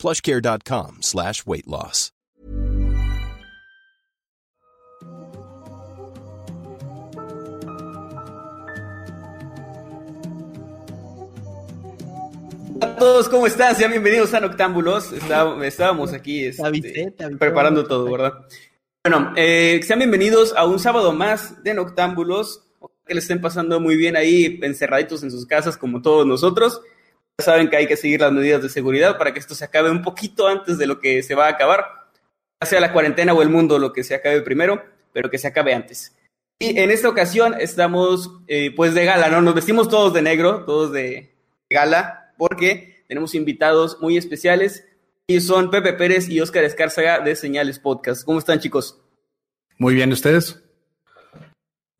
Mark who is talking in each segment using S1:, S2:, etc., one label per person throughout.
S1: plushcare.com slash weight loss.
S2: Hola a todos, ¿cómo están? Sean bienvenidos a Noctámbulos. Está- estábamos aquí este, preparando todo, ¿verdad? Bueno, eh, sean bienvenidos a un sábado más de Noctámbulos. Que les estén pasando muy bien ahí, encerraditos en sus casas, como todos nosotros. Saben que hay que seguir las medidas de seguridad para que esto se acabe un poquito antes de lo que se va a acabar. Ya sea la cuarentena o el mundo, lo que se acabe primero, pero que se acabe antes. Y en esta ocasión estamos, eh, pues, de gala, ¿no? Nos vestimos todos de negro, todos de gala, porque tenemos invitados muy especiales y son Pepe Pérez y Óscar Escárzaga de Señales Podcast. ¿Cómo están, chicos?
S3: Muy bien, ¿ustedes?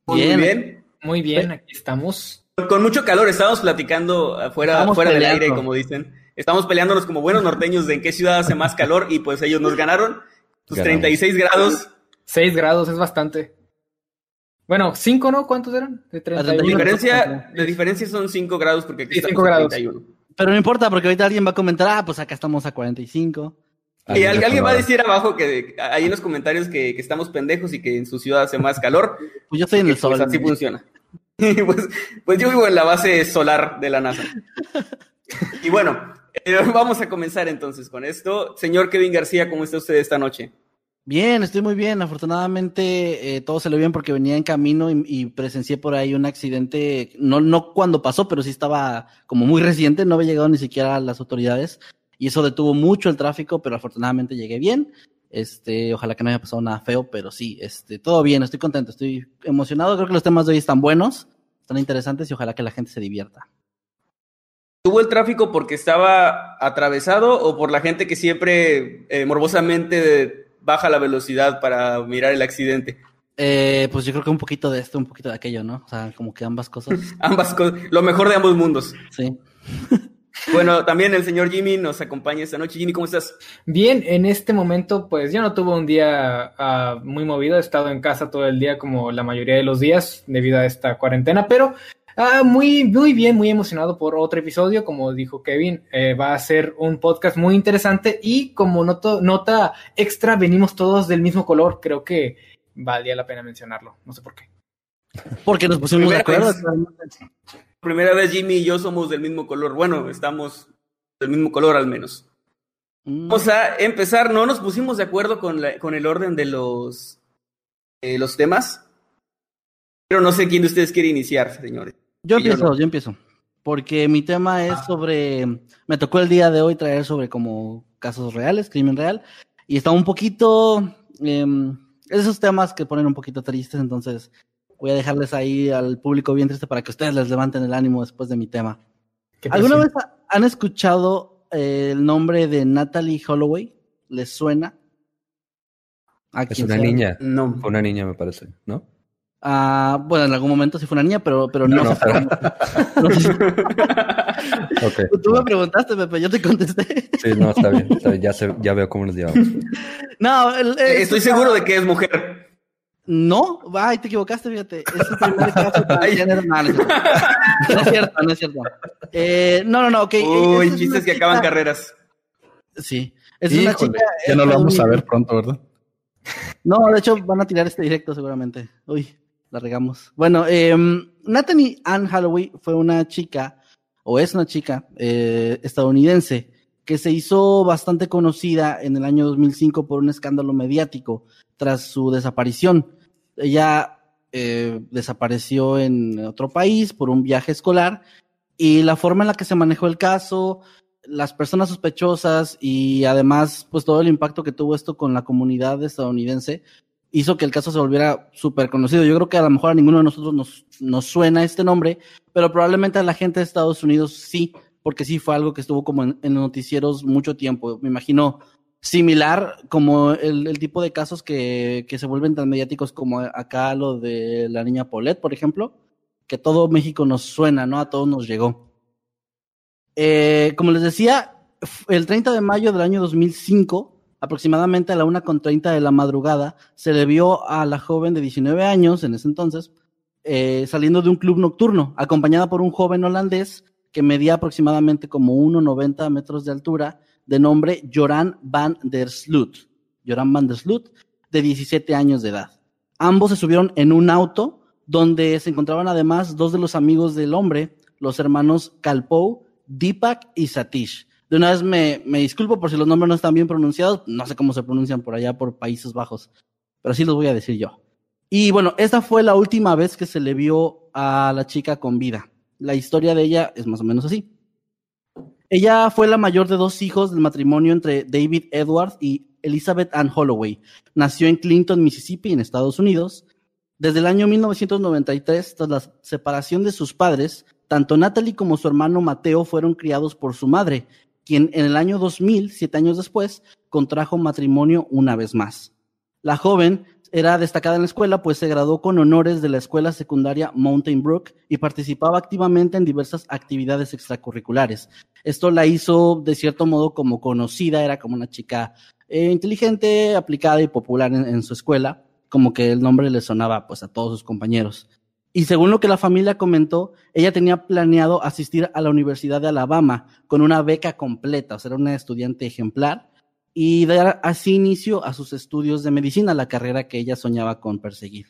S2: Muy
S4: Bien.
S2: bien.
S5: Muy bien, aquí estamos.
S2: Con mucho calor, estábamos platicando afuera,
S4: Estamos
S2: fuera del aire, como dicen. Estamos peleándonos como buenos norteños de en qué ciudad hace más calor y pues ellos nos ganaron. Sus
S3: Ganamos.
S2: 36 grados.
S5: 6 grados es bastante. Bueno, 5, ¿no? ¿Cuántos eran? De
S2: La
S5: 31.
S2: diferencia, la diferencia son 5 grados porque aquí
S5: Sí,
S2: estamos
S5: cinco
S2: a
S5: grados.
S2: 31.
S4: Pero no importa, porque ahorita alguien va a comentar, ah, pues acá estamos a 45.
S2: Y al- alguien va a decir abajo que ahí en los comentarios que, que estamos pendejos y que en su ciudad hace más calor.
S4: Pues yo estoy en el
S2: Pues
S4: sol.
S2: así funciona. pues, pues yo vivo en la base solar de la NASA. Y bueno, eh, vamos a comenzar entonces con esto. Señor Kevin García, ¿cómo está usted esta noche?
S4: Bien, estoy muy bien. Afortunadamente eh, todo salió bien porque venía en camino y, y presencié por ahí un accidente, no, no cuando pasó, pero sí estaba como muy reciente, no había llegado ni siquiera a las autoridades y eso detuvo mucho el tráfico, pero afortunadamente llegué bien. Este, ojalá que no haya pasado nada feo, pero sí, este, todo bien, estoy contento, estoy emocionado. Creo que los temas de hoy están buenos, están interesantes y ojalá que la gente se divierta.
S2: ¿Tuvo el tráfico porque estaba atravesado o por la gente que siempre eh, morbosamente baja la velocidad para mirar el accidente?
S4: Eh, pues yo creo que un poquito de esto, un poquito de aquello, ¿no? O sea, como que ambas cosas.
S2: Ambas cosas, lo mejor de ambos mundos.
S4: Sí.
S2: Bueno, también el señor Jimmy nos acompaña esta noche. Jimmy, ¿cómo estás?
S5: Bien, en este momento, pues yo no tuve un día ah, muy movido. He estado en casa todo el día, como la mayoría de los días, debido a esta cuarentena, pero ah, muy, muy bien, muy emocionado por otro episodio. Como dijo Kevin, eh, va a ser un podcast muy interesante y como noto- nota extra, venimos todos del mismo color. Creo que valía la pena mencionarlo. No sé por qué.
S4: Porque nos pusimos de acuerdo.
S2: Primera vez Jimmy y yo somos del mismo color. Bueno, estamos del mismo color al menos.
S4: Mm.
S2: Vamos a empezar. No nos pusimos de acuerdo con, la- con el orden de los, eh, los temas. Pero no sé quién de ustedes quiere iniciar, señores.
S4: Yo
S2: Y yo
S4: empiezo,
S2: no.
S4: yo empiezo. Porque mi tema es sobre. Me tocó el día de hoy traer sobre como casos reales, crimen real. Y está un poquito. em, esos temas que ponen un poquito tristes, entonces voy a dejarles ahí al público bien triste para que ustedes les levanten el ánimo después de mi tema.
S5: ¿Qué
S4: ¿Alguna vez ha- han escuchado eh, el nombre de Natalie Holloway? ¿Les suena? A
S3: Es una
S4: sea.
S3: niña.
S2: No.
S3: Fue una niña, me parece, ¿no?
S4: Ah, bueno, en algún momento sí fue una niña, pero, pero no,
S3: No, no,
S4: sé cómo- no sé si-
S3: Ok.
S4: Tú me preguntaste, Pepe, yo te contesté.
S3: Sí, no, está bien. está bien, Ya, sé- ya veo cómo nos llevamos.
S4: No, el-
S2: Eh,
S4: es-
S2: Estoy seguro de que es mujer.
S4: No, ay, te equivocaste, fíjate. Es el primer caso transgénero. No, no es cierto. No es cierto, no es cierto. Eh, no, no, no, ok.
S2: Uy,
S4: esa es
S2: chistes
S4: una
S2: que acaban carreras.
S4: Sí. Es una
S3: Híjole,
S4: chica.
S3: ya no lo vamos a ver pronto, ¿verdad?
S4: No, de hecho van a tirar este directo seguramente. Uy, la regamos. Bueno, eh, Nathaniel Ann Holloway fue una chica, o es una chica eh, estadounidense, que se hizo bastante conocida en el año 2005 por un escándalo mediático tras su desaparición. Ella eh, desapareció en otro país por un viaje escolar y la forma en la que se manejó el caso, las personas sospechosas y además pues todo el impacto que tuvo esto con la comunidad estadounidense hizo que el caso se volviera súper conocido. Yo creo que a lo mejor a ninguno de nosotros nos, nos suena este nombre, pero probablemente a la gente de Estados Unidos sí, porque sí fue algo que estuvo como en, en noticieros mucho tiempo. Me imagino similar como el, tipo de casos que, que, se vuelven tan mediáticos como acá lo de la niña Paulette, por ejemplo, que todo México nos suena, ¿no? A todos nos llegó. Eh, como les decía, el 30 de mayo del año 2005, aproximadamente a la 1.30 de la madrugada, se le vio a la joven de 19 años, en ese entonces, eh, saliendo de un club nocturno, acompañada por un joven holandés que medía aproximadamente como 1,90 metros de altura, de nombre Joran van der Sloot. Joran van der Sloot, de 17 años de edad. Ambos se subieron en un auto donde se encontraban además dos de los amigos del hombre, los hermanos Kalpou, Deepak y Satish. De una vez me, me, disculpo por si los nombres no están bien pronunciados, no sé cómo se pronuncian por allá por Países Bajos, pero así los voy a decir yo. Y bueno, esta fue la última vez que se le vio a la chica con vida. La historia de ella es más o menos así. Ella fue la mayor de dos hijos del matrimonio entre David Edwards y Elizabeth Ann Holloway. Nació en Clinton, Mississippi, en Estados Unidos. Desde el año 1993, tras la separación de sus padres, tanto Natalie como su hermano Mateo fueron criados por su madre, quien en el año 2000, siete años después, contrajo matrimonio una vez más. La joven era destacada en la escuela, pues se graduó con honores de la escuela secundaria Mountain Brook y participaba activamente en diversas actividades extracurriculares. Esto la hizo de cierto modo como conocida, era como una chica eh, inteligente, aplicada y popular en, en, su escuela, como que el nombre le sonaba pues a todos sus compañeros. Y según lo que la familia comentó, ella tenía planeado asistir a la Universidad de Alabama con una beca completa, o sea, era una estudiante ejemplar y dar así inicio a sus estudios de medicina, la carrera que ella soñaba con perseguir.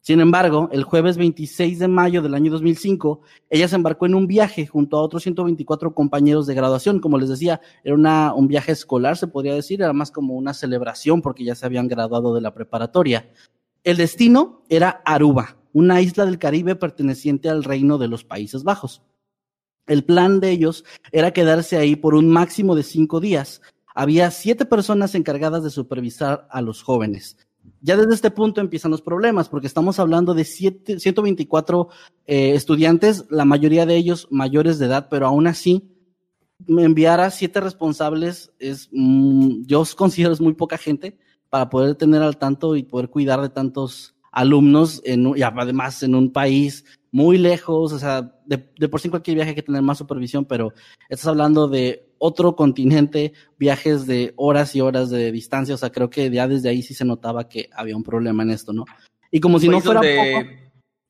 S4: Sin embargo, el jueves 26 de mayo del año 2005, ella se embarcó en un viaje junto a otros 124 compañeros de graduación. Como les decía, era una, un viaje escolar, se podría decir, era más como una celebración porque ya se habían graduado de la preparatoria. El destino era Aruba, una isla del Caribe perteneciente al reino de los Países Bajos. El plan de ellos era quedarse ahí por un máximo de cinco días, había siete personas encargadas de supervisar a los jóvenes. Ya desde este punto empiezan los problemas, porque estamos hablando de siete, 124 eh, estudiantes, la mayoría de ellos mayores de edad, pero aún así, enviar a siete responsables es, mm, yo considero es muy poca gente para poder tener al tanto y poder cuidar de tantos alumnos, en, y además en un país muy lejos, o sea, de, de, por sí cualquier viaje hay que tener más supervisión, pero estás hablando de otro continente, viajes de horas y horas de distancia, o sea, creo que ya desde ahí sí se notaba que había un problema en esto, ¿no? Y como si no fuera
S2: donde,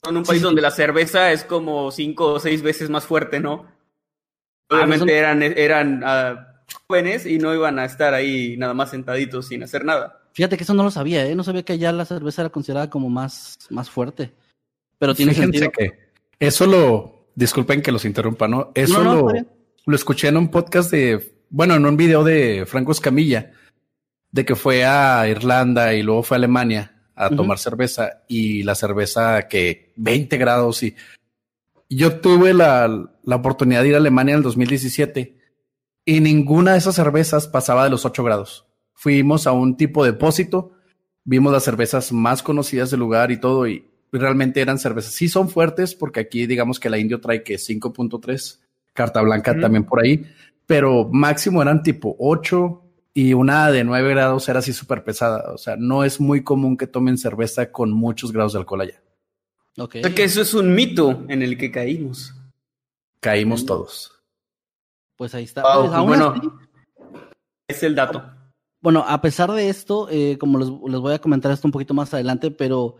S4: poco,
S2: En un país sí, donde sí. la cerveza es como cinco o seis veces más fuerte, ¿no? Obviamente ah, eran, eran uh, jóvenes y no iban a estar ahí nada más sentaditos sin hacer nada.
S4: Fíjate que eso no lo sabía, ¿eh? No sabía que allá la cerveza era considerada como más, más fuerte. Pero tiene
S6: Fíjense
S4: sentido.
S6: que eso lo, disculpen que los interrumpa, ¿no? Eso
S4: No, no,
S6: lo,
S4: está
S6: lo escuché en un podcast de, bueno, en un video de Franco Escamilla, de que fue a Irlanda y luego fue a Alemania a tomar cerveza y la cerveza que 20 grados y y yo tuve la, la oportunidad de ir a Alemania en el 2017 y ninguna de esas cervezas pasaba de los 8 grados. Fuimos a un tipo de depósito, vimos las cervezas más conocidas del lugar y todo y realmente eran cervezas. Sí son fuertes porque aquí digamos que la Indio trae que 5.3, carta blanca también por ahí, pero máximo eran tipo 8 y una de 9 grados era así súper pesada. O sea, no es muy común que tomen cerveza con muchos grados de alcohol allá.
S4: Ok.
S2: O sea que eso es un mito en el que caímos.
S6: Caímos
S2: Mm.
S6: todos.
S4: Pues ahí está.
S2: Wow,
S4: Pues, aún
S2: bueno.
S4: así,
S2: Es el dato.
S4: Bueno, a pesar de esto, eh, como les, les voy a comentar esto un poquito más adelante, pero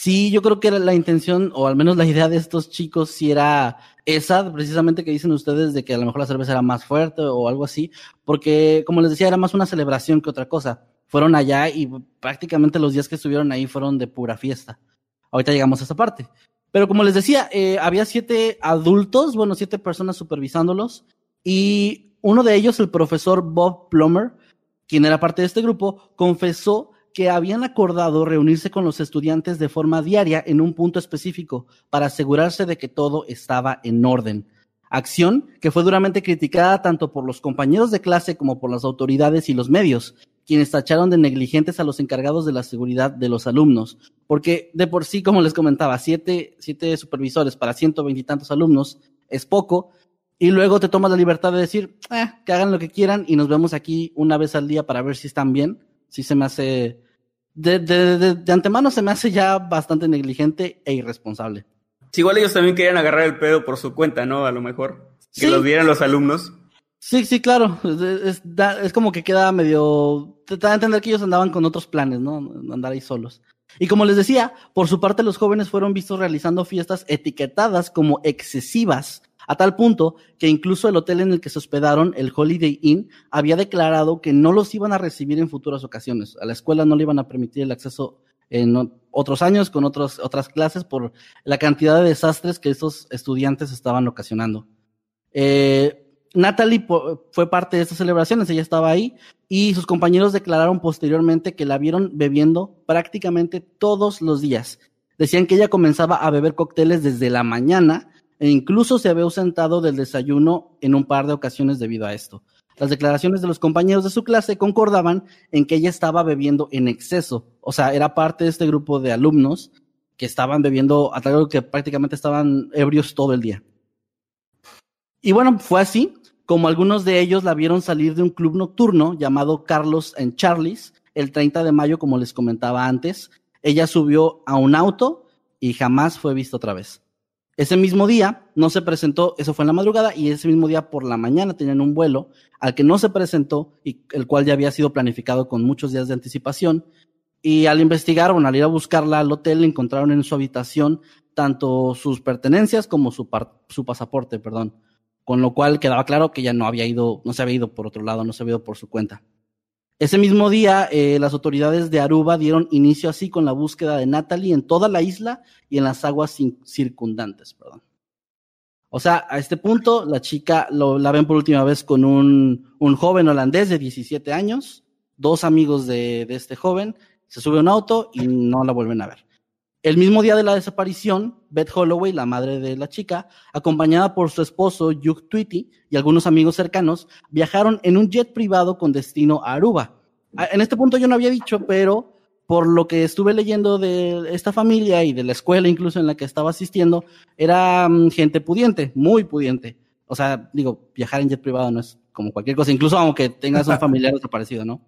S4: sí, yo creo que era la intención, o al menos la idea de estos chicos, sí era esa, precisamente que dicen ustedes, de que a lo mejor la cerveza era más fuerte o algo así, porque, como les decía, era más una celebración que otra cosa. Fueron allá y prácticamente los días que estuvieron ahí fueron de pura fiesta. Ahorita llegamos a esa parte. Pero como les decía, eh, había siete adultos, bueno, siete personas supervisándolos, y uno de ellos, el profesor Bob Plummer, quien era parte de este grupo, confesó que habían acordado reunirse con los estudiantes de forma diaria en un punto específico para asegurarse de que todo estaba en orden. Acción que fue duramente criticada tanto por los compañeros de clase como por las autoridades y los medios, quienes tacharon de negligentes a los encargados de la seguridad de los alumnos. Porque de por sí, como les comentaba, siete, siete supervisores para ciento veintitantos alumnos es poco, y luego te tomas la libertad de decir, eh, que hagan lo que quieran y nos vemos aquí una vez al día para ver si están bien. Si se me hace, de, de, de, de antemano se me hace ya bastante negligente e irresponsable.
S2: Sí, igual ellos también querían agarrar el pedo por su cuenta, ¿no? A lo mejor. Que
S4: Sí.
S2: los vieran los alumnos.
S4: Sí, sí, claro. Es, es- da- es como que queda medio. Te da a entender que ellos andaban con otros planes, ¿no? Andar ahí solos. Y como les decía, por su parte, los jóvenes fueron vistos realizando fiestas etiquetadas como excesivas, a tal punto que incluso el hotel en el que se hospedaron, el Holiday Inn, había declarado que no los iban a recibir en futuras ocasiones. A la escuela no le iban a permitir el acceso en otros años con otras clases por la cantidad de desastres que estos estudiantes estaban ocasionando. Eh, Natalie fue parte de estas celebraciones, ella estaba ahí y sus compañeros declararon posteriormente que la vieron bebiendo prácticamente todos los días. Decían que ella comenzaba a beber cócteles desde la mañana e incluso se había ausentado del desayuno en un par de ocasiones debido a esto. Las declaraciones de los compañeros de su clase concordaban en que ella estaba bebiendo en exceso, o sea, era parte de este grupo de alumnos que estaban bebiendo a tal que prácticamente estaban ebrios todo el día. Y bueno, fue así como algunos de ellos la vieron salir de un club nocturno llamado Carlos en Charlie's el 30 de mayo, como les comentaba antes. Ella subió a un auto y jamás fue vista otra vez. Ese mismo día no se presentó, eso fue en la madrugada, y ese mismo día por la mañana tenían un vuelo al que no se presentó y el cual ya había sido planificado con muchos días de anticipación. Y al investigar, bueno, al ir a buscarla al hotel, encontraron en su habitación tanto sus pertenencias como su, su pasaporte, perdón. Con lo cual quedaba claro que ya no había ido, no se había ido por otro lado, no se había ido por su cuenta. Ese mismo día, eh, las autoridades de Aruba dieron inicio así con la búsqueda de Natalie en toda la isla y en las aguas circundantes, perdón. O sea, a este punto, la chica lo, la ven por última vez con un, un joven holandés de 17 años, dos amigos de, de este joven, se sube a un auto y no la vuelven a ver. El mismo día de la desaparición, Beth Holloway, la madre de la chica, acompañada por su esposo Hugh Tweety y algunos amigos cercanos, viajaron en un jet privado con destino a Aruba. Ah, En este punto yo no había dicho, pero por lo que estuve leyendo de esta familia y de la escuela incluso en la que estaba asistiendo, era mm, gente pudiente, muy pudiente. O sea, digo, viajar en jet privado no es como cualquier cosa, incluso aunque tengas un familiar desaparecido, ¿no?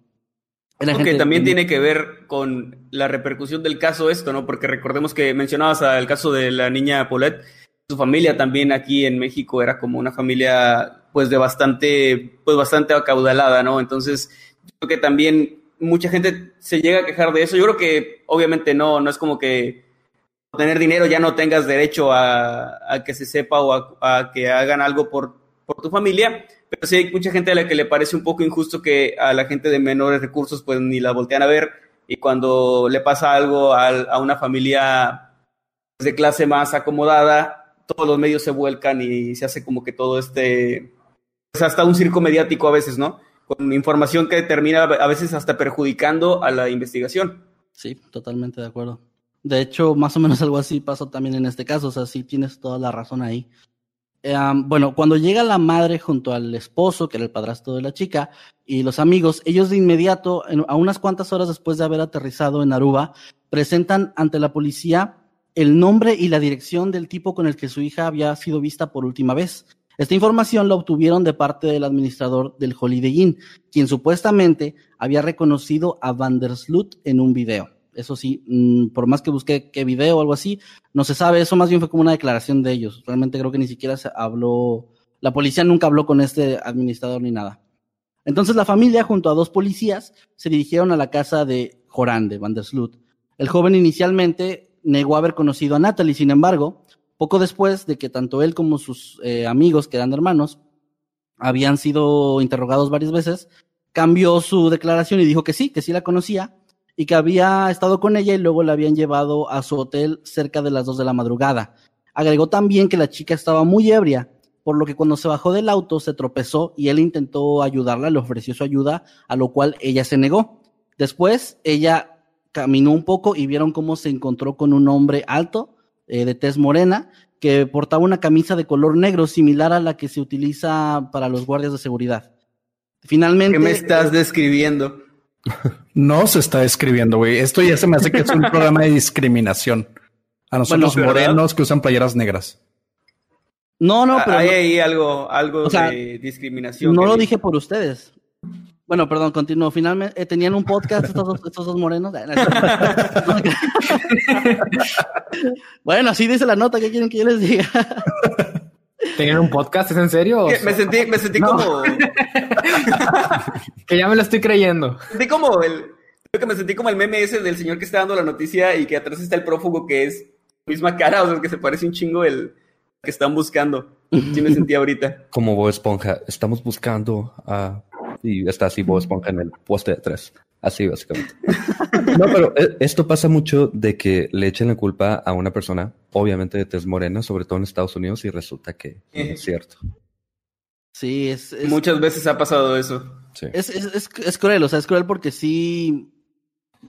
S2: Porque
S4: gente
S2: también tiene que ver con la repercusión del caso esto, ¿no? Porque recordemos que mencionabas el caso de la niña Paulette, su familia también aquí en México era como una familia pues de bastante, pues bastante acaudalada, ¿no? Entonces, yo creo que también mucha gente se llega a quejar de eso. Yo creo que obviamente no, no es como que tener dinero ya no tengas derecho a, a que se sepa o a, a que hagan algo por, por tu familia, pero sí hay mucha gente a la que le parece un poco injusto que a la gente de menores recursos pues ni la voltean a ver y cuando le pasa algo a, a una familia de clase más acomodada, todos los medios se vuelcan y se hace como que todo este, pues hasta un circo mediático a veces, ¿no? Con información que termina a veces hasta perjudicando a la investigación.
S4: Sí, totalmente de acuerdo. De hecho, más o menos algo así pasó también en este caso, o sea, sí tienes toda la razón ahí. Bueno, cuando llega la madre junto al esposo, que era el padrastro de la chica, y los amigos, ellos de inmediato, en- a unas cuantas horas después de haber aterrizado en Aruba, presentan ante la policía el nombre y la dirección del tipo con el que su hija había sido vista por última vez. Esta información la obtuvieron de parte del administrador del Holiday Inn, quien supuestamente había reconocido a Van der Sloot en un video. Eso sí, mm, por más que busqué qué video o algo así, no se sabe. Eso más bien fue como una declaración de ellos. Realmente creo que ni siquiera se habló, la policía nunca habló con este administrador ni nada. Entonces la familia, junto a dos policías, se dirigieron a la casa de Joran de Van der Sloot. El joven inicialmente negó haber conocido a Natalie, sin embargo, poco después de que tanto él como sus eh, amigos, que eran hermanos, habían sido interrogados varias veces, cambió su declaración y dijo que sí, que sí la conocía y que había estado con ella y luego la habían llevado a su hotel cerca de las dos de la madrugada. Agregó también que la chica estaba muy ebria, por lo que cuando se bajó del auto se tropezó y él intentó ayudarla, le ofreció su ayuda, a lo cual ella se negó. Después ella caminó un poco y vieron cómo se encontró con un hombre alto, eh, de tez morena, que portaba una camisa de color negro similar a la que se utiliza para los guardias de seguridad. Finalmente.
S2: ¿Qué me estás describiendo?
S6: No se está describiendo, güey. Esto ya se me hace que es un programa de discriminación. A nosotros
S2: Bueno, ¿verdad?
S6: morenos que usan playeras negras.
S4: No, no, pero
S2: Hay
S4: no-
S2: ahí algo, algo
S4: O sea,
S2: de discriminación.
S4: no lo dije por ustedes. Bueno, perdón, continúo. Finalmente, eh, tenían un podcast estos dos, estos dos morenos. bueno, así dice la nota. ¿Qué quieren que yo les diga?
S5: ¿Tenían un podcast? ¿Es en serio? O
S2: Que
S5: sea,
S2: Me sentí, me sentí
S5: No.
S2: como,
S5: que ya me lo estoy creyendo.
S2: sentí como el, creo que me sentí como el meme ese del señor que está dando la noticia y que atrás está el prófugo que es misma cara, o sea, que se parece un chingo el que están buscando. Sí me sentí ahorita.
S3: Como Bob Esponja, estamos buscando a... Y está así Bob Esponja en el poste de atrás. Así, básicamente. No, pero eh, esto pasa mucho de que le echen la culpa a una persona, obviamente de tez morena, sobre todo en Estados Unidos, y resulta que no es cierto.
S4: Sí, es, es,
S2: Muchas veces ha pasado eso.
S3: Sí.
S4: es, es, es, es cruel. O sea, es cruel porque sí,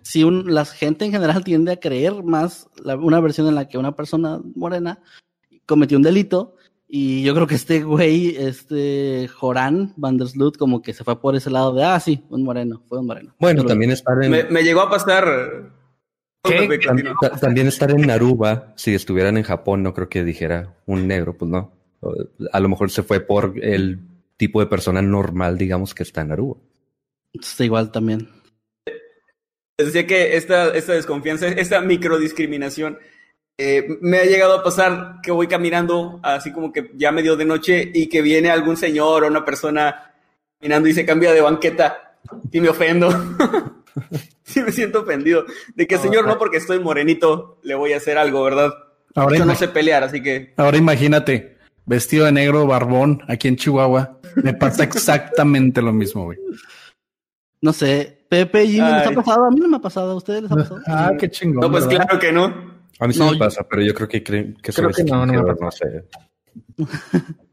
S4: sí un, la gente en general tiende a creer más la- una versión en la que una persona morena cometió un delito. Y yo creo que este güey, este Joran Van der Sloot, como que se fue por ese lado de, ah, sí, un moreno, fue un moreno.
S3: Bueno,
S4: Pero-
S3: también estar en...
S2: Me, me llegó a pasar.
S3: También estar en Aruba, si estuvieran en Japón, no creo que dijera un negro, pues no. A lo mejor se fue por el tipo de persona normal, digamos, que está en Aruba.
S4: Está igual también.
S2: Decía que esta, esta desconfianza, esta microdiscriminación, eh, me ha llegado a pasar que voy caminando así como que ya medio de noche y que viene algún señor o una persona caminando y se cambia de banqueta y me ofendo. sí me siento ofendido. De que, señor, no porque estoy morenito le voy a hacer algo, ¿verdad?
S6: Ahora,
S2: Yo no sé pelear, así que...
S6: ahora imagínate, vestido de negro, barbón, aquí en Chihuahua. Me pasa exactamente lo mismo, güey.
S4: No sé, Pepe, Jimmy, ¿les ha pasado? A mí no me ha pasado, ¿a ustedes les ha pasado?
S6: Ah, qué chingón.
S2: No, pues
S6: ¿verdad?
S2: claro que no.
S3: A mí sí
S4: No,
S3: me pasa, pero yo creo que creen que
S5: Creo que no, no me
S3: skinhead,
S5: pasa.
S3: no sé.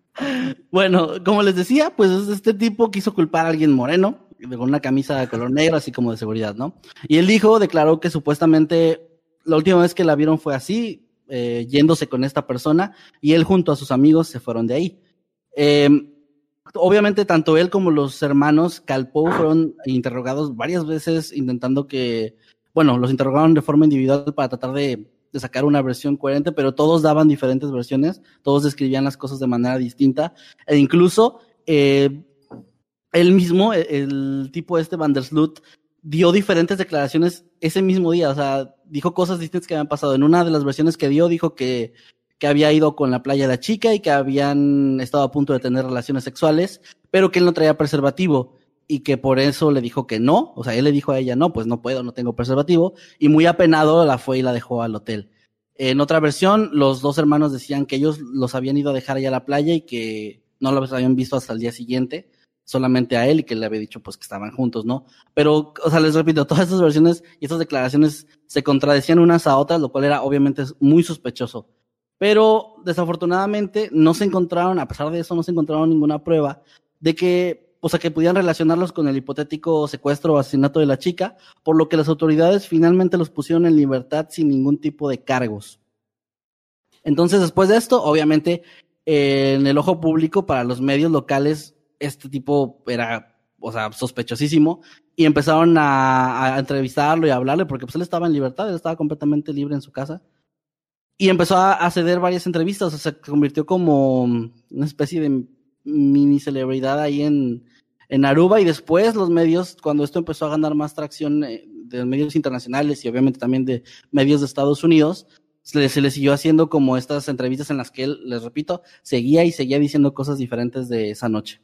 S4: Bueno, como les decía, pues este tipo quiso culpar a alguien moreno con una camisa de color negro, así como de seguridad, ¿no? Y él dijo, declaró que supuestamente la última vez que la vieron fue así, eh, yéndose con esta persona, y él junto a sus amigos se fueron de ahí. Eh, obviamente, tanto él como los hermanos Calpo fueron interrogados varias veces intentando que, bueno, los interrogaron de forma individual para tratar de, de sacar una versión coherente, pero todos daban diferentes versiones, todos describían las cosas de manera distinta, e incluso eh, él mismo, el, el tipo este Van der Sloot, dio diferentes declaraciones ese mismo día, o sea, dijo cosas distintas que habían pasado. En una de las versiones que dio, dijo que, que había ido con la playa de la chica y que habían estado a punto de tener relaciones sexuales, pero que él no traía preservativo y que por eso le dijo que no, o sea, él le dijo a ella, no, pues no puedo, no tengo preservativo, y muy apenado la fue y la dejó al hotel. En otra versión, los dos hermanos decían que ellos los habían ido a dejar allá a la playa y que no los habían visto hasta el día siguiente, solamente a él y que le había dicho pues que estaban juntos, ¿no? Pero, o sea, les repito, todas estas versiones y estas declaraciones se contradecían unas a otras, lo cual era obviamente muy sospechoso. Pero desafortunadamente no se encontraron, a pesar de eso, no se encontraron ninguna prueba de que, o sea, que pudieran relacionarlos con el hipotético secuestro o asesinato de la chica, por lo que las autoridades finalmente los pusieron en libertad sin ningún tipo de cargos. Entonces, después de esto, obviamente, eh, en el ojo público para los medios locales, este tipo era, o sea, sospechosísimo, y empezaron a, entrevistarlo y a hablarle, porque pues él estaba en libertad, él estaba completamente libre en su casa. Y empezó a, a ceder varias entrevistas, o sea, se convirtió como una especie de mini celebridad ahí en, en Aruba y después los medios, cuando esto empezó a ganar más tracción eh, de medios internacionales y obviamente también de medios de Estados Unidos, se le, siguió haciendo como estas entrevistas en las que él, les repito, seguía y seguía diciendo cosas diferentes de esa noche.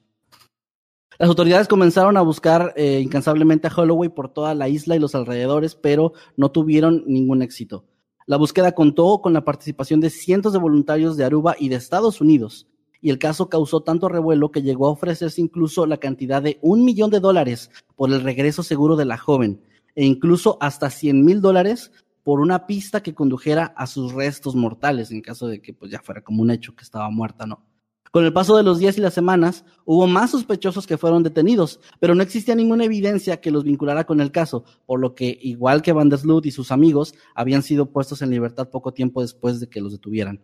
S4: Las autoridades comenzaron a buscar eh, incansablemente a Holloway por toda la isla y los alrededores, pero no tuvieron ningún éxito. La búsqueda contó con la participación de cientos de voluntarios de Aruba y de Estados Unidos, y el caso causó tanto revuelo que llegó a ofrecerse incluso la cantidad de un millón de dólares por el regreso seguro de la joven, e incluso hasta 100 mil dólares por una pista que condujera a sus restos mortales, en caso de que pues, ya fuera como un hecho que estaba muerta, ¿no? Con el paso de los días y las semanas, hubo más sospechosos que fueron detenidos, pero no existía ninguna evidencia que los vinculara con el caso, por lo que, igual que Van der Sloot y sus amigos, habían sido puestos en libertad poco tiempo después de que los detuvieran.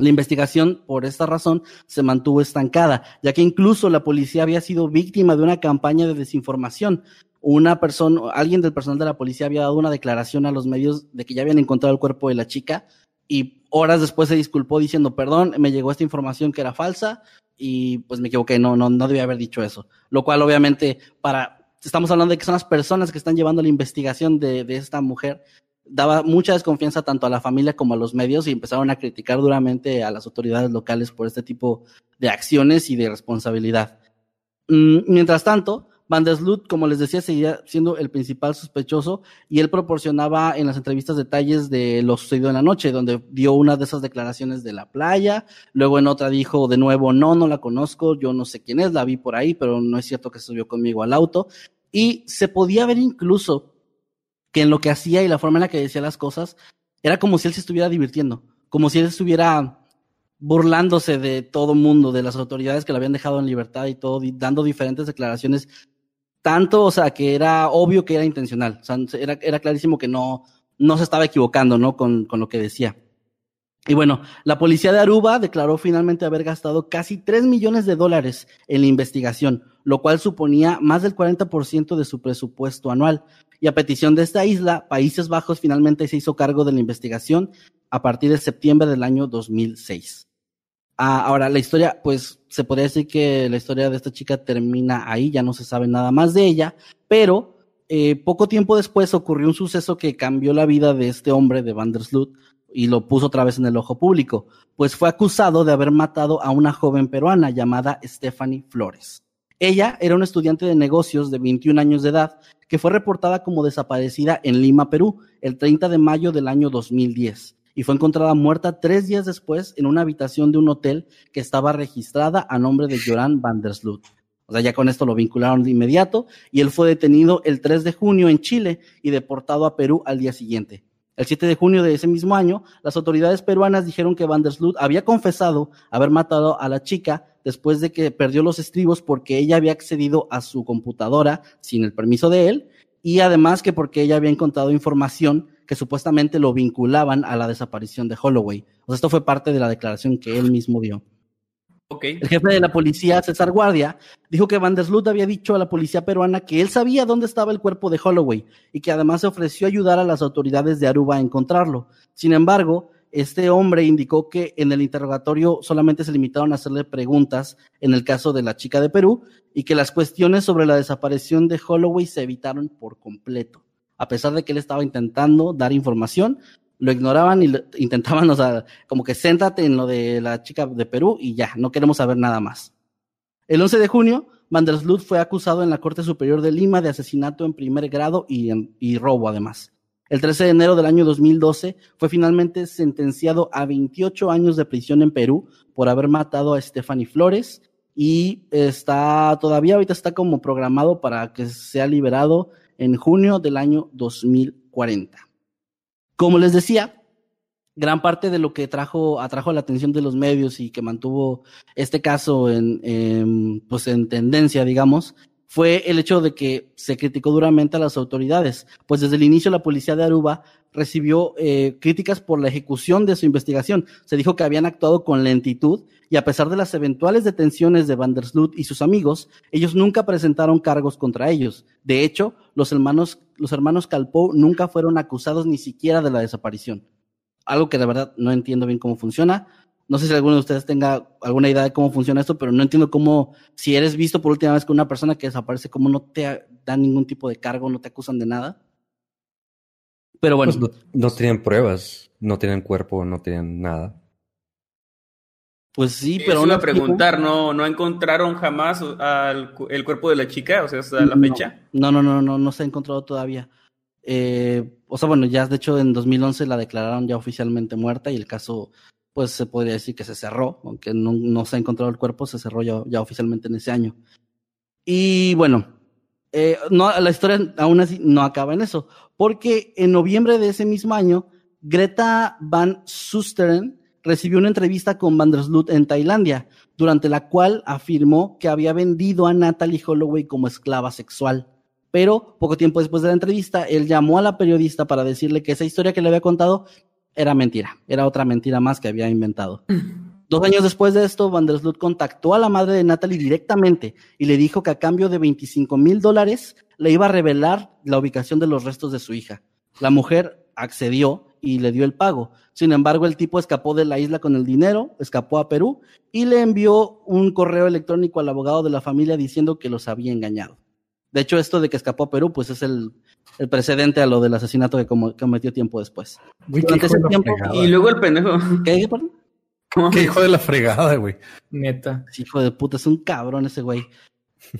S4: La investigación, por esta razón, se mantuvo estancada, ya que incluso la policía había sido víctima de una campaña de desinformación. Una persona, alguien del personal de la policía había dado una declaración a los medios de que ya habían encontrado el cuerpo de la chica y horas después se disculpó diciendo, perdón, me llegó esta información que era falsa y pues me equivoqué, no, no, no debía haber dicho eso. Lo cual obviamente para, estamos hablando de que son las personas que están llevando la investigación de, de esta mujer, daba mucha desconfianza tanto a la familia como a los medios y empezaron a criticar duramente a las autoridades locales por este tipo de acciones y de responsabilidad. Mm, mientras tanto, Van der Sloot, como les decía, seguía siendo el principal sospechoso y él proporcionaba en las entrevistas detalles de lo sucedido en la noche, donde dio una de esas declaraciones de la playa, luego en otra dijo de nuevo, no, no la conozco, yo no sé quién es, la vi por ahí, pero no es cierto que subió conmigo al auto. Y se podía ver incluso que en lo que hacía y la forma en la que decía las cosas, era como si él se estuviera divirtiendo, como si él estuviera burlándose de todo mundo, de las autoridades que lo habían dejado en libertad y todo, dando diferentes declaraciones tanto, o sea, que era obvio que era intencional, o sea, era, era clarísimo que no, no se estaba equivocando, ¿no? Con, con lo que decía. Y bueno, la policía de Aruba declaró finalmente haber gastado casi 3 millones de dólares en la investigación, lo cual suponía más del 40% de su presupuesto anual. Y a petición de esta isla, Países Bajos finalmente se hizo cargo de la investigación a partir de septiembre del año 2006. Ah, ahora, la historia, pues se podría decir que la historia de esta chica termina ahí, ya no se sabe nada más de ella, pero eh, poco tiempo después ocurrió un suceso que cambió la vida de este hombre de Vandersloot y lo puso otra vez en el ojo público, pues fue acusado de haber matado a una joven peruana llamada Stephanie Flores. Ella era una estudiante de negocios de 21 años de edad que fue reportada como desaparecida en Lima, Perú, el 30 de mayo del año 2010 y fue encontrada muerta tres días después en una habitación de un hotel que estaba registrada a nombre de Joran van der Sloot. O sea, ya con esto lo vincularon de inmediato y él fue detenido el 3 de junio en Chile y deportado a Perú al día siguiente. El 7 de junio de ese mismo año, las autoridades peruanas dijeron que Van der Sloot había confesado haber matado a la chica después de que perdió los estribos porque ella había accedido a su computadora sin el permiso de él y además que porque ella había encontrado información que supuestamente lo vinculaban a la desaparición de Holloway. O sea, esto fue parte de la declaración que él mismo dio. El jefe de la policía, César Guardia, dijo que Van der Sloot había dicho a la policía peruana que él sabía dónde estaba el cuerpo de Holloway y que además se ofreció ayudar a las autoridades de Aruba a encontrarlo. Sin embargo, este hombre indicó que en el interrogatorio solamente se limitaron a hacerle preguntas en el caso de la chica de Perú y que las cuestiones sobre la desaparición de Holloway se evitaron por completo a pesar de que él estaba intentando dar información, lo ignoraban y lo, intentaban, o sea, como que céntrate en lo de la chica de Perú y ya, no queremos saber nada más. El 11 de junio, Van der Sloot fue acusado en la Corte Superior de Lima de asesinato en primer grado y, y robo además. El 13 de enero del año 2012 fue finalmente sentenciado a 28 años de prisión en Perú por haber matado a Stephanie Flores y está todavía ahorita está como programado para que sea liberado en junio del año 2040. Como les decía, gran parte de lo que trajo, atrajo la atención de los medios y que mantuvo este caso en, en, pues en tendencia, digamos, fue el hecho de que se criticó duramente a las autoridades, pues desde el inicio la policía de Aruba recibió eh, críticas por la ejecución de su investigación. Se dijo que habían actuado con lentitud y a pesar de las eventuales detenciones de Van der Sloot y sus amigos, ellos nunca presentaron cargos contra ellos. De hecho, los hermanos, los hermanos Calpo nunca fueron acusados ni siquiera de la desaparición. Algo que de verdad no entiendo bien cómo funciona. No sé si alguno de ustedes tenga alguna idea de cómo funciona esto, pero no entiendo cómo, si eres visto por última vez con una persona que desaparece, cómo no te dan ningún tipo de cargo, no te acusan de nada. Pero bueno.
S3: Pues no, no, tienen pruebas, no tienen cuerpo, no tienen nada.
S4: Pues sí, pero.
S2: Eso a preguntar, ¿no, ¿no encontraron jamás al, el cuerpo de la chica? O sea, hasta la fecha.
S4: No, no, no, no, no se ha encontrado todavía. Eh, o sea, bueno, ya de hecho en 2011 la declararon ya oficialmente muerta y el caso, pues se podría decir que se cerró, aunque no, se ha encontrado el cuerpo, se cerró ya, oficialmente en ese año. Y bueno, eh, no, la historia aún así no acaba en eso, porque en noviembre de ese mismo año, Greta Van Susteren recibió una entrevista con Van der Sloot en Tailandia, durante la cual afirmó que había vendido a Natalie Holloway como esclava sexual. Pero poco tiempo después de la entrevista, él llamó a la periodista para decirle que esa historia que le había contado era mentira, era otra mentira más que había inventado. Dos años después de esto, Van der Sloot contactó a la madre de Natalie directamente y le dijo que a cambio de 25 mil dólares le iba a revelar la ubicación de los restos de su hija. La mujer accedió y le dio el pago. Sin embargo, el tipo escapó de la isla con el dinero, escapó a Perú y le envió un correo electrónico al abogado de la familia diciendo que los había engañado. De hecho, esto de que escapó a Perú, pues es el, el precedente a lo del asesinato que cometió tiempo después. Durante
S6: de
S4: ese tiempo-
S6: fregada.
S2: Y luego el pendejo.
S4: ¿Qué, perdón?
S2: ¿Cómo?
S6: Qué hijo de la fregada, güey.
S5: Neta.
S4: Hijo de puta, es un cabrón ese güey.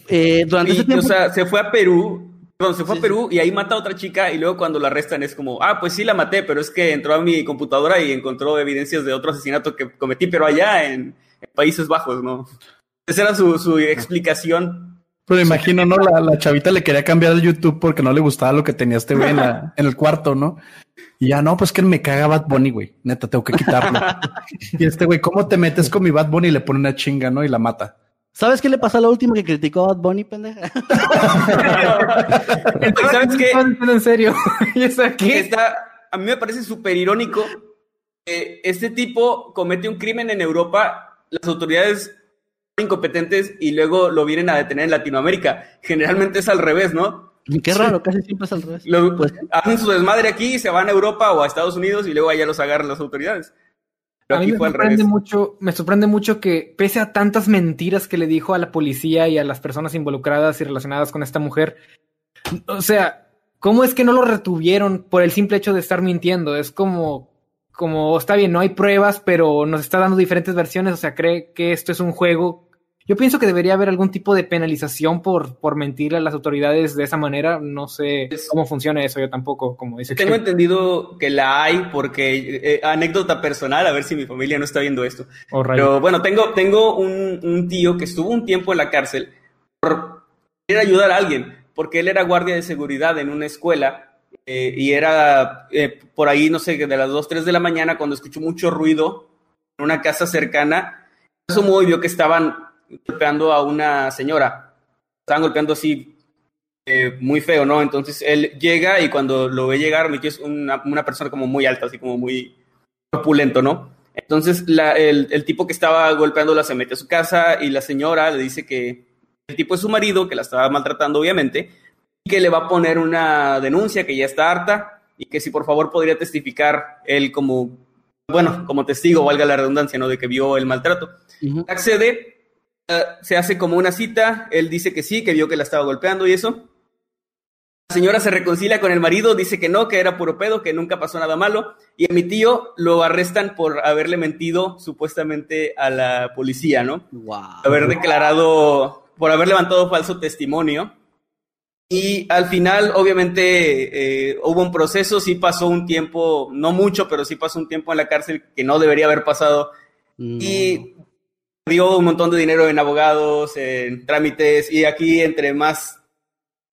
S4: Eh, durante
S2: Y,
S4: ese tiempo,
S2: o sea, se fue a Perú. Perdón, se fue
S4: Sí,
S2: a Perú y ahí mata a otra chica y luego cuando la arrestan es como, ah, pues sí la maté, pero es que entró a mi computadora y encontró evidencias de otro asesinato que cometí, pero allá en, en Países Bajos, ¿no? Esa era su, su explicación.
S6: Pero imagino, ¿no? La, la chavita le quería cambiar el YouTube porque no le gustaba lo que tenía este güey en, la- en el cuarto, ¿no? Y ya, no, pues que me caga Bad Bunny, güey. Neta, tengo que quitarlo. y este güey, ¿cómo te metes con mi Bad Bunny? Y le pone una chinga, ¿no? Y la mata.
S4: ¿sabes qué le pasó a la última que criticó a Bad Bunny, pendeja?
S2: Entonces, ¿sabes qué?
S5: En serio. ¿Y esa qué?
S2: está, a mí me parece súper irónico que este tipo comete un crimen en Europa, las autoridades incompetentes y luego lo vienen a detener en Latinoamérica. Generalmente es al revés, ¿no?
S4: Qué raro, casi siempre es al revés.
S2: Lo-
S4: Pues,
S2: hacen su desmadre aquí, se van a Europa o a Estados Unidos y luego allá los agarran las autoridades. Pero
S5: A mí
S2: aquí
S5: me
S2: fue al
S5: sorprende
S2: revés.
S5: mucho, me sorprende mucho que pese a tantas mentiras que le dijo a la policía y a las personas involucradas y relacionadas con esta mujer, o sea, ¿cómo es que no lo retuvieron por el simple hecho de estar mintiendo? Es como, como está bien, no hay pruebas, pero nos está dando diferentes versiones, o sea, cree que esto es un juego. Yo pienso que debería haber algún tipo de penalización por, por mentirle a las autoridades de esa manera. No sé cómo funciona eso, yo tampoco, como dice.
S2: Tengo
S5: que-
S2: entendido que la hay porque, eh, anécdota personal, a ver si mi familia no está viendo esto.
S5: o rayo.
S2: Pero bueno, tengo, tengo un, un tío que estuvo un tiempo en la cárcel por querer ayudar a alguien, porque él era guardia de seguridad en una escuela eh, y era eh, por ahí, no sé, de las 2, 3 de la mañana cuando escuchó mucho ruido en una casa cercana, asomó y vio que estaban golpeando a una señora. Estaban golpeando así eh, muy feo, ¿no? Entonces él llega y cuando lo ve llegar, mi tío es una, una persona como muy alta, así como muy opulento, ¿no? Entonces la- el, el tipo que estaba golpeándola se mete a su casa y la señora le dice que el tipo es su marido, que la estaba maltratando obviamente, y que le va a poner una denuncia, que ya está harta, y que si por favor podría testificar él como, bueno, como testigo, valga la redundancia, ¿no? De que vio el maltrato.
S4: ujú.
S2: Accede, eh, se hace como una cita, él dice que sí, que vio que la estaba golpeando y eso. La señora se reconcilia con el marido, dice que no, que era puro pedo, que nunca pasó nada malo, y a mi tío lo arrestan por haberle mentido supuestamente a la policía, ¿no?
S4: Wow.
S2: haber declarado, por haber levantado falso testimonio. Y al final, obviamente, eh, hubo un proceso, sí pasó un tiempo, no mucho, pero sí pasó un tiempo en la cárcel que no debería haber pasado.
S4: No.
S2: Y dio un montón de dinero en abogados, en trámites, y aquí entre más,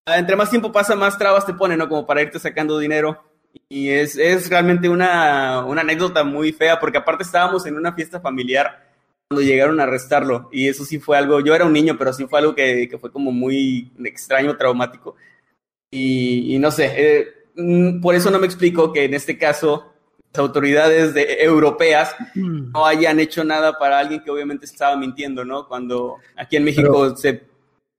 S2: entre más tiempo pasa, más trabas te ponen, ¿no? Como para irte sacando dinero. Y es, es realmente una, una anécdota muy fea, porque aparte estábamos en una fiesta familiar cuando llegaron a arrestarlo, y eso sí fue algo, yo era un niño, pero sí fue algo que, que fue como muy extraño, traumático. Y, y no sé, eh, mm, por eso no me explico que en este caso las autoridades de- europeas
S4: Mm.
S2: no hayan hecho nada para alguien que obviamente estaba mintiendo, ¿no? Cuando aquí en México se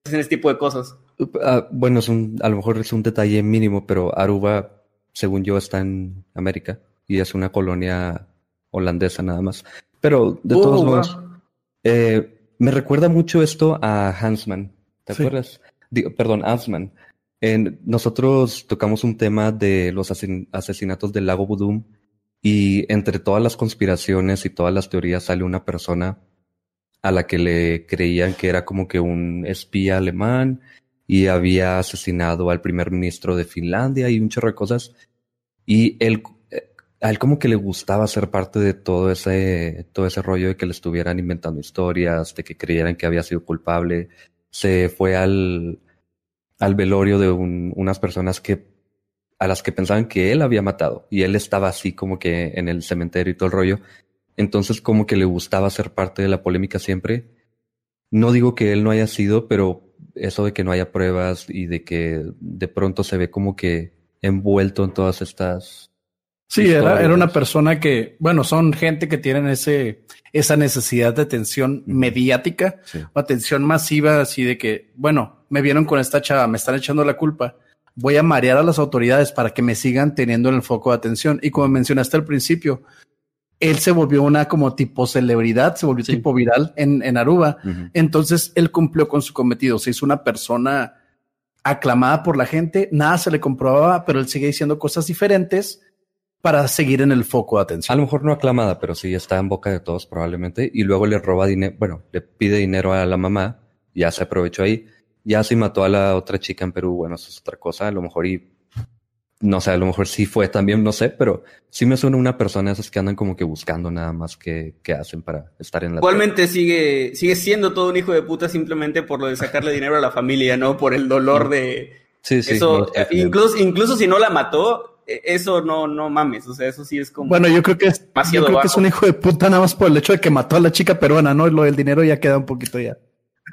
S2: hacen este tipo de cosas.
S3: Ah, bueno, es un, a lo mejor es un detalle mínimo, pero Aruba, según yo, está en América y es una colonia holandesa nada más. Pero de
S2: Oh,
S3: todos
S2: wow.
S3: modos, eh, me recuerda mucho esto a Hansman. ¿Te
S6: Sí.
S3: acuerdas? Digo, perdón, Hansman. En- nosotros tocamos un tema de los asesinatos del lago Budum y entre todas las conspiraciones y todas las teorías sale una persona a la que le creían que era como que un espía alemán y había asesinado al primer ministro de Finlandia y un chorro de cosas. Y él, eh, a él como que le gustaba ser parte de todo ese, todo ese rollo de que le estuvieran inventando historias, de que creyeran que había sido culpable. Se fue al, al velorio de un- unas personas que, a las que pensaban que él había matado. Y él estaba así como que en el cementerio y todo el rollo. Entonces como que le gustaba ser parte de la polémica siempre. No digo que él no haya sido, pero eso de que no haya pruebas y de que de pronto se ve como que envuelto en todas estas...
S6: Sí, era,
S3: historias.
S6: era una persona que, bueno, son gente que tienen ese, esa necesidad de atención mediática
S3: Sí.
S6: o atención masiva, así de que, bueno, me vieron con esta chava, me están echando la culpa. Voy a marear a las autoridades para que me sigan teniendo en el foco de atención. Y como mencionaste al principio, él se volvió una como tipo celebridad, se volvió tipo viral en, en Aruba. Entonces él cumplió con su cometido, se hizo una persona aclamada por la gente, nada se le comprobaba, pero él sigue diciendo cosas diferentes para seguir en el foco de atención.
S3: A lo mejor no aclamada, pero sí está en boca de todos probablemente. Y luego le roba dinero, bueno, le pide dinero a la mamá, ya se aprovechó ahí. Ya si mató a la otra chica en Perú, bueno, eso es otra cosa, a lo mejor y no sé, a lo mejor sí fue también, no sé, pero sí me suena una persona esas que andan como que buscando nada más que, hacen para estar en la...
S2: Igualmente sigue, sigue siendo todo un hijo de puta simplemente por lo de sacarle dinero a la familia, ¿no? Por el dolor de...
S3: Sí, sí.
S2: Eso, incluso, incluso si no la mató, e, eso no, no mames, o sea, eso sí es como...
S6: Bueno, yo creo que es, yo creo que es un hijo de puta nada más por el hecho de que mató a la chica peruana, ¿no? Lo del dinero ya queda un poquito ya.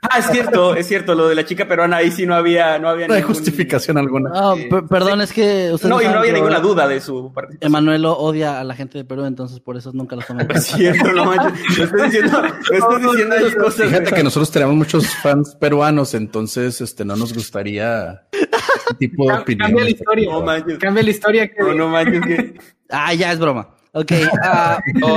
S2: Ah, es cierto, es cierto, lo de la chica peruana ahí sí no había, no había
S6: no hay justificación alguna.
S4: No, perdón, es que
S2: no, y no había ninguna duda de su
S4: participación. Emanuel odia a la gente de Perú, entonces por eso nunca los tomamos.
S2: Es cierto, no manches. estoy diciendo, estoy diciendo esas cosas.
S6: Fíjate que nosotros tenemos muchos fans peruanos, entonces este no nos gustaría este tipo de opinión.
S5: Cambia la historia, no manches. Cambia la historia que...
S2: No, no manches que...
S4: Ah, ya es broma. Ok.
S2: Uh...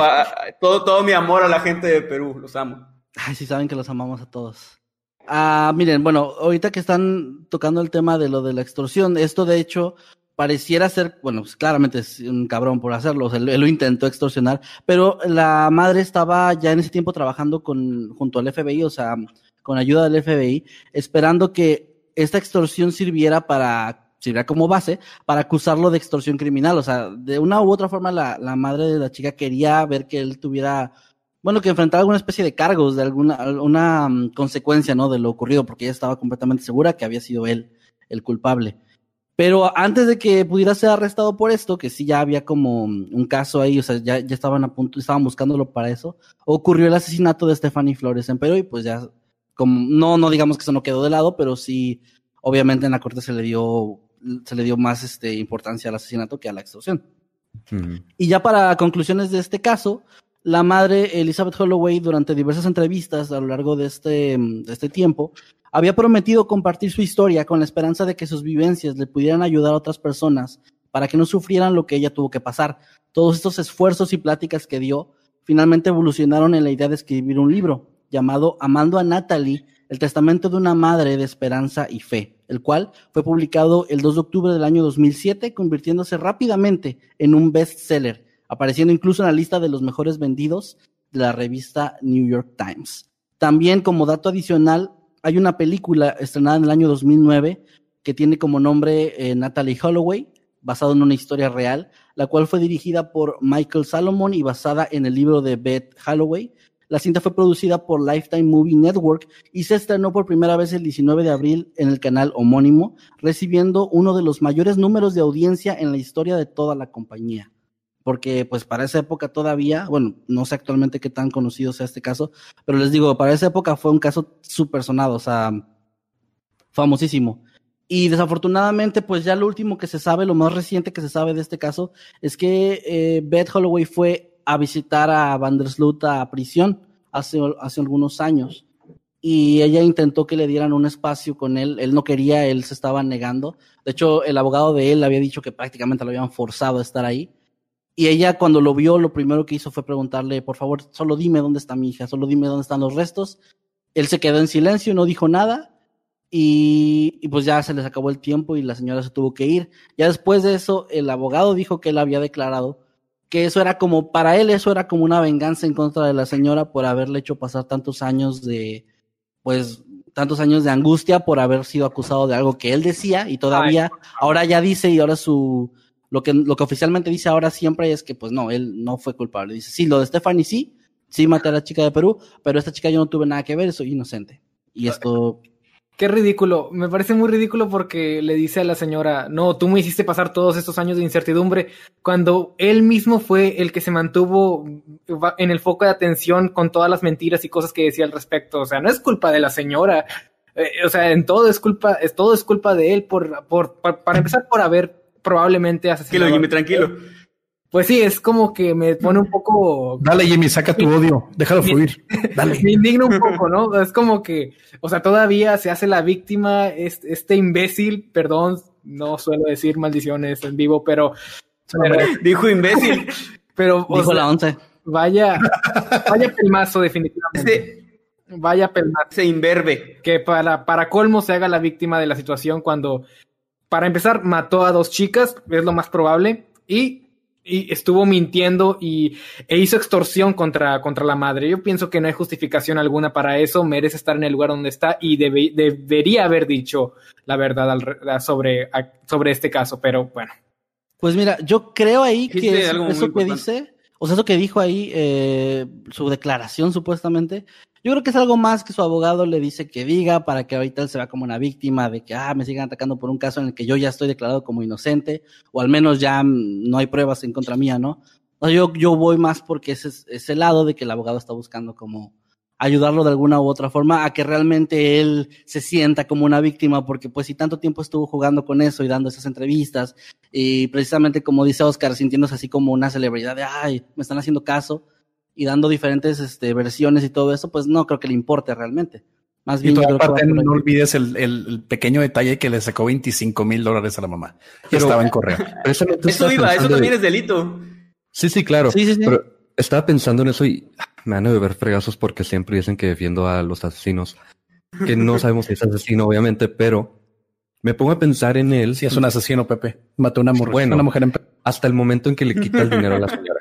S2: todo, todo mi amor a la gente de Perú, los amo.
S4: Ay, sí saben que los amamos a todos. Ah, miren, bueno, ahorita que están tocando el tema de lo de la extorsión, esto de hecho pareciera ser, bueno, pues claramente es un cabrón por hacerlo, o sea, él, lo intentó extorsionar, pero la madre estaba ya en ese tiempo trabajando con, junto al FBI, o sea, con ayuda del FBI, esperando que esta extorsión sirviera para, sirviera como base, para acusarlo de extorsión criminal, o sea, de una u otra forma la, la madre de la chica quería ver que él tuviera bueno, que enfrentara alguna especie de cargos, de alguna una mm, consecuencia, ¿no? De lo ocurrido, porque ella estaba completamente segura que había sido él el culpable. Pero antes de que pudiera ser arrestado por esto, que sí ya había como mm, un caso ahí, o sea, ya, ya estaban a punto, estaban buscándolo para eso, ocurrió el asesinato de Stephanie Flores en Perú y pues ya, como, no, no digamos que eso no quedó de lado, pero sí, obviamente en la corte se le dio, se le dio más este, importancia al asesinato que a la extorsión. Y ya para conclusiones de este caso, la madre Elizabeth Holloway durante diversas entrevistas a lo largo de este, de este tiempo había prometido compartir su historia con la esperanza de que sus vivencias le pudieran ayudar a otras personas para que no sufrieran lo que ella tuvo que pasar. Todos estos esfuerzos y pláticas que dio finalmente evolucionaron en la idea de escribir un libro llamado Amando a Natalie, el testamento de una madre de esperanza y fe, el cual fue publicado el 2 de octubre del año 2007, convirtiéndose rápidamente en un bestseller apareciendo incluso en la lista de los mejores vendidos de la revista New York Times. También como dato adicional, hay una película estrenada en el año 2009 que tiene como nombre eh, Natalie Holloway, basado en una historia real, la cual fue dirigida por Michael Salomon y basada en el libro de Beth Holloway. La cinta fue producida por Lifetime Movie Network y se estrenó por primera vez el 19 de abril en el canal homónimo, recibiendo uno de los mayores números de audiencia en la historia de toda la compañía porque pues para esa época todavía, bueno, no sé actualmente qué tan conocido sea este caso, pero les digo, para esa época fue un caso súper sonado, o sea, famosísimo. Y desafortunadamente, pues ya lo último que se sabe, lo más reciente que se sabe de este caso, es que eh, Beth Holloway fue a visitar a Vandersloot a prisión hace, hace algunos años. Y ella intentó que le dieran un espacio con él. Él no quería, él se estaba negando. De hecho, el abogado de él había dicho que prácticamente lo habían forzado a estar ahí. Y ella cuando lo vio, lo primero que hizo fue preguntarle, por favor, solo dime dónde está mi hija, solo dime dónde están los restos. Él se quedó en silencio, no dijo nada. Y, pues ya se les acabó el tiempo y la señora se tuvo que ir. Ya después de eso, el abogado dijo que él había declarado que eso era como, para él eso era como una venganza en contra de la señora por haberle hecho pasar tantos años de, pues, tantos años de angustia por haber sido acusado de algo que él decía y todavía, ahora ya dice y ahora su, lo que, lo que oficialmente dice ahora siempre es que, pues no, él no fue culpable. Dice, sí, lo de Stephanie sí, sí maté a la chica de Perú, pero esta chica yo no tuve nada que ver, soy inocente. Y esto...
S5: Qué ridículo, me parece muy ridículo porque le dice a la señora, no, tú me hiciste pasar todos estos años de incertidumbre, cuando él mismo fue el que se mantuvo en el foco de atención con todas las mentiras y cosas que decía al respecto. O sea, no es culpa de la señora, eh, o sea, en todo es culpa, es, todo es culpa de él por, por, para empezar por haber probablemente
S2: asesinado. Tranquilo, Jimmy, tranquilo.
S5: Pues sí, es como que me pone un poco.
S6: Dale, Jimmy, saca tu odio, déjalo fluir. Dale.
S5: Me indigna un poco, ¿no? Es como que, o sea, todavía se hace la víctima, este, imbécil, perdón, no suelo decir maldiciones en vivo, pero...
S2: Dijo imbécil.
S5: Pero,
S4: Dijo la once.
S5: Vaya, vaya pelmazo definitivamente. Vaya pelmazo.
S2: Se inverbe.
S5: Que para, para colmo se haga la víctima de la situación cuando, para empezar, mató a dos chicas, es lo más probable, y, y estuvo mintiendo y, e hizo extorsión contra, contra la madre. Yo pienso que no hay justificación alguna para eso, merece estar en el lugar donde está y debe, debería haber dicho la verdad al, sobre, sobre este caso, pero bueno.
S4: Pues mira, yo creo ahí que es, eso que dice o sea, eso que dijo ahí, eh, su declaración supuestamente, yo creo que es algo más que su abogado le dice que diga para que ahorita él se vea como una víctima de que, ah, me sigan atacando por un caso en el que yo ya estoy declarado como inocente, o al menos ya no hay pruebas en contra mía, ¿no? O sea, yo, yo voy más porque ese es ese lado de que el abogado está buscando como ayudarlo de alguna u otra forma a que realmente él se sienta como una víctima, porque pues si tanto tiempo estuvo jugando con eso y dando esas entrevistas, y precisamente como dice Oscar, sintiéndose así como una celebridad de, ay, me están haciendo caso, y dando diferentes este, versiones y todo eso, pues no creo que le importe realmente. Más bien,
S6: aparte, no olvides el, el, pequeño detalle que le sacó 25 mil dólares a la mamá. Pero, estaba en correo.
S2: eso iba, eso también es delito.
S3: Sí, sí, claro. Sí, sí, sí. Pero estaba pensando en eso y me han de ver fregazos porque siempre dicen que defiendo a los asesinos. Que no sabemos si es asesino, obviamente, pero me pongo a pensar en él.
S6: Si es un asesino, Pepe. Mató una mujer, bueno, una mujer en...
S3: Hasta el momento en que le quita el dinero a la señora.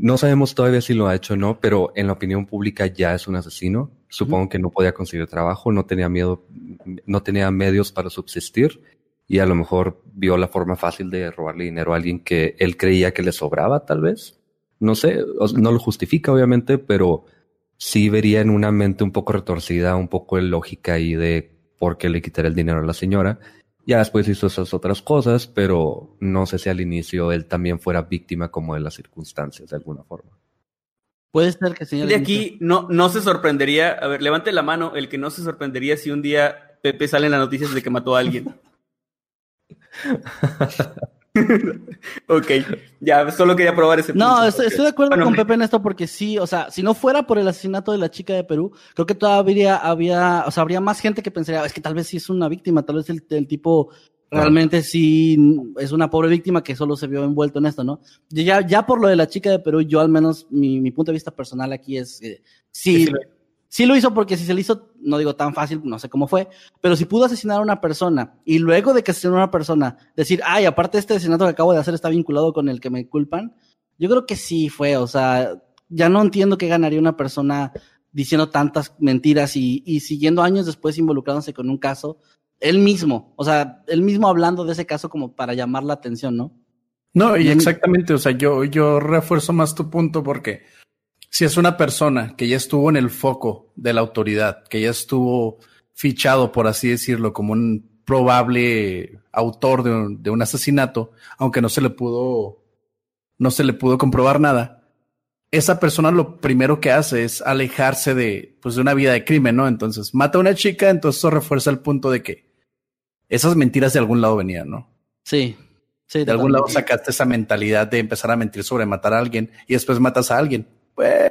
S3: No sabemos todavía si lo ha hecho o no, pero en la opinión pública ya es un asesino. Supongo que no podía conseguir trabajo, no tenía miedo, no tenía medios para subsistir y a lo mejor vio la forma fácil de robarle dinero a alguien que él creía que le sobraba, tal vez. No sé, no lo justifica obviamente, pero sí vería en una mente un poco retorcida, un poco de lógica ahí de por qué le quitaré el dinero a la señora. Ya después hizo esas otras cosas, pero no sé si al inicio él también fuera víctima como de las circunstancias de alguna forma.
S4: Puede ser que
S2: señale. De aquí no, no se sorprendería, a ver, levante la mano el que no se sorprendería si un día Pepe sale en las noticias de que mató a alguien. ok, ya, solo quería probar ese
S4: No, estoy, de acuerdo con Pepe en esto porque sí, o sea, si no fuera por el asesinato de la chica de Perú, creo que todavía había, o sea, habría más gente que pensaría, es que tal vez sí es una víctima, tal vez el, tipo realmente sí es una pobre víctima que solo se vio envuelto en esto, ¿no? Ya, ya por lo de la chica de Perú, yo al menos, mi, punto de vista personal aquí es, eh, sí, Sí lo hizo porque si se le hizo, no digo tan fácil, no sé cómo fue, pero si pudo asesinar a una persona y luego de que asesinó a una persona, decir, ay, aparte este asesinato que acabo de hacer está vinculado con el que me culpan, yo creo que sí fue, o sea, ya no entiendo qué ganaría una persona diciendo tantas mentiras y, y siguiendo años después involucrándose con un caso, él mismo, o sea, él mismo hablando de ese caso como para llamar la atención, ¿no?
S6: No, y exactamente, o sea, yo, yo refuerzo más tu punto porque si es una persona que ya estuvo en el foco de la autoridad, que ya estuvo fichado, por así decirlo, como un probable autor de un, de un asesinato, aunque no se le pudo, no se le pudo comprobar nada, esa persona lo primero que hace es alejarse de, pues, de una vida de crimen, ¿no? Entonces, mata a una chica, entonces eso refuerza el punto de que esas mentiras de algún lado venían, ¿no?
S4: Sí.
S6: Sí, de algún lado sacaste esa mentalidad de empezar a mentir sobre matar a alguien y después matas a alguien. Pues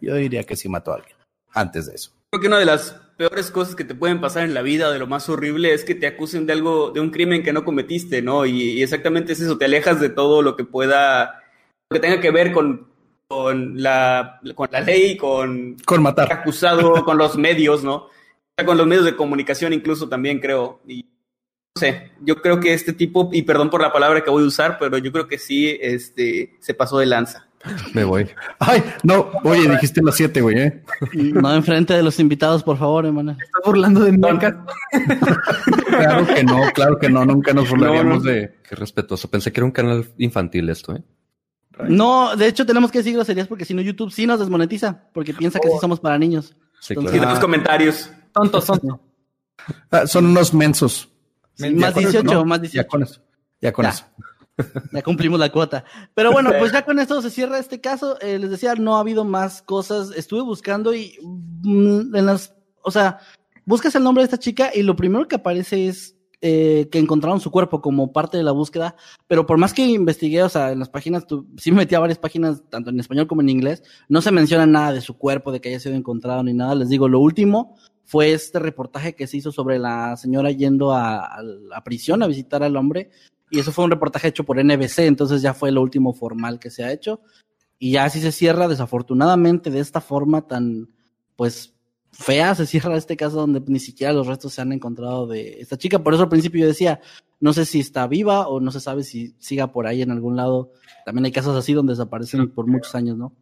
S6: yo diría que sí mató a alguien antes de eso.
S2: Creo que una de las peores cosas que te pueden pasar en la vida, de lo más horrible, es que te acusen de algo, de un crimen que no cometiste, ¿no? Y, exactamente es eso, te alejas de todo lo que pueda, lo que tenga que ver con, con, la, con la ley, con...
S6: Con matar.
S2: Acusado, con los medios, ¿no? Con los medios de comunicación incluso también creo. Y no sé, yo creo que este tipo, y perdón por la palabra que voy a usar, pero yo creo que sí, este, se pasó de lanza.
S3: Me voy.
S6: Ay, no, oye, dijiste las siete, güey, ¿eh?
S4: No enfrente de los invitados, por favor, hermano.
S5: Estás burlando de mí.
S6: claro que no, claro que no, nunca nos burlaríamos de.
S3: Qué respetuoso. Pensé que era un canal infantil esto, ¿eh?
S4: No, de hecho tenemos que decir groserías porque si no YouTube sí nos desmonetiza, porque piensa que sí somos para niños.
S2: Sí, claro. Y los comentarios.
S5: Tontos, son.
S6: Ah, son unos mensos.
S4: más 18, más 18.
S6: Ya con eso. Ya con eso.
S4: ya cumplimos la cuota. Pero bueno, pues ya con esto se cierra este caso. Eh, les decía, no ha habido más cosas. Estuve buscando y mm, en las, o sea, buscas el nombre de esta chica y lo primero que aparece es eh, que encontraron su cuerpo como parte de la búsqueda, pero por más que investigué, o sea, en las páginas, sí me metí a varias páginas, tanto en español como en inglés, no se menciona nada de su cuerpo, de que haya sido encontrado ni nada. Les digo, lo último fue este reportaje que se hizo sobre la señora yendo a, a la prisión a visitar al hombre. Y eso fue un reportaje hecho por NBC, entonces ya fue lo último formal que se ha hecho. Y ya así se cierra, desafortunadamente, de esta forma tan, pues, fea, se cierra este caso donde ni siquiera los restos se han encontrado de esta chica. Por eso al principio yo decía, no sé si está viva o no se sabe si siga por ahí en algún lado. También hay casos así donde desaparecen por muchos años, ¿no?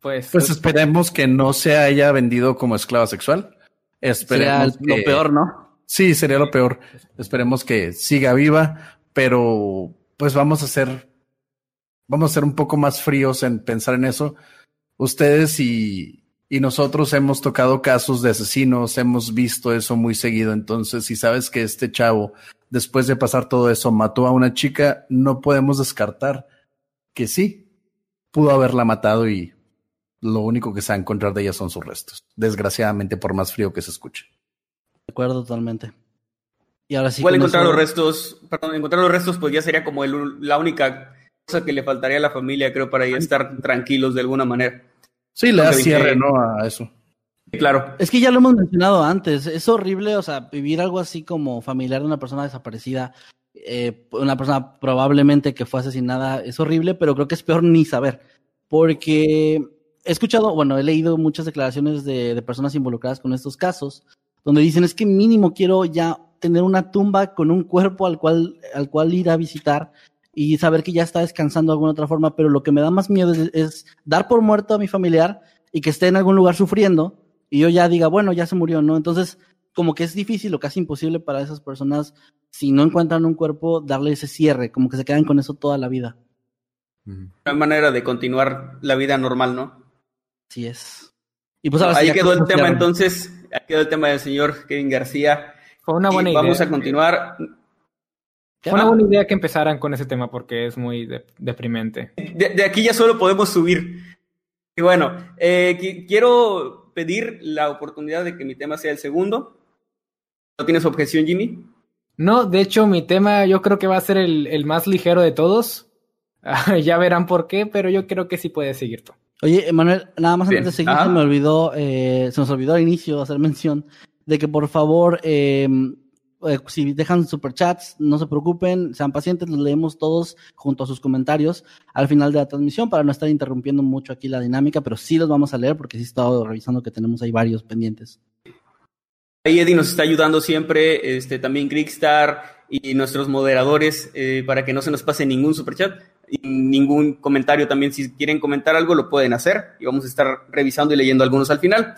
S5: Pues,
S6: Pues esperemos que no se haya vendido como esclava sexual. Esperemos
S4: lo
S6: que-
S4: peor, ¿no?
S6: Sí, sería lo peor. Esperemos que siga viva, pero pues vamos a ser, vamos a ser un poco más fríos en pensar en eso. Ustedes y, y nosotros hemos tocado casos de asesinos, hemos visto eso muy seguido. Entonces, si sabes que este chavo, después de pasar todo eso, mató a una chica, no podemos descartar que sí, pudo haberla matado y lo único que se va a encontrar de ella son sus restos. Desgraciadamente, por más frío que se escuche.
S4: De acuerdo totalmente. Y ahora sí.
S2: Igual
S4: con
S2: encontrar
S4: eso-
S2: los restos, perdón, encontrar los restos pues ya sería como el- la única cosa que le faltaría a la familia, creo, para ya estar tranquilos de alguna manera.
S6: Sí, le da cierre, ¿no? A eso.
S2: Claro,
S4: Es que ya lo hemos mencionado antes, es horrible, o sea, vivir algo así como familiar de una persona desaparecida, eh, una persona probablemente que fue asesinada, es horrible, pero creo que es peor ni saber, porque he escuchado, bueno, he leído muchas declaraciones de, de personas involucradas con estos casos, donde dicen, es que mínimo quiero ya tener una tumba con un cuerpo al cual, al cual ir a visitar y saber que ya está descansando de alguna otra forma, pero lo que me da más miedo es, es dar por muerto a mi familiar y que esté en algún lugar sufriendo y yo ya diga, bueno, ya se murió, ¿no? Entonces, como que es difícil o casi imposible para esas personas, si no encuentran un cuerpo, darle ese cierre, como que se quedan con eso toda la vida.
S2: no hay manera de continuar la vida normal, ¿no?
S4: Así es. Y pues ahora
S2: Ahí quedó el tema entonces, ahí quedó el tema del señor Kevin García.
S5: fue una
S2: Y
S5: buena idea.
S2: vamos a continuar.
S5: Fue una buena idea que empezaran con ese tema porque es muy de- deprimente.
S2: De, de aquí ya solo podemos subir. Y bueno, eh, qui- quiero pedir la oportunidad de que mi tema sea el segundo. ¿No tienes objeción, Jimmy?
S5: No, de hecho, mi tema yo creo que va a ser el, el más ligero de todos. Ah, ya verán por qué, pero yo creo que sí puedes seguir tú.
S4: Oye, Manuel, nada más
S2: Bien.
S4: antes de seguir,
S2: Ajá.
S4: se me olvidó, eh, se nos olvidó al inicio hacer mención de que por favor, eh, eh, si dejan superchats, no se preocupen, sean pacientes, los leemos todos junto a sus comentarios al final de la transmisión para no estar interrumpiendo mucho aquí la dinámica, pero sí los vamos a leer porque sí he estado revisando que tenemos ahí varios pendientes.
S2: Ahí Eddie nos está ayudando siempre, este, también Krickstar y nuestros moderadores eh, para que no se nos pase ningún superchat y ningún comentario también. Si quieren comentar algo, lo pueden hacer y vamos a estar revisando y leyendo algunos al final.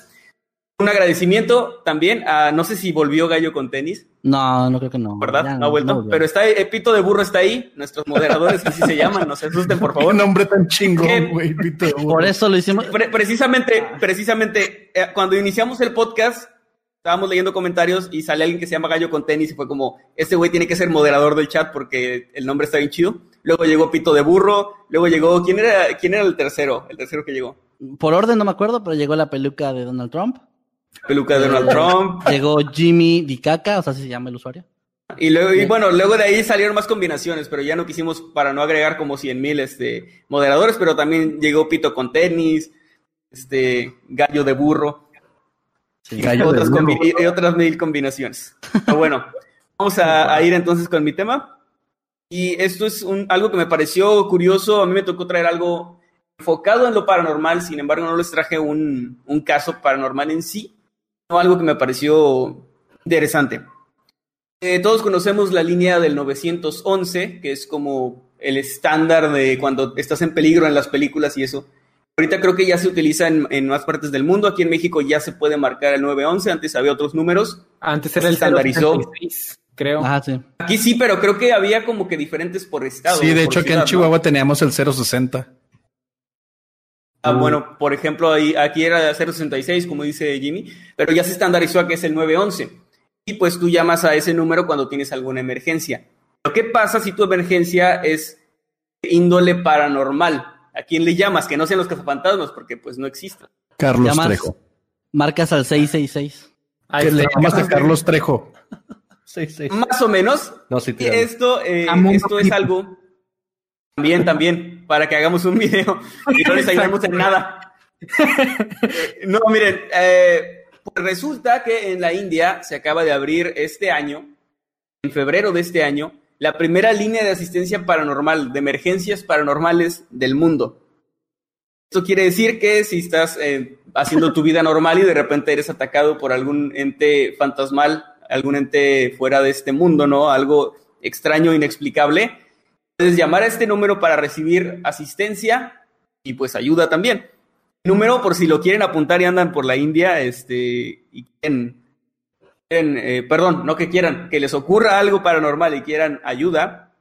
S2: Un agradecimiento también a, no sé si volvió Gallo con tenis,
S4: No, no creo que no.
S2: ¿verdad?
S4: ya
S2: no ha vuelto,
S4: volvió.
S2: pero está, eh, Pito de Burro está ahí, nuestros moderadores que así se llaman, no se asusten por favor.
S6: Un nombre tan chingón, güey. pito de burro.
S4: Por eso lo hicimos.
S2: Pre- precisamente, precisamente, eh, cuando iniciamos el podcast, estábamos leyendo comentarios y sale alguien que se llama Gallo con tenis y fue como, este güey tiene que ser moderador del chat porque el nombre está bien chido. Luego llegó Pito de Burro, luego llegó, ¿quién era, quién era el tercero? El tercero que llegó.
S4: Por orden no me acuerdo, pero llegó la peluca de Donald Trump.
S2: Peluca de Donald Trump.
S4: Llegó Jimmy Dicaca, o sea, así se llama el usuario.
S2: Y luego, y bueno, luego de ahí salieron más combinaciones, pero ya no quisimos para no agregar como 100 mil este, moderadores, pero también llegó Pito con tenis, este, Gallo de Burro.
S4: Sí.
S2: y
S6: Gallo de
S2: otras,
S6: burro.
S2: combi- y otras mil combinaciones. Pero bueno, vamos a, a ir entonces con mi tema. Y esto es un, algo que me pareció curioso. A mí me tocó traer algo enfocado en lo paranormal, sin embargo no les traje un, un caso paranormal en sí, sino algo que me pareció interesante. Eh, todos conocemos la línea del 911, que es como el estándar de cuando estás en peligro en las películas y eso. Ahorita creo que ya se utiliza en, en más partes del mundo. Aquí en México ya se puede marcar el 911. Antes había otros números.
S5: Antes era el
S2: Estandarizó.
S5: 066, creo.
S4: Ajá, sí.
S2: Aquí sí, pero creo que había como que diferentes por estado.
S6: Sí, de hecho, aquí en. Chihuahua teníamos el 060.
S2: Ah, bueno, por ejemplo, ahí, aquí era 066, como dice Jimmy, pero ya se estandarizó a que es el 911. Y pues tú llamas a ese número cuando tienes alguna emergencia. Pero ¿qué pasa si tu emergencia es índole paranormal? ¿A quién le llamas? Que no sean los cazafantasmas, porque pues no existen.
S6: Carlos
S4: Llamas-
S6: Trejo.
S4: Marcas al 666.
S5: Ahí
S6: Que le llamas a Carlos Trejo.
S3: Sí, sí.
S2: Más o menos.
S3: No, sí,
S2: esto, eh, esto es algo. También, también, para que hagamos un video y no les ayudemos en nada. No, miren, eh, pues resulta que en la India se acaba de abrir este año, en febrero de este año, la primera línea de asistencia paranormal, de emergencias paranormales del mundo. Esto quiere decir que si estás eh, haciendo tu vida normal y de repente eres atacado por algún ente fantasmal, algún ente fuera de este mundo, ¿no? Algo extraño, inexplicable, puedes llamar a este número para recibir asistencia y pues ayuda también. Número, por si lo quieren apuntar y andan por la India, este, y quieren, eh, perdón, no que quieran, que les ocurra algo paranormal y quieran ayuda,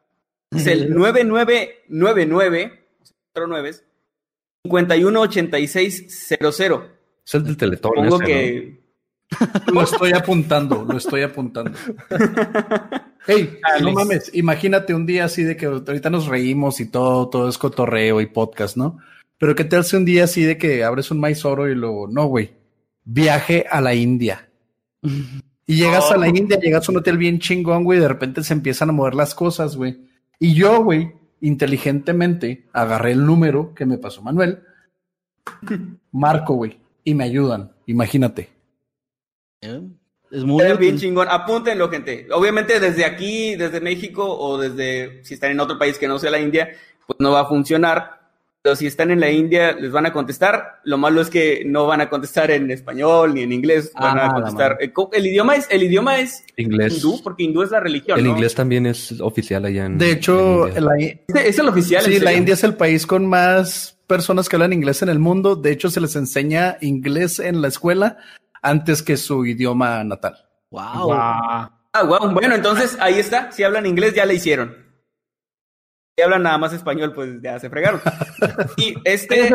S2: es el 9999, 518600.
S3: Es el del Teletón.
S2: Supongo que...
S6: Lo estoy apuntando, lo estoy apuntando. Hey, no mames, imagínate un día así de que ahorita nos reímos y todo, todo es cotorreo y podcast, ¿no? Pero que te hace un día así de que abres un maíz oro y luego, no, güey, viaje a la India. Y llegas a la. India, llegas a un hotel bien chingón, güey, y de repente se empiezan a mover las cosas, güey. Y yo, güey, inteligentemente agarré el número que me pasó Manuel, marco, güey, y me ayudan, imagínate.
S2: Es muy bien chingón. Apúntenlo, gente. Obviamente desde aquí, desde México o desde si están en otro país que no sea la India, pues no va a funcionar. Pero si están en la India, les van a contestar. Lo malo es que no van a contestar en español ni en inglés. Van a contestar. Eh, el idioma es, el idioma es
S3: inglés.
S2: hindú, porque hindú es la religión.
S3: El inglés también es oficial allá en.
S6: De hecho,
S2: es el oficial.
S6: Sí, la India es el país con más personas que hablan inglés en el mundo. De hecho, se les enseña inglés en la escuela antes que su idioma natal.
S2: Wow. Ah, wow. Bueno, entonces ahí está. Si hablan inglés, ya le hicieron. Si hablan nada más español, pues ya se fregaron.
S5: Y este.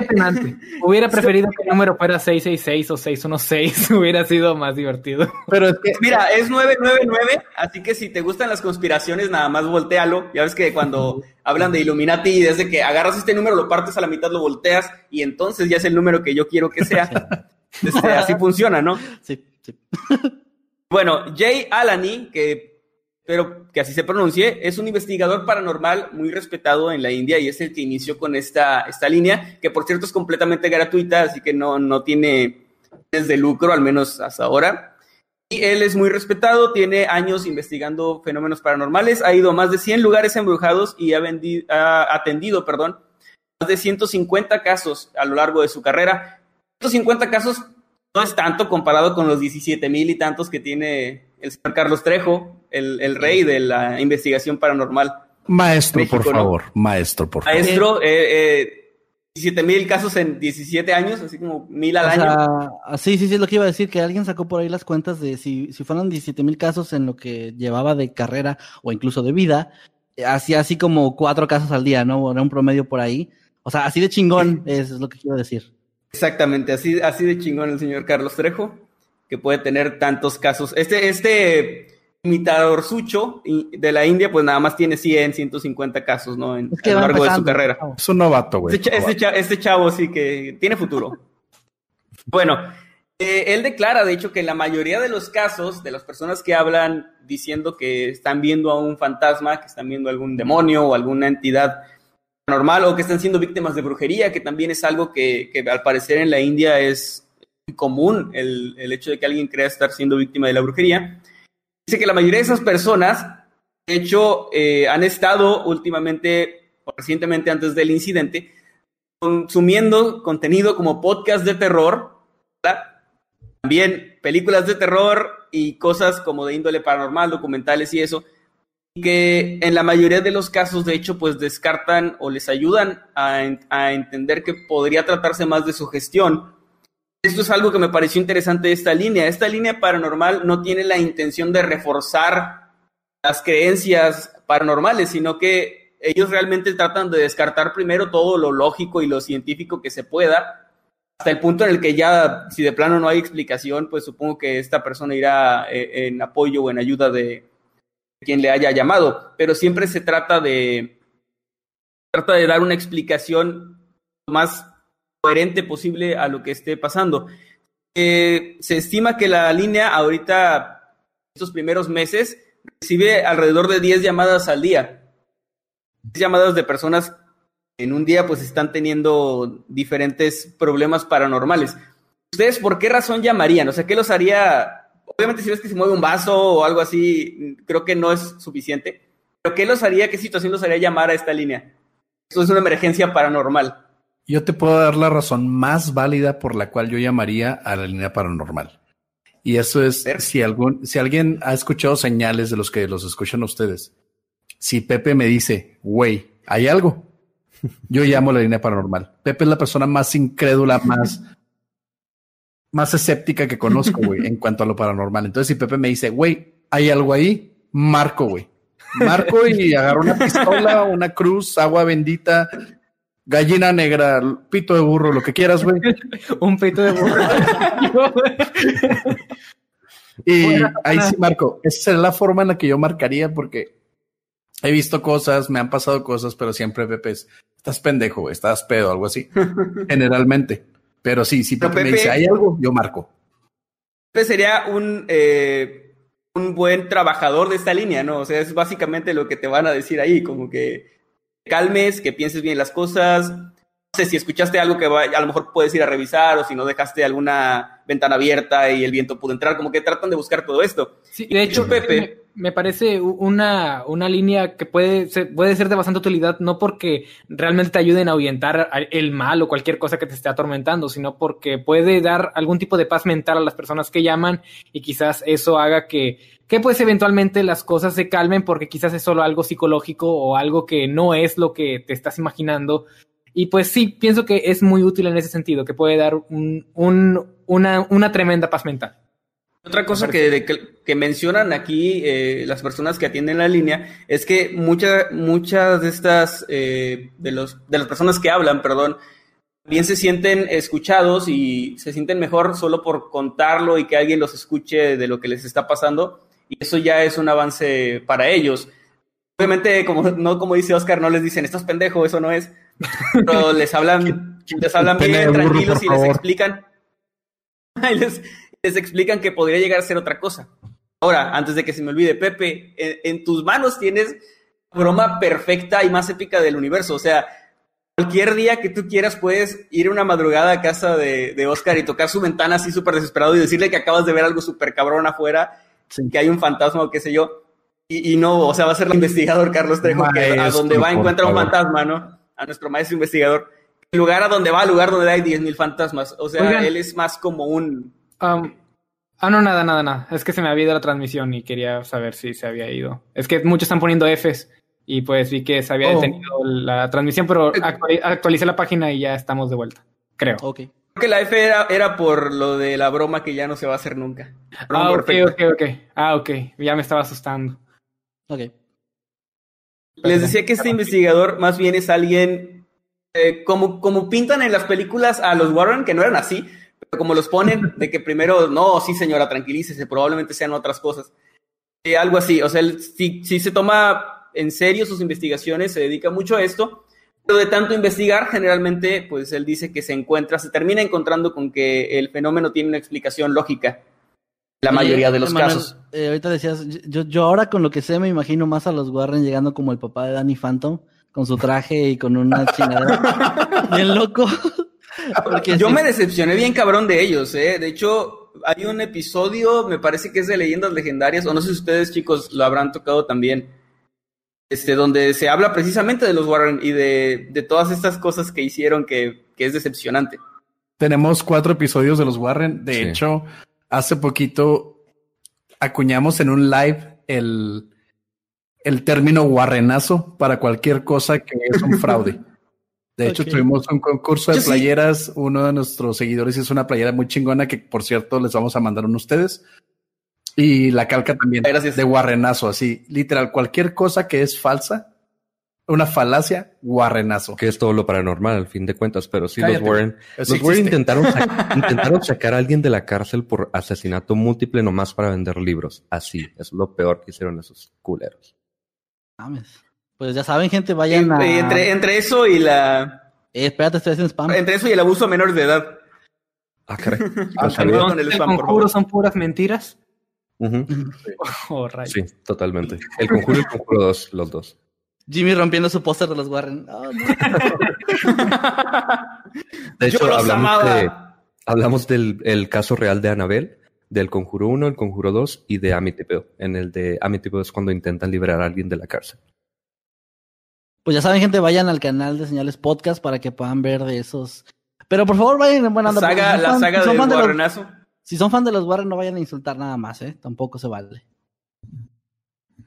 S5: Hubiera preferido que el número fuera 666 o 616. Hubiera sido más divertido.
S2: Pero es que. Mira, es 999. Así que si te gustan las conspiraciones, nada más voltealo. Ya ves que cuando hablan de Illuminati, desde que agarras este número, lo partes a la mitad, lo volteas. Y entonces ya es el número que yo quiero que sea. Este, así funciona, ¿no?
S4: Sí, sí.
S2: Bueno, Jay Alani, que pero que así se pronuncie, es un investigador paranormal muy respetado en la India y es el que inició con esta, esta línea, que por cierto es completamente gratuita, así que no, no tiene de lucro, al menos hasta ahora. Y él es muy respetado, tiene años investigando fenómenos paranormales, ha ido a más de 100 lugares embrujados y ha, ha atendido, perdón, más de 150 casos a lo largo de su carrera 150 casos no es tanto comparado con los 17 mil y tantos que tiene el señor Carlos Trejo, el, rey de la investigación paranormal.
S6: Maestro, por favor, maestro, por
S2: favor. Maestro, eh, 17 eh, mil casos en 17 años, así como mil al año.
S4: Sí, sí, sí, es lo que iba a decir, que alguien sacó por ahí las cuentas de si, si fueron 17 mil casos en lo que llevaba de carrera o incluso de vida, hacía así como cuatro casos al día, ¿no? Era un promedio por ahí. O sea, así de chingón es lo que quiero decir.
S2: Exactamente, así, así de chingón el señor Carlos Trejo, que puede tener tantos casos. Este, este imitador sucho de la India, pues nada más tiene 100, 150 casos, ¿no? En, a lo largo de su carrera.
S6: Es un novato, güey.
S2: Este, este, este, chavo sí que tiene futuro. bueno, eh, él declara, de hecho, que en la mayoría de los casos de las personas que hablan diciendo que están viendo a un fantasma, que están viendo algún demonio o alguna entidad normal o que están siendo víctimas de brujería, que también es algo que, al parecer en la India es común, el, hecho de que alguien crea estar siendo víctima de la brujería. Dice que la mayoría de esas personas, de hecho, eh, han estado últimamente o recientemente antes del incidente consumiendo contenido como podcast de terror, también películas de terror y cosas como de índole paranormal, documentales y eso, que en la mayoría de los casos, de hecho, pues descartan o les ayudan a, entender que podría tratarse más de su gestión. Esto es algo que me pareció interesante esta línea. Esta línea paranormal no tiene la intención de reforzar las creencias paranormales, sino que ellos realmente tratan de descartar primero todo lo lógico y lo científico que se pueda, hasta el punto en el que ya, si de plano no hay explicación, pues supongo que esta persona irá eh, en apoyo o en ayuda de, quien le haya llamado, pero siempre se trata de, trata de dar una explicación más coherente posible a lo que esté pasando. Eh, se estima que la línea ahorita, estos primeros meses, recibe alrededor de 10 llamadas al día. 10 llamadas de personas en un día pues están teniendo diferentes problemas paranormales. ¿ustedes por qué razón llamarían? O sea, ¿qué los haría? Obviamente si ves que se mueve un vaso o algo así, creo que no es suficiente. Pero ¿qué los haría, qué situación los haría llamar a esta línea? Esto es una emergencia paranormal.
S6: Yo te puedo dar la razón más válida por la cual yo llamaría a la línea paranormal. Y eso es si algún, si alguien ha escuchado señales de los que los escuchan ustedes. Si Pepe me dice, güey, hay algo, yo llamo a la línea paranormal. Pepe es la persona más incrédula, más, más escéptica que conozco, güey, en cuanto a lo paranormal. Entonces, si Pepe me dice, güey, hay algo ahí, marco, güey. Marco y agarro una pistola, una cruz, agua bendita, gallina negra, pito de burro, lo que quieras, güey.
S5: Un pito de burro.
S6: y ahí sí marco. Esa es la forma en la que yo marcaría porque he visto cosas, me han pasado cosas, pero siempre Pepe es, estás pendejo, güey, estás pedo, algo así. Generalmente. Pero sí, si Pepe, me dice, hay algo, yo marco.
S2: Pepe sería un... Eh un buen trabajador de esta línea, ¿no? O sea, es básicamente lo que te van a decir ahí, como que calmes, que pienses bien las cosas. No sé si escuchaste algo que a lo mejor puedes ir a revisar o si no dejaste alguna ventana abierta y el viento pudo entrar, como que tratan de buscar todo esto.
S5: Sí, de hecho, Pepe, me parece una, una línea que puede ser, puede ser de bastante utilidad, no porque realmente te ayuden a ahuyentar el mal o cualquier cosa que te esté atormentando, sino porque puede dar algún tipo de paz mental a las personas que llaman y quizás eso haga que, que pues eventualmente las cosas se calmen porque quizás es solo algo psicológico o algo que no es lo que te estás imaginando. Y pues sí, pienso que es muy útil en ese sentido, que puede dar un, un, una, una tremenda paz mental.
S2: Otra cosa que, que, mencionan aquí eh, las personas que atienden la línea es que muchas muchas de estas, eh, de, los, de las personas que hablan, perdón, bien se sienten escuchados y se sienten mejor solo por contarlo y que alguien los escuche de lo que les está pasando. Y eso ya es un avance para ellos. Obviamente, como, no como dice Oscar, no les dicen, estás pendejo, eso no es. Pero les hablan, les hablan bien tranquilos y les explican. Y les, les explican que podría llegar a ser otra cosa. Ahora, antes de que se me olvide, Pepe, en, tus manos tienes la broma perfecta y más épica del universo. O sea, cualquier día que tú quieras puedes ir una madrugada a casa de, Oscar y tocar su ventana así súper desesperado y decirle que acabas de ver algo súper cabrón afuera, que hay un fantasma o qué sé yo. Y, no, o sea, va a ser el investigador Carlos Trejo que a donde va encuentra un fantasma, ¿no? A nuestro maestro investigador. El lugar a donde va, lugar donde hay 10.000 fantasmas. O sea, él es más como un
S5: ah, no, nada, nada, nada. Es que se me había ido la transmisión y quería saber si se había ido. Es que muchos están poniendo Fs y pues vi que se había oh. detenido la transmisión, pero eh, actualicé la página y ya estamos de vuelta. Creo.
S2: Ok. Creo que la F era, por lo de la broma que ya no se va a hacer nunca.
S5: ah, ok, ok, ok. Ah, ok. Ya me estaba asustando.
S4: Ok.
S2: Les decía que este investigador más bien es alguien eh, como, como pintan en las películas a los Warren, que no eran así, como los ponen, de que primero, no, sí señora, tranquilícese, probablemente sean otras cosas. Eh, algo así, o sea, él sí, se toma en serio sus investigaciones, se dedica mucho a esto, pero de tanto investigar, generalmente, pues él dice que se encuentra, se termina encontrando con que el fenómeno tiene una explicación lógica. La mayoría de los casos.
S4: Eh, ahorita decías, yo, yo ahora con lo que sé me imagino más a los Warren llegando como el papá de Danny Phantom, con su traje y con una chingada bien loco.
S2: Yo me decepcioné bien cabrón de ellos, ¿eh? De hecho, hay un episodio, me parece que es de Leyendas Legendarias, o no sé si ustedes, chicos, lo habrán tocado también, este, donde se habla precisamente de los Warren y de, de todas estas cosas que hicieron que, que, es decepcionante.
S6: Tenemos cuatro episodios de los Warren. De hecho, hace poquito acuñamos en un live el, el término warrenazo para cualquier cosa que es un fraude. De hecho, tuvimos un concurso de playeras. Uno de nuestros seguidores hizo una playera muy chingona que, por cierto, les vamos a mandar a ustedes. Y la calca también Gracias. de guarrenazo, así. Literal, cualquier cosa que es falsa, una falacia, guarrenazo.
S3: Que es todo lo paranormal, al fin de cuentas. Pero sí, los Warren, los Warren intentaron, intentaron sacar a alguien de la cárcel por asesinato múltiple nomás para vender libros. Así, es lo peor que hicieron esos culeros.
S4: Mames. Pues ya saben, gente, vayan a...
S2: Entre, entre eso y la...
S4: Eh, espérate, estoy haciendo spam.
S2: Entre eso y el abuso a menores de edad.
S5: Ah, caray. Ah, el spam, conjuro son puras mentiras?
S3: oh, sí, totalmente. El conjuro y el conjuro dos, los dos.
S4: Jimmy rompiendo su póster de los Warren.
S3: de hecho, hablamos de, hablamos del el caso real de Anabel, del Conjuro 1, el Conjuro 2 y de Amityville. En el de Amityville es cuando intentan liberar a alguien de la cárcel.
S4: Pues ya saben, gente, vayan al canal de Señales Podcast para que puedan ver de esos. Pero por favor, vayan en buena
S2: La
S4: onda. porque
S2: saga,
S4: si
S2: la
S4: son-
S2: saga
S4: si son
S2: del
S4: fan de los-
S2: Warrenazo.
S4: Si son fan de los Warren, no vayan a insultar nada más, ¿eh? Tampoco se vale.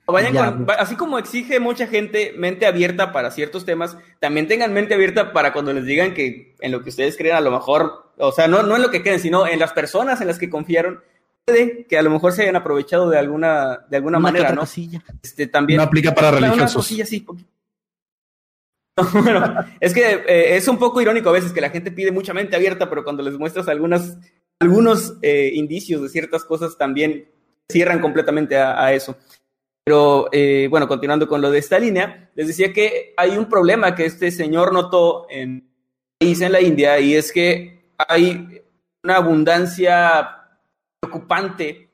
S2: Vayan
S4: Ya.
S2: con- va- así como exige mucha gente mente abierta para ciertos temas, también tengan mente abierta para cuando les digan que en lo que ustedes creen a lo mejor, o sea, no, no en lo que creen, sino en las personas en las que confiaron, puede que a lo mejor se hayan aprovechado de alguna, de alguna
S4: Una
S2: manera, ¿no?
S4: cosilla.
S2: Este, también.
S6: No aplica para
S2: Una- Una
S6: religiosos.
S2: cosilla así, poquito. bueno, es que eh, es un poco irónico a veces que la gente pide mucha mente abierta, pero cuando les muestras algunas, algunos eh, indicios de ciertas cosas también cierran completamente a, a eso. Pero eh, bueno, continuando con lo de esta línea, les decía que hay un problema que este señor notó en, país en la India y es que hay una abundancia preocupante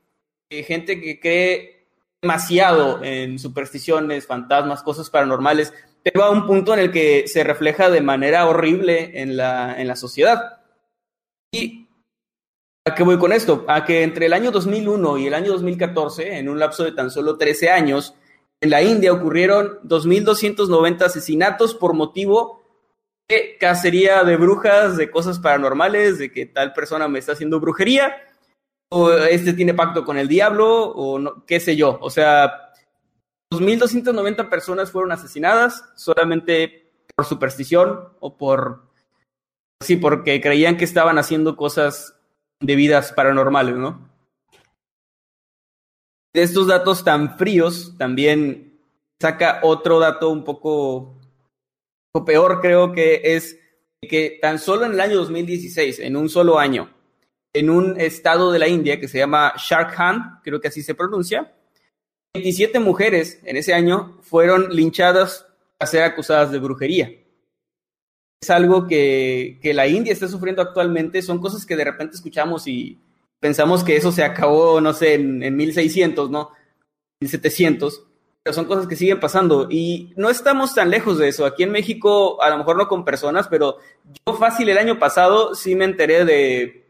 S2: de gente que cree demasiado en supersticiones, fantasmas, cosas paranormales, pero a un punto en el que se refleja de manera horrible en la, en la sociedad. ¿Y a qué voy con esto? A que entre el año 2001 y el año 2014, en un lapso de tan solo 13 años, en la India ocurrieron 2.290 asesinatos por motivo de cacería de brujas, de cosas paranormales, de que tal persona me está haciendo brujería, o este tiene pacto con el diablo, o no, qué sé yo. O sea, 2.290 personas fueron asesinadas solamente por superstición o por, sí, porque creían que estaban haciendo cosas debidas paranormales, ¿no? De estos datos tan fríos, también saca otro dato un poco, un poco peor, creo que es que tan solo en el año 2016, en un solo año, en un estado de la India que se llama Sharkhand, creo que así se pronuncia, 27 mujeres en ese año fueron linchadas a ser acusadas de brujería. Es algo que, que la India está sufriendo actualmente, son cosas que de repente escuchamos y pensamos que eso se acabó, no sé, en, en 1600, ¿no? 1700, pero son cosas que siguen pasando y no estamos tan lejos de eso. Aquí en México, a lo mejor no con personas, pero yo fácil el año pasado sí me enteré de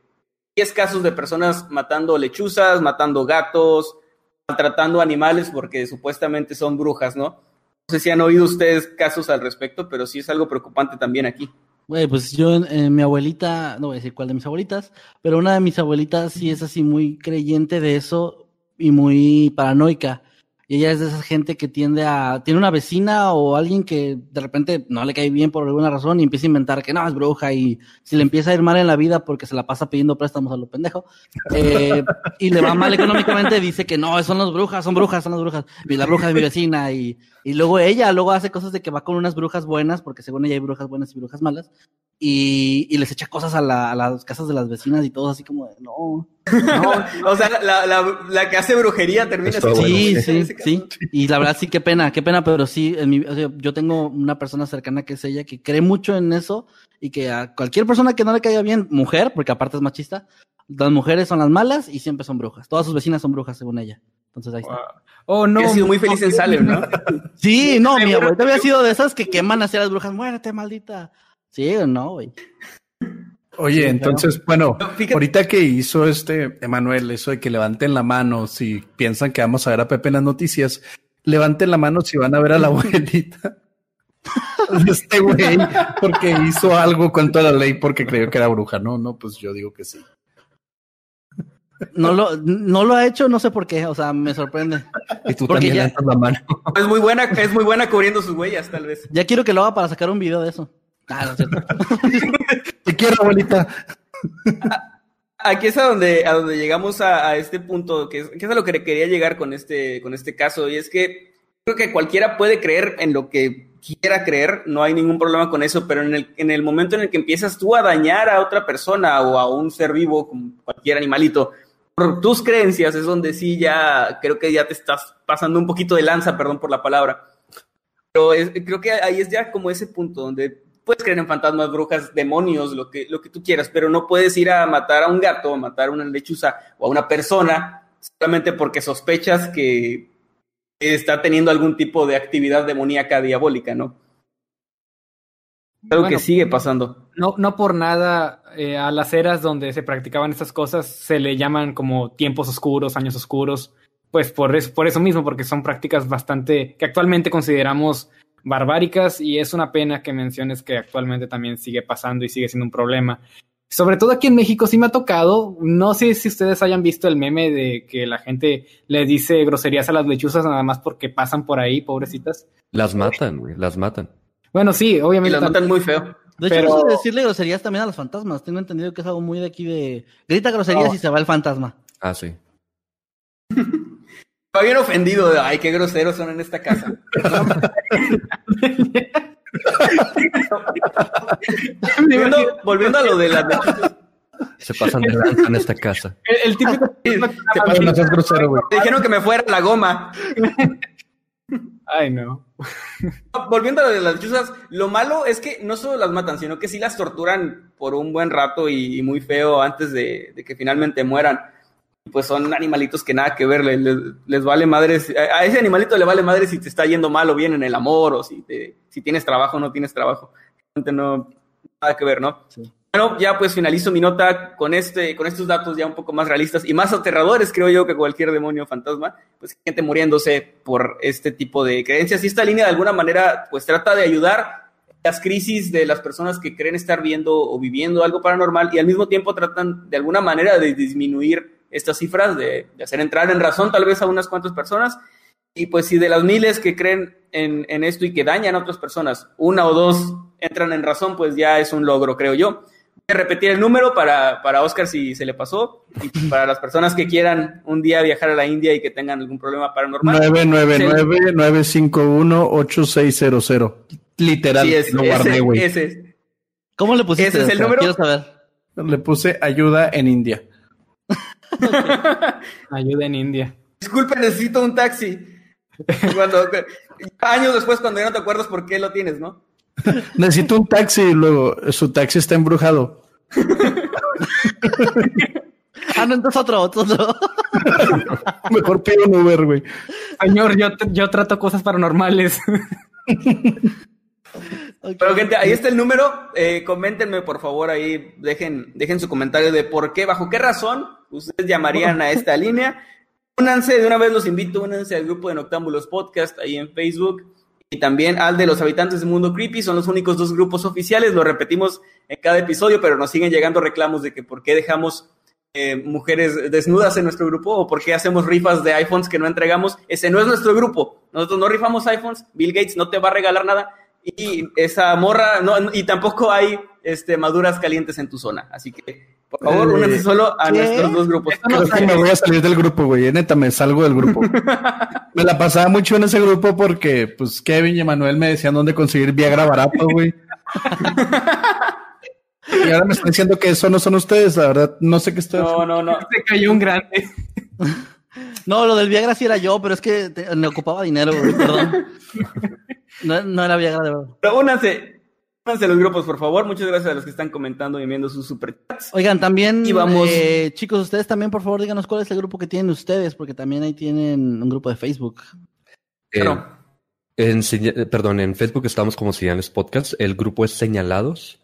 S2: 10 casos de personas matando lechuzas, matando gatos, maltratando animales porque supuestamente son brujas, ¿no? No sé si han oído ustedes casos al respecto, pero sí es algo preocupante también aquí.
S4: Güey, pues yo, eh, mi abuelita, no voy a decir cuál de mis abuelitas, pero una de mis abuelitas sí es así muy creyente de eso y muy paranoica. Y ella es de esa gente que tiende a, tiene una vecina o alguien que de repente no le cae bien por alguna razón y empieza a inventar que no, es bruja y si le empieza a ir mal en la vida porque se la pasa pidiendo préstamos a lo pendejo eh, y le va mal económicamente, dice que no, son las brujas, son brujas, son las brujas, y la bruja de mi vecina y, y luego ella luego hace cosas de que va con unas brujas buenas porque según ella hay brujas buenas y brujas malas y, y les echa cosas a, la- a las casas de las vecinas y todo así como de no.
S2: o sea, la, la, la que hace brujería termina
S3: bueno,
S4: Sí, sí, sí. Y la verdad sí, qué pena, qué pena, pero sí, en mi, o sea, yo tengo una persona cercana que es ella que cree mucho en eso y que a cualquier persona que no le caiga bien, mujer, porque aparte es machista, las mujeres son las malas y siempre son brujas. Todas sus vecinas son brujas, según ella. Entonces ahí está.
S5: Oh, no.
S2: He sido muy feliz en Salem, ¿no?
S4: Sí, no, mi abuelita había sido de esas que queman hacia las brujas. Muérete, maldita. Sí o no, güey.
S6: Oye,
S4: Sí,
S6: entonces, bueno, ahorita que hizo este Emanuel, eso de que levanten la mano si piensan que vamos a ver a Pepe en las noticias, levanten la mano si van a ver a la abuelita. Este güey, porque hizo algo contra la ley porque creyó que era bruja. No, no, pues yo digo que sí.
S4: No lo, no lo ha hecho, no sé por qué, o sea, me sorprende.
S3: Y tú
S4: Porque
S3: también
S4: ya-
S3: levantas la mano.
S2: Es muy buena, es muy buena cubriendo sus huellas, tal vez.
S4: Ya quiero que lo haga para sacar un video de eso. Ah, no es cierto.
S6: Te quiero, abuelita.
S2: Aquí es a donde, a donde llegamos a, a este punto, que es, que es a lo que quería llegar con este, con este caso, y es que creo que cualquiera puede creer en lo que quiera creer, no hay ningún problema con eso, pero en el, en el momento en el que empiezas tú a dañar a otra persona o a un ser vivo, como cualquier animalito, por tus creencias es donde sí ya creo que ya te estás pasando un poquito de lanza, perdón por la palabra. Pero es- creo que ahí es ya como ese punto donde puedes creer en fantasmas, brujas, demonios, lo que, lo que tú quieras, pero no puedes ir a matar a un gato, a matar a una lechuza o a una persona solamente porque sospechas que está teniendo algún tipo de actividad demoníaca diabólica, ¿no? Algo que sigue pasando.
S5: No, no por nada eh, a las eras donde se practicaban estas cosas se le llaman como tiempos oscuros, años oscuros, pues por eso, por eso mismo, porque son prácticas bastante que actualmente consideramos barbáricas y es una pena que menciones que actualmente también sigue pasando y sigue siendo un problema. Sobre todo aquí en México sí me ha tocado, no sé si ustedes hayan visto el meme de que la gente le dice groserías a las lechuzas nada más porque pasan por ahí, pobrecitas.
S3: Las matan, güey, las matan.
S5: Bueno, sí, obviamente.
S2: Y las matan muy feo.
S4: De hecho,
S5: Pero-
S4: eso de decirle groserías también a los fantasmas. Tengo entendido que es algo muy de aquí de. Grita groserías
S5: No.
S4: y se va el fantasma.
S3: Ah, sí.
S2: Estaba bien ofendido. de, Ay, qué groseros son en esta casa. volviendo, volviendo a lo de las.
S3: Se pasan de lanza en esta casa.
S5: El, el típico.
S2: Sí, se pasan-
S6: seas grosero, güey.
S2: Dijeron que me fuera la goma.
S5: Ay, no.
S2: Volviendo a lo de las lechuzas, lo malo es que no solo las matan, sino que sí las torturan por un buen rato y, y muy feo antes de, de que finalmente mueran. Pues son animalitos que nada que ver, les, les- vale madres. A ese animalito le vale madre si te está yendo mal o bien en el amor, o si, te- si tienes trabajo o no tienes trabajo. No, nada que ver, ¿no?
S4: Sí.
S2: Bueno, ya pues finalizo mi nota con este, con estos datos ya un poco más realistas y más aterradores, creo yo, que cualquier demonio fantasma. Pues gente muriéndose por este tipo de creencias. Y esta línea de alguna manera, pues trata de ayudar las crisis de las personas que creen estar viendo o viviendo algo paranormal y al mismo tiempo tratan de alguna manera de disminuir estas cifras, de, de hacer entrar en razón tal vez a unas cuantas personas. Y pues si de las miles que creen en, en esto y que dañan a otras personas, una o dos entran en razón, pues ya es un logro, creo yo. Voy a repetir el número para, para Oscar si se le pasó y para las personas que quieran un día viajar a la India y que tengan algún problema paranormal.
S6: 999-951-8600. Literal,
S2: Sí, es,
S6: lo guardé,
S2: ese,
S6: güey.
S4: ¿Cómo le pusiste?
S2: Ese es el número.
S4: Quiero saber.
S6: Le puse ayuda en India.
S5: Ayuda en India.
S2: Disculpe, necesito un taxi. Cuando, años después, cuando ya no te acuerdas por qué lo tienes, ¿no?
S6: Necesito un taxi y luego su taxi está embrujado.
S4: Ah, no, entonces otro, otro, otro.
S6: Mejor pido un Uber, güey.
S5: Señor, yo, yo trato cosas paranormales.
S2: Pero gente, ahí está el número. Eh, coméntenme, por favor, ahí dejen, dejen su comentario de por qué, bajo qué razón ustedes llamarían a esta línea. Únanse, de una vez los invito, únanse al grupo de Noctámbulos Podcast ahí en Facebook y también al de los habitantes del mundo creepy. Son los únicos dos grupos oficiales, lo repetimos en cada episodio, pero nos siguen llegando reclamos de que por qué dejamos eh, mujeres desnudas en nuestro grupo o por qué hacemos rifas de iPhones que no entregamos. Ese no es nuestro grupo. Nosotros no rifamos iPhones. Bill Gates no te va a regalar nada. Y esa morra, no, y tampoco hay este, maduras calientes en tu zona. Así que, por favor,
S6: Eh,
S2: únanse solo a
S4: ¿qué?
S2: nuestros dos grupos.
S6: Creo que me voy a salir del grupo, güey. Neta, me salgo del grupo. me la pasaba mucho en ese grupo porque, pues, Kevin y Emanuel me decían dónde conseguir Viagra barato, güey. y ahora me están diciendo que eso no son ustedes, la verdad. No sé qué estoy
S2: No, no, no.
S5: Se cayó un grande.
S4: No, lo del Viagra sí era yo, pero es que te- me ocupaba dinero, güey, perdón. No, no era Viagra de verdad.
S2: Pero únanse, únanse a los grupos, por favor. Muchas gracias a los que están comentando y enviando sus superchats.
S4: Oigan, también,
S2: Y vamos-
S4: eh, chicos, ustedes también, por favor, díganos cuál es el grupo que tienen ustedes, porque también ahí tienen un grupo de Facebook.
S3: Eh,
S2: Claro.
S3: en, eh, perdón, en Facebook estamos como Señales Podcast. El grupo es Señalados.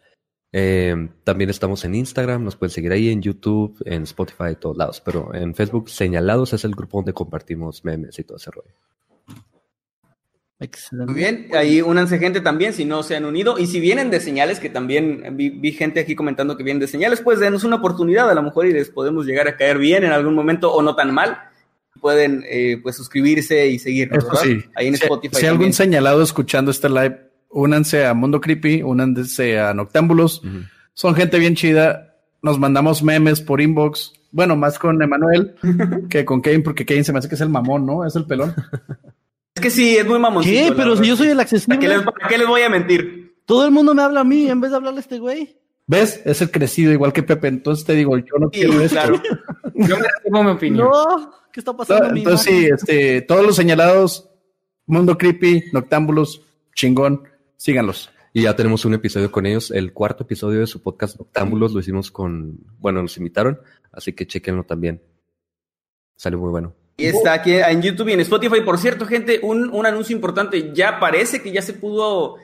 S3: Eh, también estamos en Instagram, nos pueden seguir ahí en YouTube, en Spotify, todos lados. Pero en Facebook, Señalados es el grupo donde compartimos memes y todo ese rollo.
S4: Excelente.
S2: Muy bien, ahí únanse gente también si no se han unido. Y si vienen de señales, que también vi, vi gente aquí comentando que vienen de señales, pues denos una oportunidad a lo mejor y les podemos llegar a caer bien en algún momento o no tan mal. Pueden eh, pues suscribirse y seguirnos,
S6: sí.
S2: Ahí en
S6: Si-
S2: Spotify.
S6: Si, algún
S2: también.
S6: señalado escuchando este live, únanse a Mundo Creepy, únanse a Noctámbulos. Son gente bien chida. Nos mandamos memes por inbox. Bueno, más con Emanuel que con Kevin, porque Kevin se me hace que es el mamón, ¿no? Es el pelón.
S2: Es que sí, es muy mamoncito.
S4: ¿Qué? Pero si yo soy el
S2: ¿Para qué,
S4: accesible.
S2: les, para qué les voy a mentir?
S4: Todo el mundo me habla a mí en vez de hablarle a este güey.
S6: ¿Ves? Es el crecido, igual que Pepe. Entonces te digo, yo no
S2: Sí,
S6: quiero esto.
S2: claro.
S5: Yo me mi opinión.
S4: No, ¿qué está pasando?
S6: entonces sí, este, todos los señalados, Mundo Creepy, Noctámbulos, chingón, síganlos.
S3: Y ya tenemos un episodio con ellos. El cuarto episodio de su podcast Noctámbulos lo hicimos con, bueno, nos invitaron, así que chequenlo también. Salió muy bueno.
S2: Y está aquí en YouTube y en Spotify. Por cierto, gente, un, un anuncio importante. Ya parece que ya se pudo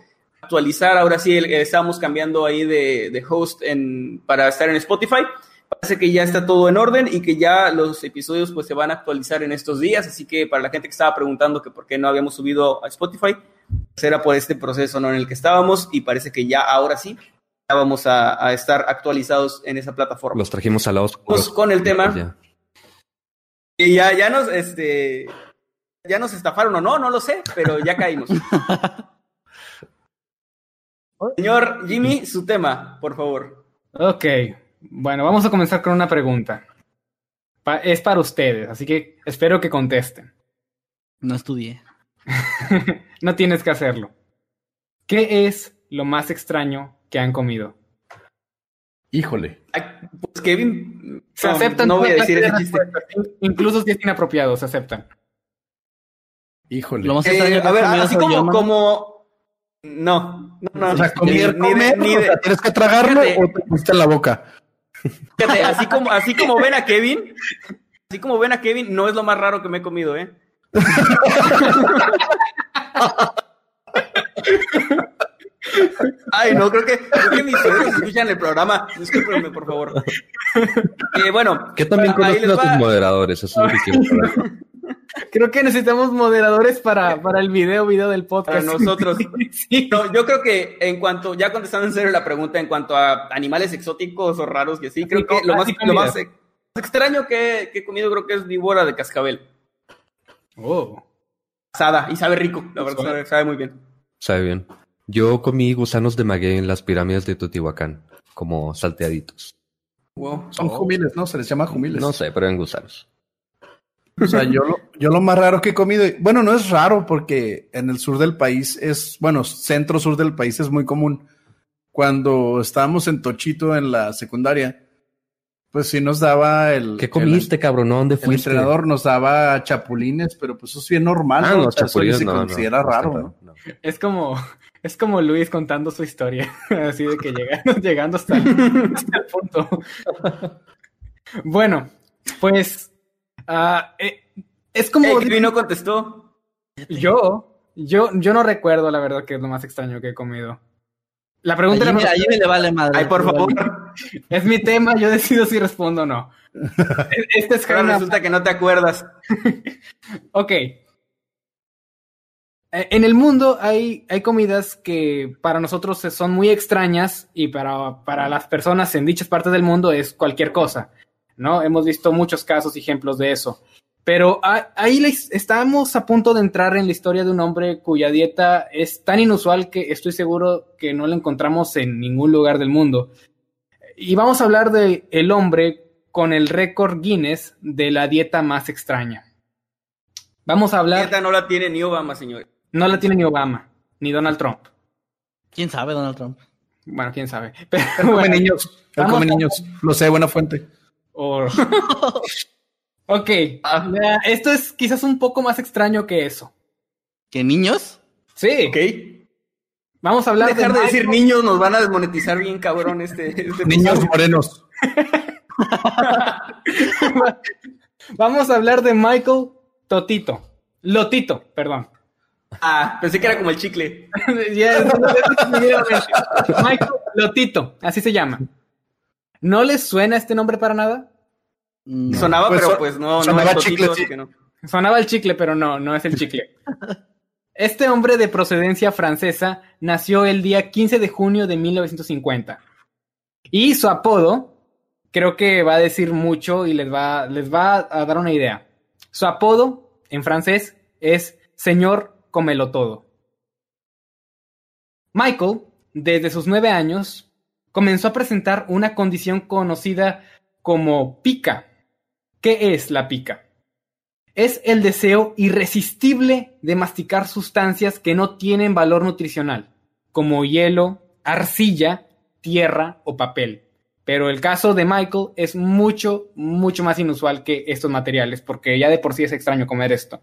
S2: actualizar. Ahora sí, el- estamos cambiando ahí de, de host en, para estar en Spotify. Parece que ya está todo en orden y que ya los episodios pues se van a actualizar en estos días. Así que para la gente que estaba preguntando que por qué no habíamos subido a Spotify, era por este proceso ¿no? en el que estábamos y parece que ya ahora sí ya vamos a, a estar actualizados en esa plataforma.
S3: Los trajimos al lado oscuro.
S2: Vamos con el tema.
S3: Ya.
S2: Y ya, ya nos, este, ya nos estafaron o no, no lo sé, pero ya caímos. Señor Jimmy, su tema, por favor.
S5: Ok, bueno, vamos a comenzar con una pregunta. Pa- es para ustedes, así que espero que contesten.
S4: No estudié.
S5: no tienes que hacerlo. ¿Qué es lo más extraño que han comido?
S6: Híjole.
S2: Ay, Pues Kevin,
S5: Se
S2: no,
S5: aceptan
S2: no voy a decir ese chiste.
S5: Incluso si es inapropiado, se aceptan.
S6: Híjole.
S4: Lo más
S2: Eh,
S4: extraño que
S2: a ver, así como, como, no, no, no,
S6: o sea,
S2: ni-
S6: comer,
S2: ni de-
S6: comer,
S2: ni
S6: o
S2: de-
S6: sea, tienes que tragarlo
S2: Fíjate.
S6: o te pusiste en la boca.
S2: fíjate, así como, así como ven a Kevin, así como ven a Kevin, no es lo más raro que me he comido, ¿eh? Ay, no, creo que, creo que mis suegros escuchan el programa. Discúlpenme, por favor. Eh, bueno,
S3: Que también conocen a tus moderadores, eso es lo que quiero.
S5: Creo que necesitamos moderadores para, para el video, video del
S2: Para
S5: podcast.
S2: nosotros.
S5: Sí.
S2: No, yo creo que en cuanto, ya contestando en serio la pregunta, en cuanto a animales exóticos o raros que sí, creo que lo más, lo más extraño que, que he comido creo que es víbora de cascabel.
S5: Oh.
S2: Asada, y sabe rico, la verdad, sabe, sabe muy bien.
S3: Sabe bien. Yo comí gusanos de maguey en las pirámides de Teotihuacán, como salteaditos.
S2: Wow.
S6: Son jumiles, ¿no? Se les llama jumiles.
S3: No sé, pero en gusanos.
S6: O sea, yo lo, yo lo más raro que he comido, bueno, no es raro porque en el sur del país es, bueno, centro sur del país es muy común. Cuando estábamos en Tochito en la secundaria, pues sí nos daba el...
S3: ¿Qué comiste, cabrón? ¿No? ¿Dónde
S6: El, el
S3: fuiste?
S6: entrenador nos daba chapulines, pero pues eso es bien normal.
S3: Ah,
S6: eso
S3: chapulines,
S6: se
S3: no,
S6: considera
S3: no,
S6: raro,
S3: está
S6: ¿no?
S3: no.
S5: Es como, es como Luis contando su historia, así de que llegando, llegando hasta, hasta el punto. Bueno, pues ah, eh, es como
S2: Kevin no contestó.
S5: yo, yo, yo no recuerdo la verdad que es lo más extraño que he comido. La pregunta era
S4: Jimmy, a Jimmy le vale madre.
S2: Ay, por favor.
S5: es mi tema, yo decido si respondo o no. Este es
S2: Pero resulta que no te acuerdas.
S5: Ok. Eh, En el mundo hay, hay comidas que para nosotros son muy extrañas y para, para las personas en dichas partes del mundo es cualquier cosa, ¿no? Hemos visto muchos casos y ejemplos de eso. Pero ahí estamos a punto de entrar en la historia de un hombre cuya dieta es tan inusual que estoy seguro que no la encontramos en ningún lugar del mundo. Y vamos a hablar de el hombre con el récord Guinness de la dieta más extraña. Vamos a hablar.
S2: Neta no la tiene ni Obama, señor.
S5: No la tiene ni Obama, ni Donald Trump.
S4: ¿Quién sabe, Donald Trump?
S5: Bueno, quién sabe. Pero
S6: Él come
S5: bueno,
S6: niños. Él come
S5: a-
S6: niños. Lo sé, buena fuente.
S5: o- ok. ya, Esto es quizás un poco más extraño que eso.
S4: ¿Qué niños?
S5: Sí.
S2: ¿Ok?
S5: Vamos a hablar
S2: Dejar de decir niños, nos van a desmonetizar bien cabrón este, este
S6: Niños morenos.
S5: Vamos a hablar de Michael Totito. Lotito, perdón.
S2: Ah, pensé que era como el chicle.
S5: Definitivamente. Michael Lotito, así se llama. ¿No les suena este nombre para nada?
S4: No.
S2: Sonaba,
S6: Pues
S2: pero pues no, no
S6: sonaba
S2: es
S6: chicle,
S2: Totito,
S6: sí.
S2: no.
S5: Sonaba el chicle, pero no, no es el chicle. Este hombre de procedencia francesa nació el día 15 de junio de 1950. Y su apodo, creo que va a decir mucho y les va, les va a dar una idea. Su apodo, en francés, es Señor Comelo Todo. Michael, desde sus nueve años, comenzó a presentar una condición conocida como pica. ¿Qué es la pica? Es el deseo irresistible de masticar sustancias que no tienen valor nutricional, como hielo, arcilla, tierra o papel. Pero el caso de Michael es mucho, mucho más inusual que estos materiales, porque ya de por sí es extraño comer esto.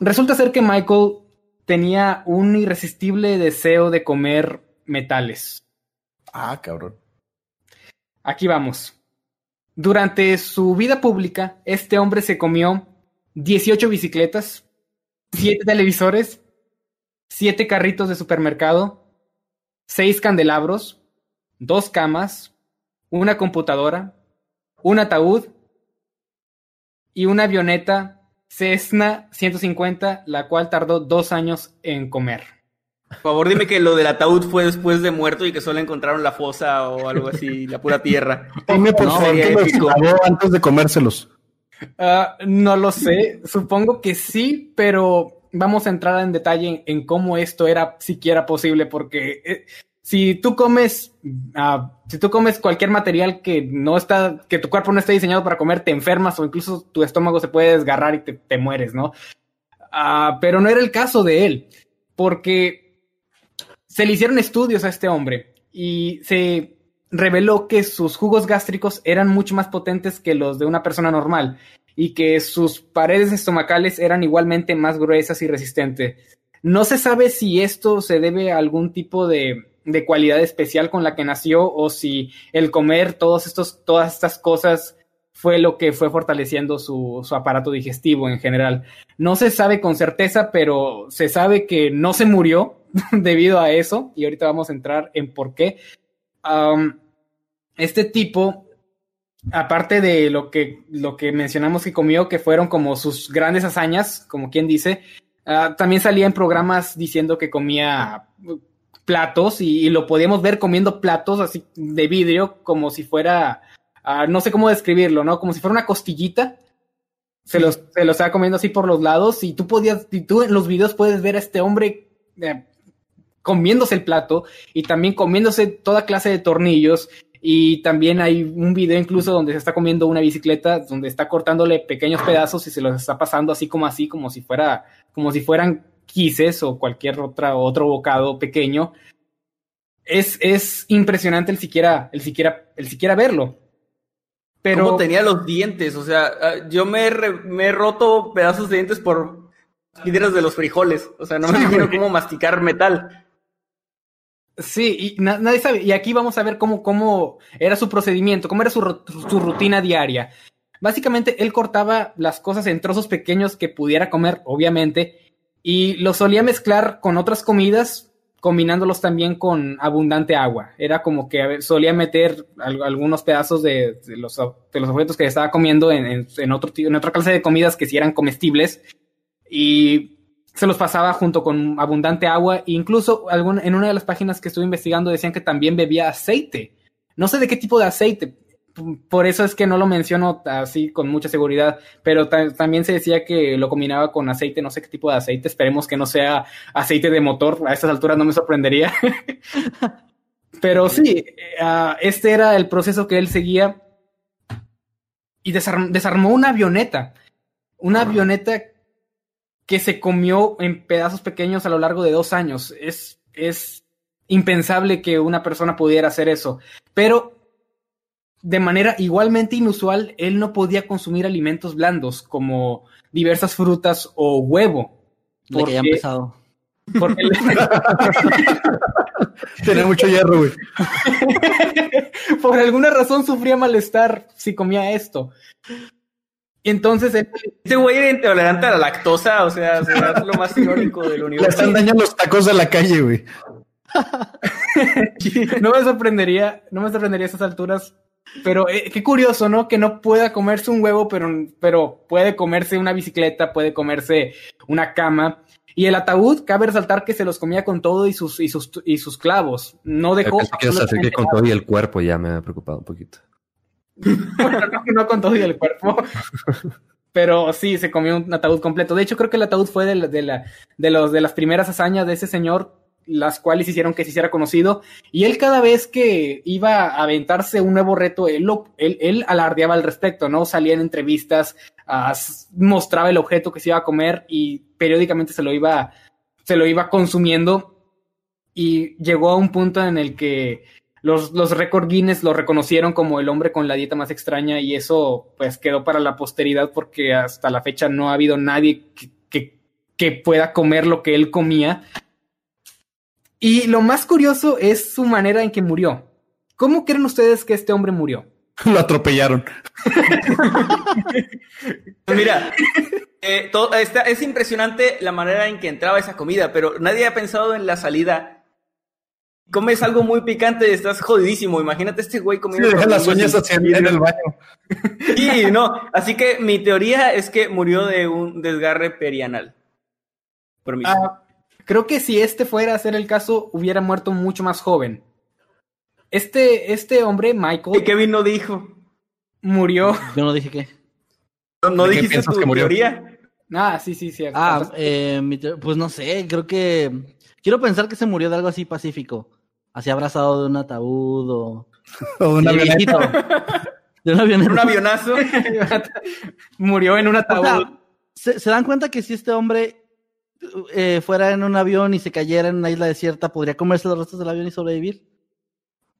S5: Resulta ser que Michael tenía un irresistible deseo de comer metales.
S6: Ah, cabrón.
S5: Aquí vamos. Durante su vida pública, este hombre se comió 18 bicicletas, 7 televisores, siete carritos de supermercado, seis candelabros, dos camas, una computadora, un ataúd y una avioneta Cessna 150, la cual tardó dos años en comer.
S2: Por favor, dime que lo del ataúd fue después de muerto y que solo encontraron la fosa o algo así, la pura tierra.
S6: Dime, por
S2: No,
S6: favor, que los antes de comérselos.
S5: Ah, no lo sé, supongo que sí, pero vamos a entrar en detalle en, en cómo esto era siquiera posible, porque eh, si tú comes, ah, si tú comes cualquier material que no está, que tu cuerpo no está diseñado para comer, te enfermas o incluso tu estómago se puede desgarrar y te, te mueres, ¿no? Ah, pero no era el caso de él, porque se le hicieron estudios a este hombre y se reveló que sus jugos gástricos eran mucho más potentes que los de una persona normal y que sus paredes estomacales eran igualmente más gruesas y resistentes. No se sabe si esto se debe a algún tipo de, de cualidad especial con la que nació o si el comer todos estos, todas estas cosas fue lo que fue fortaleciendo su, su aparato digestivo en general. No se sabe con certeza, pero se sabe que no se murió debido a eso y ahorita vamos a entrar en por qué. Um, este tipo, aparte de lo que, lo que mencionamos que comió, que fueron como sus grandes hazañas, como quien dice, ah, también salía en programas diciendo que comía platos y, y lo podíamos ver comiendo platos así de vidrio como si fuera, no sé cómo describirlo, ¿no? Como si fuera una costillita. Se los, se los estaba comiendo así por los lados y tú podías, y tú en los videos puedes ver a este hombre eh, comiéndose el plato y también comiéndose toda clase de tornillos. Y también hay un video incluso donde se está comiendo una bicicleta, donde está cortándole pequeños pedazos y se los está pasando así como así, como si fuera, como si fueran quises o cualquier otra, otro bocado pequeño. Es, es impresionante el siquiera, el siquiera, el siquiera verlo. Pero
S2: ¿Cómo tenía los dientes? O sea, ah, yo me re- me he roto pedazos de dientes por piedras de los frijoles. O sea, no me imagino cómo masticar metal.
S5: Sí, y na- nadie sabe. Y aquí vamos a ver cómo, cómo era su procedimiento, cómo era su, su rutina diaria. Básicamente, él cortaba las cosas en trozos pequeños que pudiera comer, obviamente, y los solía mezclar con otras comidas, combinándolos también con abundante agua. Era como que solía meter al- algunos pedazos de, los, de los objetos que estaba comiendo en, en- en otra clase de comidas que sí eran comestibles, y se los pasaba junto con abundante agua. E incluso algún, en una de las páginas que estuve investigando decían que también bebía aceite. No sé de qué tipo de aceite. Por eso es que no lo menciono así con mucha seguridad, pero ta- también se decía que lo combinaba con aceite, no sé qué tipo de aceite, esperemos que no sea aceite de motor, a estas alturas no me sorprendería. pero sí, ah, este era el proceso que él seguía y desarm- desarmó una avioneta, una avioneta que se comió en pedazos pequeños a lo largo de dos años. Es, es impensable que una persona pudiera hacer eso. Pero de manera igualmente inusual, él no podía consumir alimentos blandos como diversas frutas o huevo.
S4: Le
S5: Porque-
S4: pesado.
S5: porque le-
S6: Tenía mucho hierro, güey.
S5: por alguna razón sufría malestar si comía esto. Y entonces él,
S2: Este güey era intolerante a la lactosa, o sea, será lo más irónico del
S6: Le
S2: universo.
S6: están dañando los tacos de la calle, güey.
S5: no me sorprendería, no me sorprendería a esas alturas. Pero eh, qué curioso, ¿no? Que no pueda comerse un huevo, pero, pero puede comerse una bicicleta, puede comerse una cama. Y el ataúd, cabe resaltar que se los comía con todo y sus, y sus, y sus clavos. No dejó.
S3: Pensé que con todo y el cuerpo ya me ha preocupado un poquito.
S5: no, no con todo y el cuerpo. Pero sí, se comió un ataúd completo. De hecho, creo que el ataúd fue de, la- de, la, de, los, de las primeras hazañas de ese señor, las cuales hicieron que se hiciera conocido. Y él cada vez que iba a aventarse un nuevo reto, él, lo- él, alardeaba al respecto, ¿no? Salía en entrevistas, mostraba el objeto que se iba a comer y periódicamente se lo iba, se lo iba consumiendo. Y llegó a un punto en el que los, los récord Guinness lo reconocieron como el hombre con la dieta más extraña y eso pues quedó para la posteridad porque hasta la fecha no ha habido nadie que, que pueda comer lo que él comía. Y lo más curioso es su manera en que murió. ¿Cómo creen ustedes que este hombre murió?
S6: Lo atropellaron.
S2: Mira, Eh, todo, está, es impresionante la manera en que entraba esa comida, pero nadie ha pensado en la salida. Comes algo muy picante, estás jodidísimo. Imagínate este güey
S6: Sí,
S2: comiendo.
S6: deja las uñas así en, el baño.
S2: Sí, no. Así que mi teoría es que murió de un desgarre perianal. Permiso.
S5: Ah, creo que si este fuera a ser el caso, hubiera muerto mucho más joven. Este, este hombre,
S2: Y
S5: Michael,
S2: Kevin no dijo.
S5: murió.
S4: Yo no dije qué.
S2: No, no
S6: ¿De qué
S2: dijiste tu
S6: que murió?
S2: teoría.
S5: Ah, sí, sí, sí.
S4: Ah, eh, pues no sé, creo que. Quiero pensar que se murió de algo así pacífico. Así abrazado de un ataúd o.
S6: O avioneta.
S4: viejito. De un avioneta.
S2: Un avionazo.
S5: murió en un
S4: O
S5: ataúd.
S4: sea, ¿se, se dan cuenta que si este hombre eh, fuera en un avión y se cayera en una isla desierta, podría comerse los restos del avión y sobrevivir?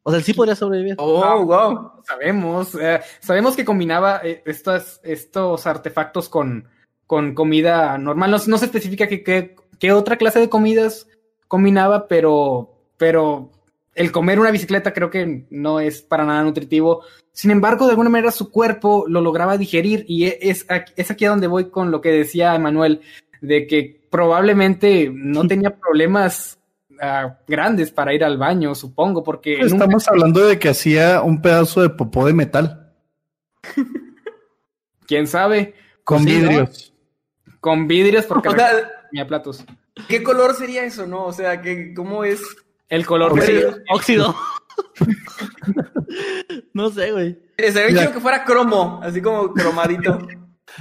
S4: O sea, él sí podría sobrevivir.
S2: Oh, wow.
S5: Sabemos, eh, sabemos que combinaba eh, estas, estos artefactos con, con comida normal. No, no se especifica qué qué- qué otra clase de comidas combinaba, pero, pero el comer una bicicleta creo que no es para nada nutritivo. Sin embargo, de alguna manera su cuerpo lo lograba digerir y e- es, es aquí a donde voy con lo que decía Emanuel, de que probablemente no tenía problemas ah, grandes para ir al baño, supongo, porque nunca-
S6: Estamos hablando de que hacía un pedazo de popó de metal
S5: quién sabe,
S6: con
S4: Pues sí, ¿no?
S6: vidrios.
S5: con vidrios porque
S2: O sea,
S5: tenía platos.
S2: ¿qué color sería eso, no? O sea, ¿qué, ¿cómo es?
S5: El color de
S4: Óxido. no sé, güey.
S2: Eh, Sería
S6: Mira.
S2: chido que fuera cromo, así como cromadito.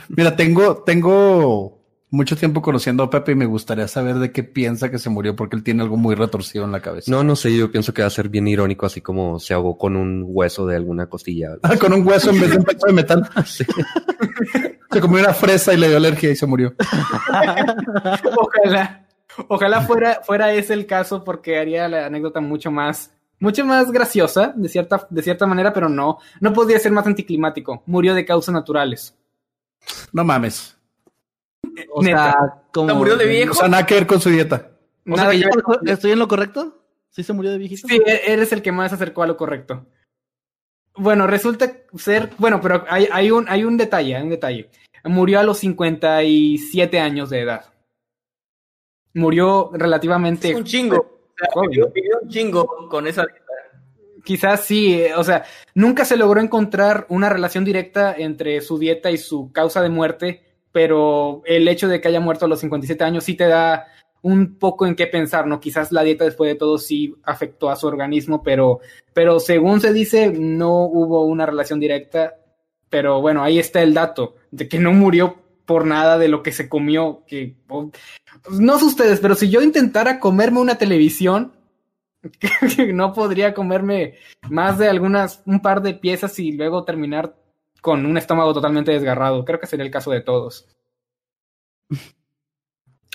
S6: Mira, tengo, tengo mucho tiempo conociendo a Pepe y me gustaría saber de qué piensa que se murió porque él tiene algo muy retorcido en la cabeza.
S3: No, no sé, yo pienso que va a ser bien irónico, así como se ahogó con un hueso de alguna costilla.
S6: Ah, con un hueso en vez de un pedazo de metal.
S3: Sí.
S6: Se comió una fresa y le dio alergia y se murió.
S5: Ojalá, ojalá fuera, fuera ese el caso porque haría la anécdota mucho más, mucho más graciosa de cierta, de cierta manera, pero no, no podría ser más anticlimático. Murió de causas naturales.
S6: No mames.
S4: O
S5: Neta.
S4: sea, como.
S2: ¿Se murió de
S6: O
S2: viejo?
S6: sea, nada que ver con su dieta.
S4: O sea, que yo. ¿Estoy en lo correcto? ¿Sí se murió de viejito?
S5: Sí, e- eres el que más se acercó a lo correcto. Bueno, resulta ser, bueno, pero hay, hay un, hay un detalle, hay un detalle. Murió a los 57 años de edad. Murió relativamente
S2: Es un chingo. O sea,
S5: joven.
S2: vivió, vivió un chingo con esa dieta.
S5: Quizás sí, eh, o sea, nunca se logró encontrar una relación directa entre su dieta y su causa de muerte, pero el hecho de que haya muerto a los 57 años sí te da un poco en qué pensar, ¿no? Quizás la dieta después de todo sí afectó a su organismo, pero, pero según se dice, no hubo una relación directa, pero bueno, ahí está el dato, de que no murió por nada de lo que se comió, que oh, no sé ustedes, pero si yo intentara comerme una televisión, no podría comerme más de algunas, un par de piezas y luego terminar con un estómago totalmente desgarrado. Creo que sería el caso de todos.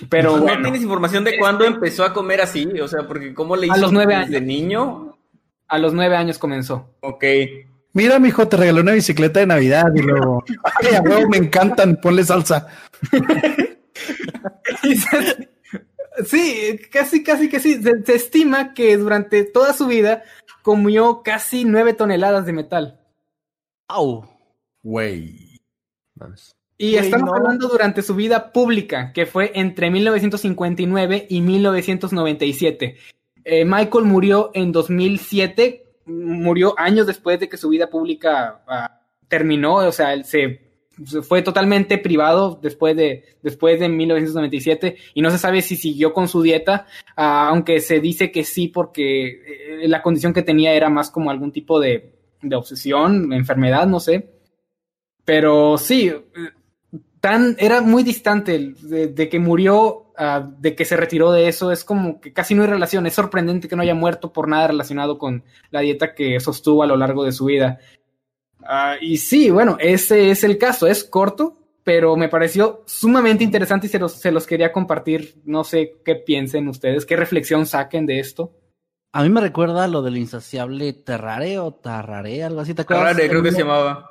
S5: Pero
S2: ¿No
S5: bueno,
S2: tienes información de cuándo empezó a comer así? O sea, porque ¿cómo le hizo
S5: A los nueve
S2: desde
S5: años.
S2: niño?
S5: a los nueve años comenzó.
S2: Ok.
S6: Mira, mijo, te regalé una bicicleta de Navidad y luego, ay, a huevo, me encantan, ponle salsa.
S5: Sí, casi, casi que sí. Se, se estima que durante toda su vida comió casi nueve toneladas de metal.
S4: ¡Au!
S6: Güey.
S5: Y estamos
S4: no.
S5: hablando durante su vida pública, que fue entre 1959 y 1997. Eh, Michael murió en 2007, murió años después de que su vida pública ah, terminó, o sea, él se, se fue totalmente privado después de, después de 1997 y no se sabe si siguió con su dieta, ah, aunque se dice que sí porque eh, la condición que tenía era más como algún tipo de, de obsesión, enfermedad, no sé. Pero sí, eh, tan, era muy distante de, de que murió, ah, de que se retiró de eso, es como que casi no hay relación, es sorprendente que no haya muerto por nada relacionado con la dieta que sostuvo a lo largo de su vida. Ah, y sí, bueno, ese es el caso, es corto, pero me pareció sumamente interesante y se los, se los quería compartir, no sé qué piensen ustedes, qué reflexión saquen de esto.
S4: A mí me recuerda lo del insaciable Terrare o Tarrare, algo así. ¿Te acuerdas?
S2: Creo que se llamaba.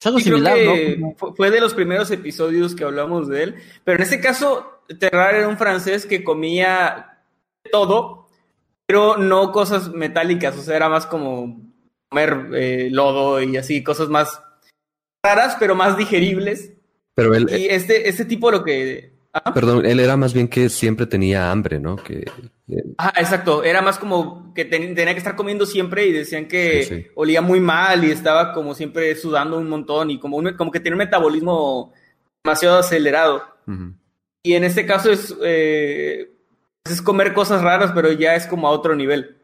S4: Es algo
S2: Sí, creo
S4: similar,
S2: que
S4: ¿no?
S2: fu- fue de los primeros episodios que hablamos de él. Pero en este caso, Terrar era un francés que comía todo, pero no cosas metálicas. O sea, era más como comer eh, lodo y así, cosas más raras, pero más digeribles.
S3: Pero él,
S2: Y este, este tipo lo que... ah,
S3: perdón, él era más bien que siempre tenía hambre, ¿no? Que, eh,
S2: Ah, exacto. Era más como que ten- tenía que estar comiendo siempre y decían que
S3: Sí, sí.
S2: olía muy mal y estaba como siempre sudando un montón y como, un- como que tenía un metabolismo demasiado acelerado. Y en este caso es, eh, es comer cosas raras, pero ya es como a otro nivel,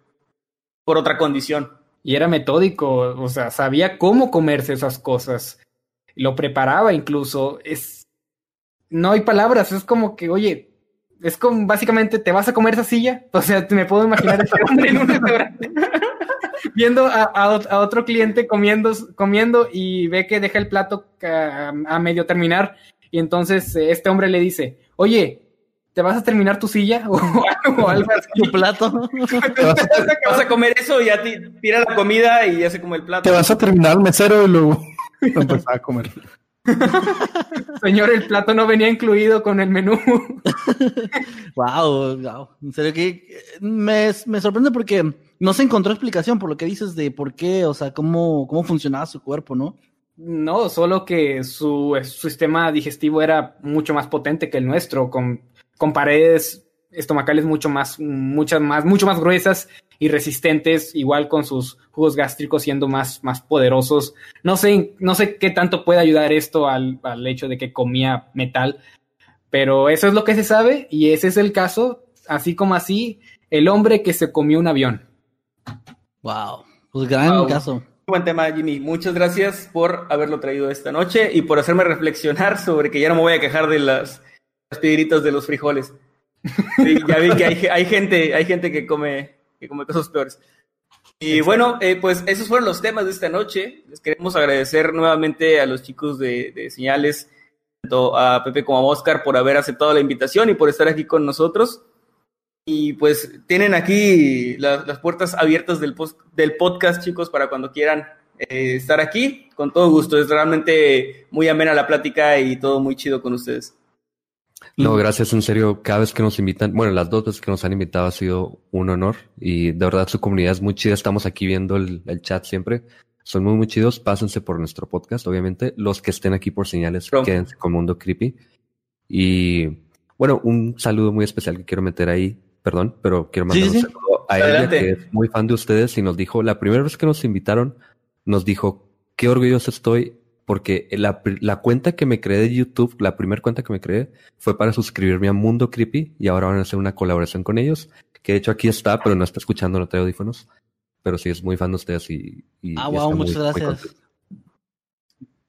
S2: por otra condición.
S5: Y era metódico, o sea, sabía cómo comerse esas cosas. Lo preparaba incluso. Es. No hay palabras, es como que, oye, es como básicamente, ¿te vas a comer esa silla? O sea, me puedo imaginar a ese hombre en un restaurante. Viendo a, a ot- a otro cliente comiendo, comiendo y ve que deja el plato a, a medio terminar. Y entonces eh, este hombre le dice, oye, ¿te vas a terminar tu silla? O, algo- o algo así.
S4: Tu plato.
S6: Te vas, a,
S2: Vas a comer eso y ya ti- tira la comida y ya se come el plato.
S6: te vas a terminar el mesero y luego empezar a comer.
S5: Señor, el plato no venía incluido con el menú.
S4: Wow, wow. En serio que me, me sorprende porque no se encontró explicación por lo que dices de por qué, o sea, cómo, cómo funcionaba su cuerpo, ¿no?
S5: No, solo que su, su sistema digestivo era mucho más potente que el nuestro, con, con paredes estomacales mucho más, muchas más, mucho más gruesas y resistentes, igual con sus jugos gástricos siendo más, más poderosos. No sé, no sé qué tanto puede ayudar esto al, al hecho de que comía metal, pero eso es lo que se sabe y ese es el caso, así como así, el hombre que se comió un avión.
S4: Wow. Pues gran
S2: Wow.
S4: caso.
S2: Buen tema, Jimmy. Muchas gracias por haberlo traído esta noche y por hacerme reflexionar sobre que ya no me voy a quejar de las, las piedritas de los frijoles. Sí, ya vi que hay, hay gente, hay gente que come, que come cosas peores. Y bueno, eh, pues esos fueron los temas de esta noche. Les queremos agradecer nuevamente a los chicos de, de Señales, tanto a Pepe como a Oscar, por haber aceptado la invitación y por estar aquí con nosotros. Y pues tienen aquí la- las puertas abiertas del, post- del podcast, chicos, para cuando quieran eh, estar aquí. Con todo gusto. Es realmente muy amena la plática y todo muy chido con ustedes.
S3: No, gracias, en serio. Cada vez que nos invitan, bueno, las dos veces que nos han invitado ha sido un honor y de verdad su comunidad es muy chida. Estamos aquí viendo el, el chat siempre. Son muy, muy chidos. Pásense por nuestro podcast, obviamente. Los que estén aquí por señales, quédense con Mundo Creepy. Y bueno, un saludo muy especial que quiero meter ahí. Perdón, pero quiero mandar
S4: Sí,
S3: un
S4: sí.
S3: saludo a ella,
S2: Adelante.
S3: que es muy fan de ustedes y nos dijo, la primera vez que nos invitaron, nos dijo, qué orgulloso estoy porque la, cuenta que me creé de YouTube, la primera cuenta que me creé, fue para suscribirme a Mundo Creepy y ahora van a hacer una colaboración con ellos, que de hecho aquí está, pero no está escuchando, no trae audífonos. Pero sí es muy fan de ustedes y, y
S4: Ah, wow,
S3: muy-
S4: muchas
S3: muy
S4: gracias.
S3: contento.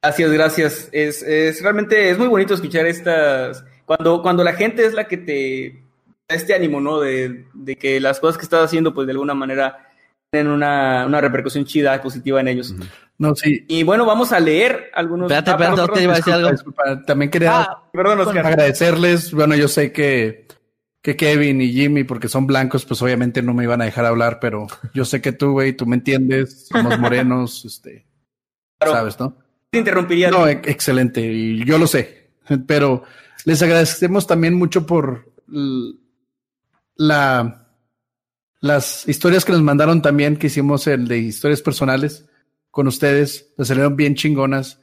S2: Gracias, gracias. Es, es realmente es muy bonito escuchar estas. Cuando, cuando la gente es la que te da este ánimo, ¿no? De, de que las cosas que estás haciendo, pues de alguna manera tienen una, una repercusión chida y positiva en ellos.
S6: No, sí.
S2: Y bueno, vamos a leer algunos.
S4: Espérate,
S2: Ah,
S4: espérate,
S2: perdón,
S4: Oscar iba a decir
S6: Disculpa,
S4: algo.
S6: disculpa. También quería
S4: Ah,
S2: Perdón, Oscar.
S6: agradecerles. Bueno, yo sé que, que Kevin y Jimmy, porque son blancos, pues obviamente no me iban a dejar hablar, pero yo sé que tú, güey, tú me entiendes. Somos morenos, este,
S2: Claro.
S6: sabes, ¿no?
S2: Te interrumpiría.
S6: No, e- excelente, y yo lo sé, pero les agradecemos también mucho por la, las historias que nos mandaron también, que hicimos el de historias personales con ustedes, les salieron bien chingonas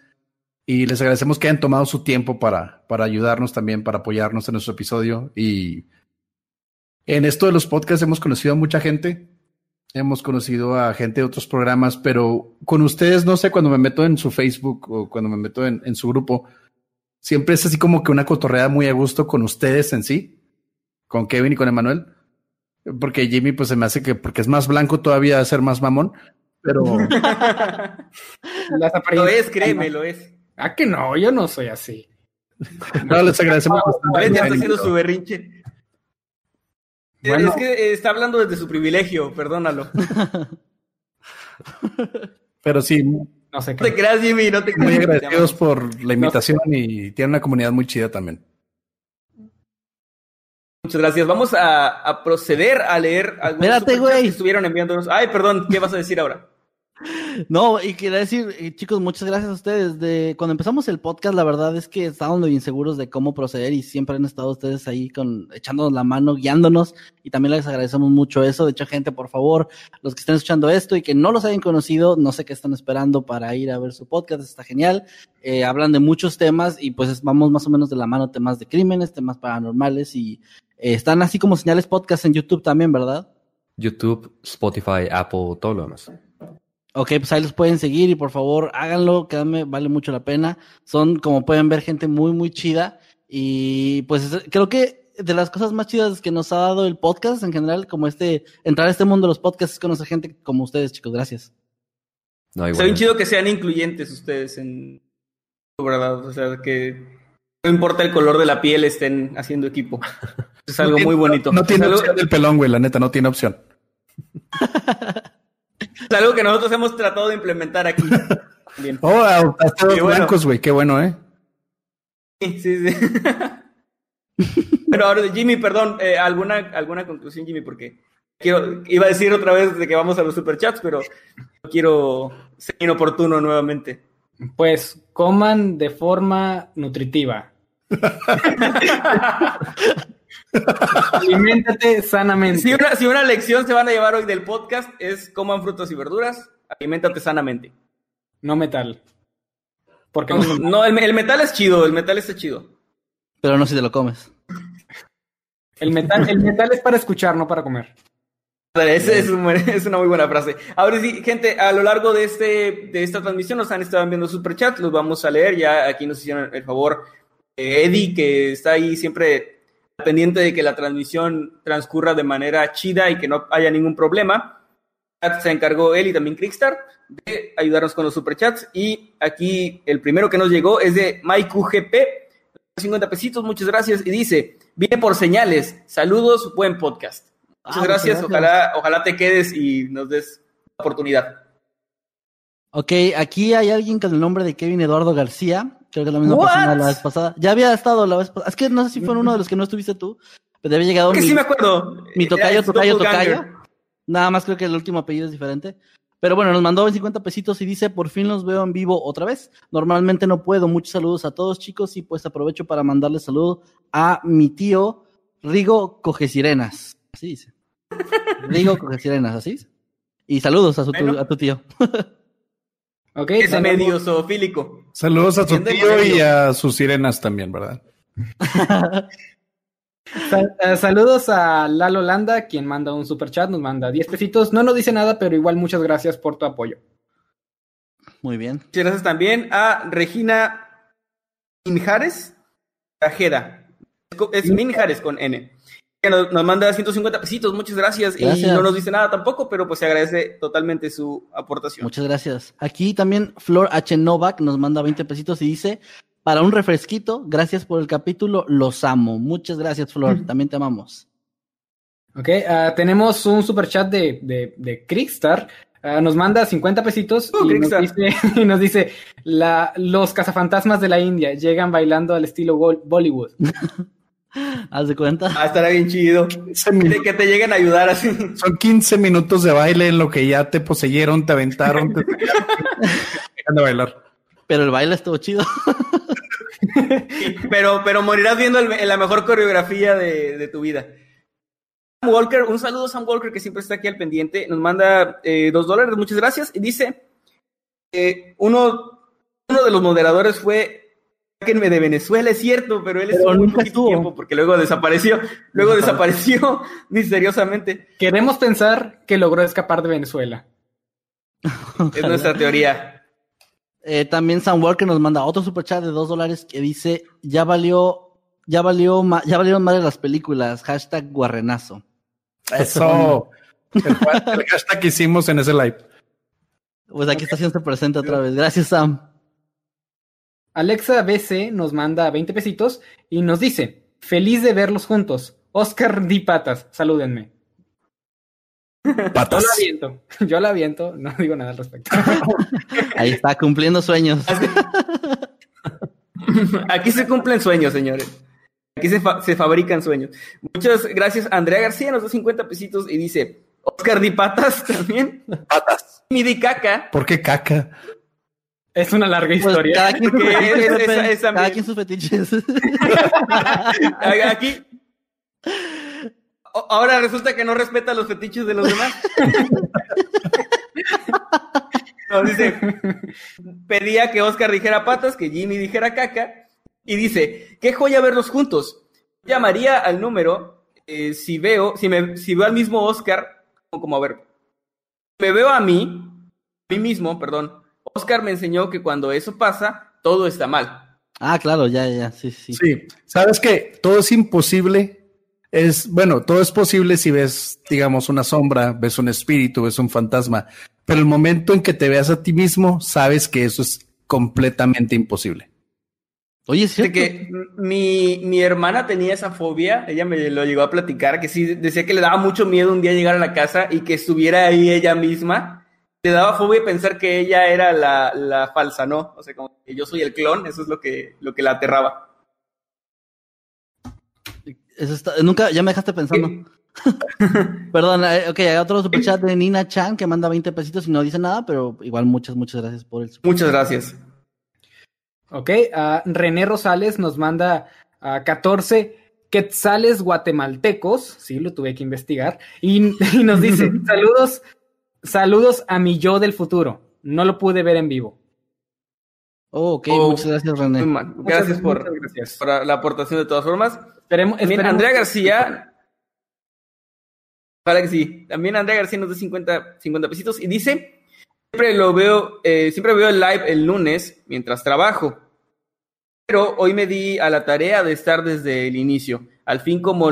S6: y les agradecemos que hayan tomado su tiempo para, para ayudarnos también, para apoyarnos en nuestro episodio. Y en esto de los podcasts hemos conocido a mucha gente, hemos conocido a gente de otros programas, pero con ustedes, no sé, cuando me meto en su Facebook o cuando me meto en, en su grupo, siempre es así como que una cotorreada muy a gusto con ustedes en sí, con Kevin y con Emanuel, porque Jimmy pues se me hace que porque es más blanco todavía va a ser más mamón, pero
S2: Lo es, créeme, lo es.
S5: Ah, que no, yo no soy así.
S6: no, les agradecemos
S2: Vale, ya está
S6: bastante.
S2: haciendo su berrinche.
S5: Bueno.
S2: Es que eh, está hablando desde su privilegio, perdónalo. No
S6: Pero sí,
S5: No sé
S2: te
S5: qué.
S2: creas, Jimmy, no te
S6: muy
S2: creas.
S6: agradecidos por la invitación y tienen una comunidad muy chida también.
S2: Muchas gracias. Vamos a, a proceder a leer algunos
S4: Espérate,
S2: que estuvieron enviándonos. Ay, perdón, ¿qué vas a decir ahora?
S4: No, y quería decir, eh, chicos, muchas gracias a ustedes. De cuando empezamos el podcast, la verdad es que estábamos muy inseguros de cómo proceder y siempre han estado ustedes ahí con echándonos la mano, guiándonos y también les agradecemos mucho eso. De hecho, gente, por favor, los que estén escuchando esto y que no los hayan conocido, no sé qué están esperando para ir a ver su podcast, está genial. Eh, hablan de muchos temas y pues vamos más o menos de la mano temas de crímenes, temas paranormales y eh, están así como señales podcast en YouTube también, ¿verdad?
S3: YouTube, Spotify, Apple, todo lo demás.
S4: Ok, pues ahí los pueden seguir y por favor háganlo, créanme, vale mucho la pena. Son, como pueden ver, gente muy, muy chida. Y pues creo que de las cosas más chidas que nos ha dado el podcast en general, como este, entrar a este mundo de los podcasts, es conocer gente como ustedes, chicos. Gracias.
S2: No, Está bien chido que sean incluyentes ustedes en verdad. O sea, que no importa el color de la piel, estén haciendo equipo. Es algo muy bonito.
S6: No, tiene opción del pelón, güey, la neta, no tiene opción.
S2: Es algo que nosotros hemos tratado de implementar aquí.
S6: Bien. Oh, hasta los blancos, güey, qué bueno, ¿eh?
S2: Sí, sí, sí. Pero ahora, Jimmy, perdón, eh, ¿alguna, ¿alguna conclusión, Jimmy? Porque quiero, iba a decir otra vez de que vamos a los superchats, pero no quiero ser inoportuno nuevamente.
S5: Pues coman de forma nutritiva. Aliméntate sanamente.
S2: Si una, si una lección se van a llevar hoy del podcast es coman frutas y verduras, aliméntate sanamente.
S5: No metal.
S2: Porque no, el, metal es chido, el metal está chido.
S4: Pero no si te lo comes.
S5: El metal, el metal es para escuchar, no para comer.
S2: Es, es, una muy buena frase. Ahora sí, gente, a lo largo de, este, de esta transmisión nos han estado enviando superchats, los vamos a leer. Ya aquí nos hicieron el favor eh, Eddie, que está ahí siempre pendiente de que la transmisión transcurra de manera chida y que no haya ningún problema. Se encargó él y también Crickstar de ayudarnos con los superchats. Y aquí el primero que nos llegó es de Mike UGP, 50 pesitos, muchas gracias. Y dice: Viene por señales, saludos, buen podcast. Muchas ah, gracias, Ojalá, ojalá te quedes y nos des la oportunidad.
S4: Ok, aquí hay alguien con el nombre de Kevin Eduardo García. Creo que es la misma persona la vez pasada. Ya había estado la vez pasada. Es que no sé si fue uno de los que no estuviste tú, pero había llegado.
S2: Que sí me acuerdo.
S4: Mi tocayo, tocayo, tocayo. Nada más creo que el último apellido es diferente. Pero bueno, nos mandó 50 pesitos y dice, por fin los veo en vivo otra vez. Normalmente no puedo. Muchos saludos a todos, chicos, y pues aprovecho para mandarle saludos a mi tío Rigo Cogesirenas. Así dice. Rigo Cogesirenas, así dice. Y saludos a, su, a tu tío.
S2: es medio zoofílico.
S6: Saludos a su tío y a sus sirenas también, ¿verdad?
S5: Eh, saludos a Lalo Landa, quien manda un super chat, nos manda 10 pesitos. No nos dice nada, pero igual muchas gracias por tu apoyo.
S4: Muy bien.
S2: Muchas gracias también a Regina Minjares Tajeda. Es Minjares con N nos, nos, manda 150 pesitos, muchas gracias, Y no nos dice nada tampoco, pero pues se agradece totalmente su aportación.
S4: Muchas gracias. Aquí también Flor H. Novak nos manda 20 pesitos y dice, para un refresquito, gracias por el capítulo, los amo. Muchas gracias, Flor, también te amamos.
S5: Ok, uh, tenemos un super chat de, de, de Crickstar. Uh, nos manda 50 pesitos uh, y, nos dice, y, nos dice, la, los cazafantasmas de la India llegan bailando al estilo Bollywood.
S4: Haz de cuenta.
S2: Ah, estará bien chido. De que te lleguen a ayudar así.
S6: Son 15 minutos de baile en lo que ya te poseyeron, te aventaron, te a bailar.
S4: Pero el baile estuvo chido.
S2: pero, pero morirás viendo la mejor coreografía de, tu vida. Sam Walker, un saludo a Sam Walker que siempre está aquí al pendiente. Nos manda eh, dos dólares, muchas gracias. Y dice: eh, uno, uno de los moderadores fue de Venezuela, es cierto, pero él estuvo muy poquito tiempo porque luego desapareció, luego desapareció misteriosamente.
S5: Queremos pensar que logró escapar de Venezuela.
S2: es nuestra teoría.
S4: Eh, también Sam Walker nos manda otro superchat de dos dólares que dice, ya valió, ya valió, ya valieron más las películas, hashtag guarrenazo.
S6: Eso, el, el hashtag que hicimos en ese live.
S4: Pues aquí está haciendo presente otra vez. Gracias, Sam.
S5: Alexa BC nos manda 20 pesitos y nos dice, feliz de verlos juntos. Oscar Di Patas, salúdenme.
S6: Patas.
S5: Yo la aviento, yo la aviento, no digo nada al respecto.
S4: Ahí está, cumpliendo sueños.
S2: Aquí se cumplen sueños, señores. Aquí se, se, fabrican sueños. Muchas gracias. Andrea García nos da 50 pesitos y dice, Oscar di patas también.
S6: Patas.
S2: Mi di caca.
S6: ¿Por qué caca?
S5: Es una larga
S4: Pues
S5: historia.
S4: cada quien sus fetiches,
S2: es-
S4: Pepe.
S2: esa- esa
S4: Cada
S2: mi-
S4: quien sus fetiches.
S2: Aquí. O- Ahora resulta que no respeta los fetiches de los demás. No, dice, pedía que Oscar dijera patas, que Jimmy dijera caca, y dice, qué joya verlos juntos. Llamaría al número eh, si veo, si me, si veo al mismo Oscar, como, como a ver, me veo a mí, a mí mismo, perdón. Oscar me enseñó que cuando eso pasa, todo está mal.
S4: ah, claro, ya, ya, sí, sí.
S6: Sí. ¿Sabes que Todo es imposible. Es, bueno, todo es posible si ves, digamos, una sombra, ves un espíritu, ves un fantasma. Pero el momento en que te veas a ti mismo, sabes que eso es completamente imposible.
S4: Oye, es cierto.
S2: que mi, mi hermana tenía esa fobia, ella me lo llegó a platicar, que sí, decía que le daba mucho miedo un día llegar a la casa y que estuviera ahí ella misma. Le daba fobia pensar que ella era la, la falsa, ¿no? O sea, como que yo soy el clon, eso es lo que, lo que la aterraba.
S4: Eso está, nunca, ya me dejaste pensando. Perdón, eh, ok, hay otro superchat de Nina Chan que manda 20 pesitos y no dice nada, pero igual muchas, muchas gracias por el super.
S2: Muchas gracias.
S5: Ok, ah, René Rosales nos manda a 14 quetzales guatemaltecos, sí, lo tuve que investigar, y, y nos dice, saludos, saludos a mi yo del futuro, no lo pude ver en vivo.
S4: Oh, ok,
S2: Oh,
S4: muchas gracias,
S2: Muy
S4: René.
S2: mal. Gracias
S5: Muchas-
S2: por,
S5: muchas gracias.
S2: por la aportación de todas formas.
S5: Esperemos, esperemos-
S2: Andrea García. Para que sí. También Andrea García nos da 50, 50 pesitos y dice: Siempre lo veo, eh, siempre veo el live el lunes mientras trabajo. Pero hoy me di a la tarea de estar desde el inicio. Al fin, como.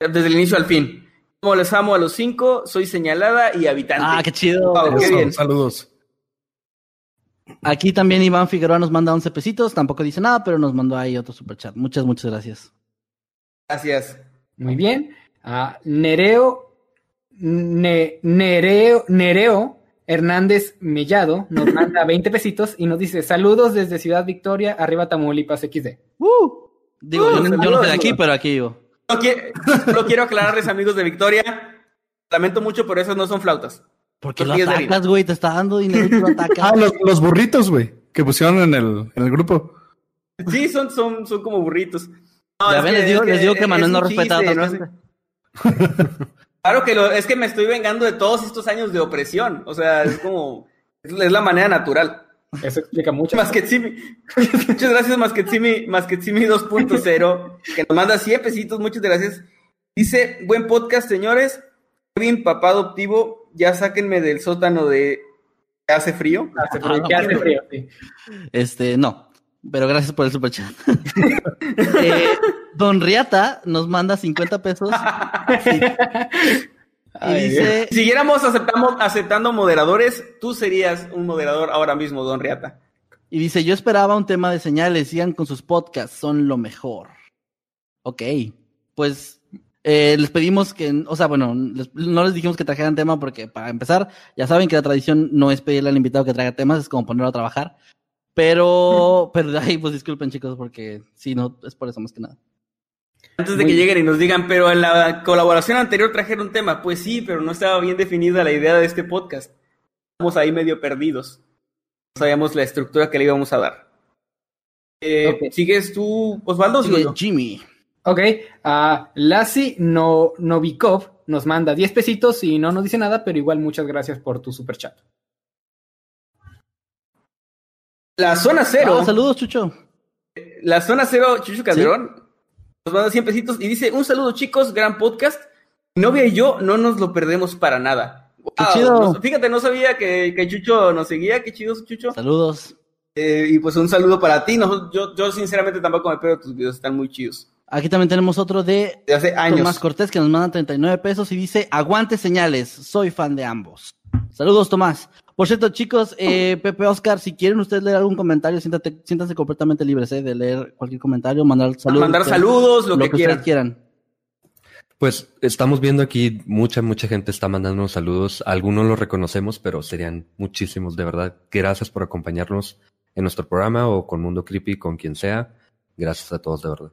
S2: Desde el inicio al fin. Como les amo a los cinco, soy señalada y habitante.
S4: Ah, qué chido.
S2: Wow, qué
S6: Eso,
S2: bien.
S6: Saludos.
S4: Aquí también Iván Figueroa nos manda 11 pesitos, tampoco dice nada, pero nos mandó ahí otro superchat. Muchas, muchas gracias.
S2: Gracias.
S5: Muy bien. Ah, Nereo, Ne- Nereo, Nereo Hernández Mellado nos manda 20 pesitos y nos dice saludos desde Ciudad Victoria, arriba Tamaulipas XD.
S4: Uh, digo, yo, no- yo no soy de aquí, pero aquí vivo.
S2: No quiero, no quiero aclararles, amigos de Victoria. Lamento mucho, pero esas no son flautas.
S4: ¿Por qué lo
S2: Tortillas de harina.
S4: atacas, güey? Te está dando dinero y tú lo atacas.
S6: Ah, los, los burritos, güey, que pusieron en el, en el grupo.
S2: Sí, son, son, son como burritos. No,
S4: ya ven,
S2: que-
S4: les digo,
S2: es
S4: les
S2: que
S4: digo que Manuel no respeta.
S2: Claro que lo, es que me estoy vengando de todos estos años de opresión. O sea, es como, es la manera natural.
S5: Eso explica mucho.
S2: Masquetsimi. Muchas gracias, Masquetsimi, Masquetsimi 2.0, que nos manda 100 pesitos. Muchas gracias. Dice, buen podcast, señores. Kevin, papá adoptivo, ya sáquenme del sótano de hace frío.
S5: Hace frío,
S4: Ah, no,
S5: que hace frío, sí.
S4: Este, no. Pero gracias por el superchat. eh, Don Riata nos manda 50 pesos y
S5: Ay,
S4: dice,
S2: Si siguiéramos aceptamos, aceptando moderadores, tú serías un moderador ahora mismo, Don Riata.
S4: y dice, yo esperaba un tema de señales, sigan con sus podcasts, son lo mejor. Ok, pues eh, les pedimos que, o sea, bueno, les- no les dijimos que trajeran tema porque para empezar, ya saben que la tradición no es pedirle al invitado que traiga temas, es como ponerlo a trabajar. Pero, pero ahí, pues disculpen chicos, porque sí, no, es por eso más que nada.
S2: Antes de
S5: Muy
S2: que lleguen y nos digan, pero en la colaboración anterior trajeron un tema. Pues sí, pero no estaba bien definida la idea de este podcast. Estamos ahí medio perdidos. No sabíamos la estructura que le íbamos a dar. Eh. ¿Sigues tú, Osvaldo?
S4: Sigue
S2: yo?
S4: Jimmy.
S5: Ok, a Lassi no, Novikov nos manda 10 pesitos y no nos dice nada, pero igual muchas gracias por tu super chat.
S2: La zona cero.
S4: Ah, saludos, Chucho.
S2: La zona cero, Chucho Calderón, nos manda 100 pesitos y dice, un saludo chicos, gran podcast. Mi novia y yo no nos lo perdemos para nada.
S4: Qué chido.
S2: no- fíjate, no sabía que, que Chucho nos seguía, qué chido Chucho.
S4: Saludos.
S2: Eh, y pues un saludo para ti. No, yo, yo sinceramente tampoco me pierdo tus videos, están muy chidos.
S4: Aquí también tenemos otro de
S2: De hace años.
S4: Tomás Cortés que nos manda 39 pesos y dice, aguante señales, soy fan de ambos. Saludos, Tomás. Por cierto, chicos, eh, Pepe Oscar, si quieren ustedes leer algún comentario, siéntate, siéntanse completamente libres eh, de leer cualquier comentario, mandar saludos.
S2: Mandar
S4: ustedes-
S2: saludos, lo, que, quieran.
S4: quieran.
S3: Pues estamos viendo aquí, mucha, mucha gente está mandando saludos. Algunos los reconocemos, pero serían muchísimos, de verdad. Gracias por acompañarnos en nuestro programa o con Mundo Creepy, con quien sea. Gracias a todos, de verdad.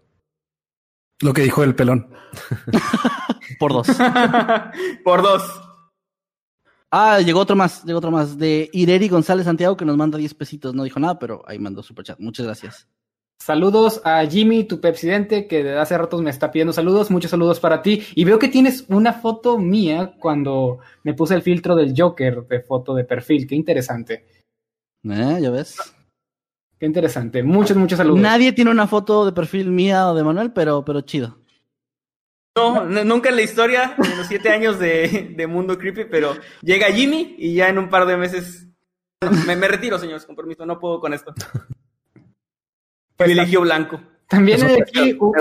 S6: Lo que dijo el pelón.
S4: Por dos.
S2: Por dos.
S4: Ah, llegó otro más, llegó otro más. De Ireri González Santiago que nos manda 10 pesitos. No dijo nada, pero ahí mandó super chat. Muchas gracias.
S5: Saludos a Jimmy, tu presidente, que desde hace ratos me está pidiendo saludos. Muchos saludos para ti. Y veo que tienes una foto mía cuando me puse el filtro del Joker de foto de perfil. Qué interesante.
S4: Eh, ya ves.
S5: Qué interesante. Muchos, muchos saludos.
S4: Nadie tiene una foto de perfil mía o de Manuel, pero, pero chido.
S2: No, nunca en la historia, en los siete años de, de Mundo Creepy, pero llega Jimmy y ya en un par de meses. Bueno, me, me retiro, señores, con permiso, no puedo con esto. Privilegio blanco.
S5: También hay aquí un,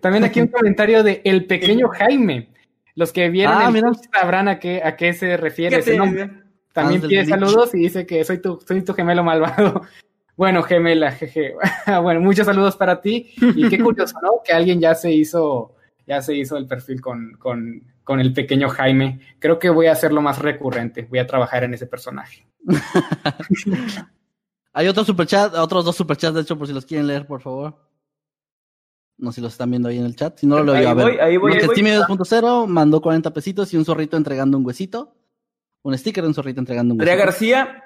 S5: también aquí un comentario de El Pequeño Jaime. Los que vieron
S4: Ah,
S5: el sabrán a qué, a qué se refiere ese nombre. También pide saludos y dice que soy tu, soy tu gemelo malvado. Bueno, gemela, jeje. Bueno, muchos saludos para ti. Y qué curioso, ¿no? Que alguien ya se hizo, ya se hizo el perfil con, con, con el pequeño Jaime. Creo que voy a hacerlo más recurrente. Voy a trabajar en ese personaje.
S4: Hay otro superchat, otros dos superchats, de hecho, por si los quieren leer, por favor. No sé si los están viendo ahí en el chat. Si no lo leo,
S2: Ahí
S4: a ver.
S2: voy, ahí voy, ahí voy.
S4: Timmy 2.0 mandó 40 pesitos y un zorrito entregando un huesito. Un sticker de un zorrito entregando un
S2: Andrea
S4: huesito.
S2: García,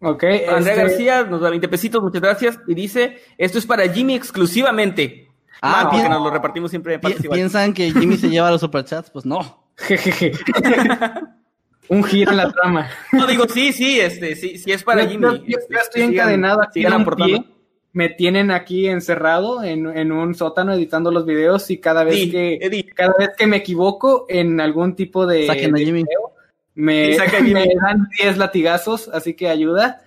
S5: Ok.
S2: Andrea
S5: este-
S2: García nos da 20 pesitos, muchas gracias. Y dice: Esto es para Jimmy exclusivamente.
S4: Ah,
S2: Ah, porque nos lo repartimos siempre en
S4: pi-
S2: iguales.
S4: piensan que Jimmy se lleva los superchats, pues no.
S5: Jejeje. un giro en la trama.
S2: No digo, sí, sí, este, sí, sí es para
S5: Yo-
S2: Jimmy.
S5: yo- yo
S2: este,
S5: estoy
S2: sigan-
S5: encadenado aquí
S2: sigan
S5: en un. Me tienen aquí encerrado en, en un sótano editando los videos y cada vez que
S2: Eddie.
S5: cada vez que me equivoco en algún tipo de
S4: Jimmy.
S5: video, me,
S2: saca
S5: me dan 10 latigazos, así que ayuda.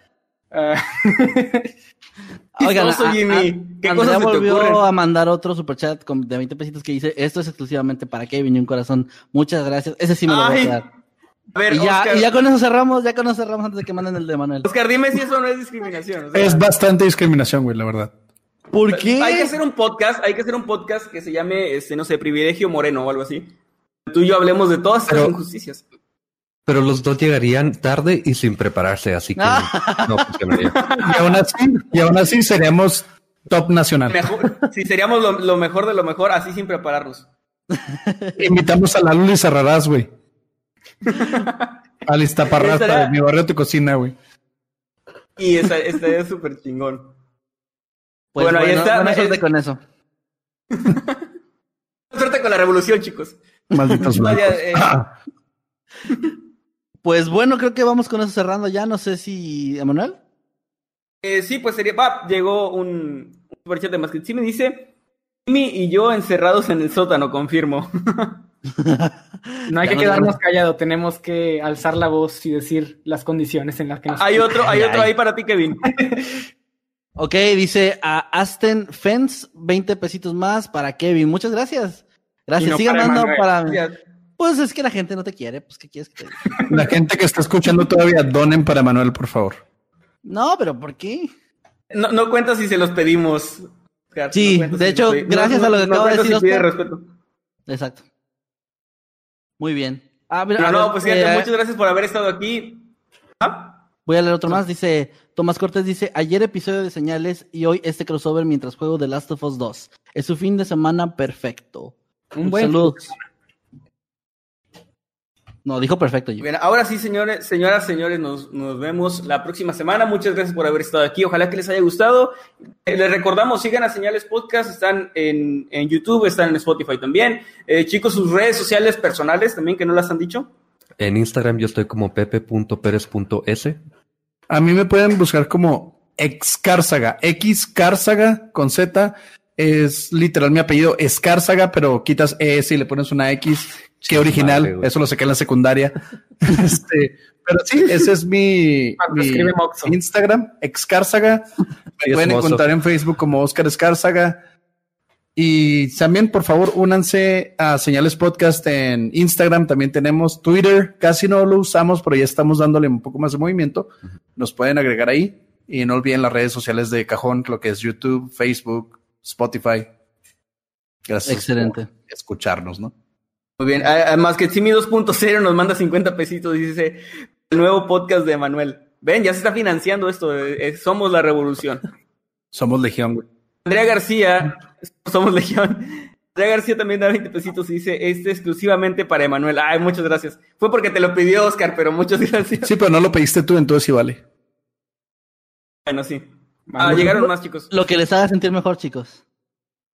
S5: Ah,
S4: Oigan, a- a-
S2: Jimmy. ¿Qué
S4: Andrea
S2: cosas se te
S4: volvió
S2: ocurren?
S4: a mandar otro superchat con, de 20 pesitos que dice, esto es exclusivamente para Kevin y un corazón. Muchas gracias. Ese sí me lo voy
S2: Ay,
S4: a
S2: ver,
S4: Y ya,
S2: Oscar,
S4: y ya con eso cerramos, ya con eso cerramos antes de que manden el de Manuel.
S2: Oscar, dime si eso no es discriminación. o sea,
S6: Es bastante discriminación, güey, la verdad.
S4: ¿Por qué?
S2: Hay que hacer un podcast, hay que hacer un podcast que se llame, este, no sé, Privilegio Moreno o algo así. Tú y yo hablemos de todas
S3: Pero-
S2: injusticias.
S3: Pero los dos llegarían tarde y sin prepararse, así que no funcionaría.
S6: Y aún así, y aún así seríamos top nacional.
S2: Mejor, si seríamos lo, lo mejor de lo mejor, así sin prepararnos.
S6: Invitamos a la Luli Cerrarás, güey. A la Iztaparrasta de mi barrio tu cocina, güey.
S2: Y esa, estaría súper chingón.
S4: Pues
S2: Bueno, ahí está.
S4: Buena suerte
S2: Es-
S4: con eso.
S2: Suerte con la revolución, chicos.
S6: Malditos
S2: Vaya,
S6: blancos.
S2: eh,
S6: Ah,
S4: Pues bueno, creo que vamos con eso cerrando ya. No sé si... ¿Emanuel?
S2: Eh, sí, pues sería. Va, llegó un, un superchat de Masquet. Sí me dice. Jimmy y yo encerrados en el sótano, confirmo.
S5: no hay
S4: Ya
S5: que
S4: no
S5: quedarnos callados, tenemos que alzar la voz y decir las condiciones en las que nos
S2: hay otro, hay
S4: Ay,
S2: otro ahí para ti, Kevin.
S4: Ok, dice a Aston Fence, 20 pesitos más para Kevin. Muchas gracias. Gracias.
S5: No
S4: Sigan
S5: para
S4: dando
S5: Emanuel.
S4: para... Pues es que la gente no te quiere. Pues, ¿qué quieres que te diga?
S6: La gente que está escuchando todavía, donen para Manuel, por favor.
S4: No, pero ¿por qué?
S2: No, no cuenta si se los pedimos. Oscar,
S4: Sí,
S2: no
S4: de
S2: si
S4: hecho, gracias a lo que acabo de decir,
S2: si pide
S4: Oscar.
S2: respeto.
S4: Exacto. Muy bien. Ah, mira,
S2: Pero no,
S4: ver,
S2: pues fíjate,
S4: eh,
S2: muchas gracias por haber estado aquí. ¿Ah?
S4: Voy a leer otro más. Dice Tomás Cortés dice, ayer episodio de señales y hoy este crossover mientras juego The Last of Us 2. Es su fin de semana perfecto.
S5: Un buen
S4: Saludos. No, dijo perfecto yo.
S2: Bien, ahora sí, señores, señoras, señores, nos, nos vemos la próxima semana. Muchas gracias por haber estado aquí. Ojalá que les haya gustado. Eh, les recordamos, sigan a Señales Podcast, están en, en YouTube, están en Spotify también. Eh, chicos, sus redes sociales personales también, que no las han dicho.
S3: En Instagram yo estoy como pepe.perez.s.
S6: A mí me pueden buscar como Excárzaga, X Cárzaga con Z. Es literal mi apellido, Escárzaga, pero quitas ES y le pones una X. Qué original,
S3: Madre,
S6: eso lo saqué en la secundaria. este, pero sí, ese es mi,
S5: Cuando
S6: mi. Instagram, Excárzaga.
S3: Sí,
S6: Me pueden encontrar en Facebook como Oscar Escárzaga. Y también, por favor, únanse a Señales Podcast en Instagram. También tenemos Twitter. Casi no lo usamos, pero ya estamos dándole un poco más de movimiento. Nos pueden agregar ahí. Y no olviden las redes sociales de Cajón, lo que es YouTube, Facebook, Spotify. Gracias
S4: Excelente.
S6: por escucharnos, ¿no?
S2: Muy bien, además que Simi 2.0 nos manda 50 pesitos y dice el nuevo podcast de Manuel. Ven, ya se está financiando esto, eh, eh, somos la revolución.
S6: Somos Legión, güey.
S2: Andrea García, somos Legión. Andrea García también da 20 pesitos y dice, este exclusivamente para Emanuel. Ay, muchas gracias. Fue porque te lo pidió Oscar, pero muchas gracias.
S6: Sí, pero no lo pediste tú, entonces sí vale.
S2: Bueno, sí. Ah, llegaron más, chicos.
S4: Lo que les haga sentir mejor, chicos.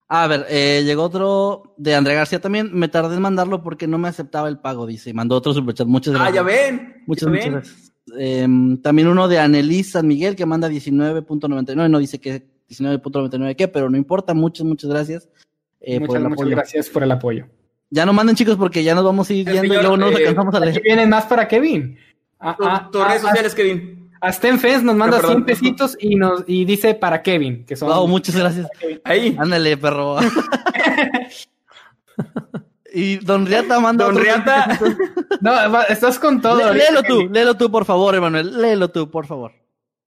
S4: A ver, eh, llegó otro de Andrea García también. Me tardé en mandarlo porque no me aceptaba el pago, dice. Mandó otro superchat. Muchas gracias.
S2: Ah, ya ven.
S4: Muchas, muchas gracias. Em, también uno de Anelis San Miguel que manda 19.99. No dice que 19.99 qué, pero no importa. Muchas, muchas gracias.
S5: Eh, muchas, muchas gracias por el apoyo.
S4: Ya no manden, chicos, porque ya nos vamos a ir viendo y luego no nos
S5: eh,
S4: alcanzamos a leer.
S5: Vienen más para Kevin.
S2: Ah, ah, tus redes sociales, Kevin.
S5: Hasta Fez nos manda 100 pesitos y nos y dice para Kevin, que son
S4: Wow, muchas gracias.
S2: Ahí.
S4: Ándale, perro. y Don Riata manda
S2: Don Riata.
S5: no, estás con todo.
S4: Lé, léelo tú, léelo tú, por favor, Emanuel. Léelo tú, por favor.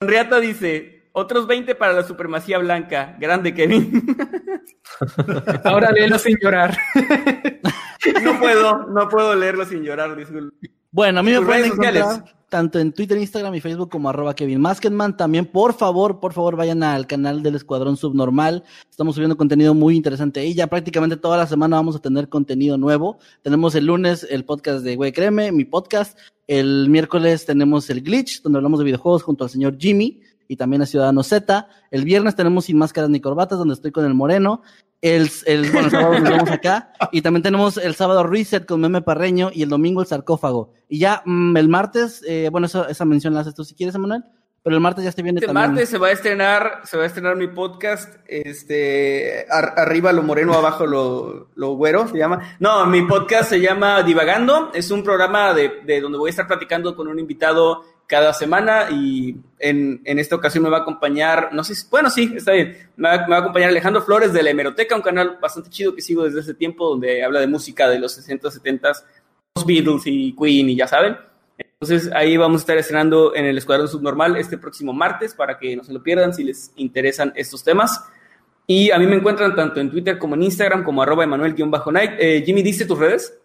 S2: Don Riata dice, otros 20 para la supremacía blanca. Grande, Kevin.
S5: Ahora léelo sin llorar.
S2: no puedo, no puedo leerlo sin llorar, disculpe.
S4: Bueno, a mí me pueden encontrar tanto en Twitter, Instagram y Facebook como arroba Kevin Maskenman. También, por favor, por favor, vayan al canal del Escuadrón Subnormal. Estamos subiendo contenido muy interesante ahí. Ya prácticamente toda la semana vamos a tener contenido nuevo. Tenemos el lunes el podcast de Güey Créeme, mi podcast. El miércoles tenemos el Glitch, donde hablamos de videojuegos junto al señor Jimmy y también a Ciudadano Z. El viernes tenemos Sin Máscaras ni Corbatas, donde estoy con el Moreno. El, el, bueno, el sábado nos vemos acá. Y también tenemos el sábado Reset con Meme Parreño y el domingo el sarcófago. Y ya mm, el martes, eh, bueno, eso, esa mención la haces tú si quieres, Emanuel. Pero el martes ya se viene
S2: este
S4: también.
S2: martes se va a estrenar, se va a estrenar mi podcast, este, arriba lo moreno, abajo lo, lo güero, se llama. No, mi podcast se llama Divagando, es un programa de, de donde voy a estar platicando con un invitado cada semana y en, en, esta ocasión me va a acompañar, no sé si, bueno, sí, está bien, me va, me va, a acompañar Alejandro Flores de la Hemeroteca, un canal bastante chido que sigo desde ese tiempo, donde habla de música de los 60, 70, los Beatles y Queen y ya saben. Entonces ahí vamos a estar estrenando en el Escuadrón Subnormal este próximo martes para que no se lo pierdan si les interesan estos temas. Y a mí me encuentran tanto en Twitter como en Instagram como arroba Emanuel-Night. Eh, Jimmy, ¿diste tus redes?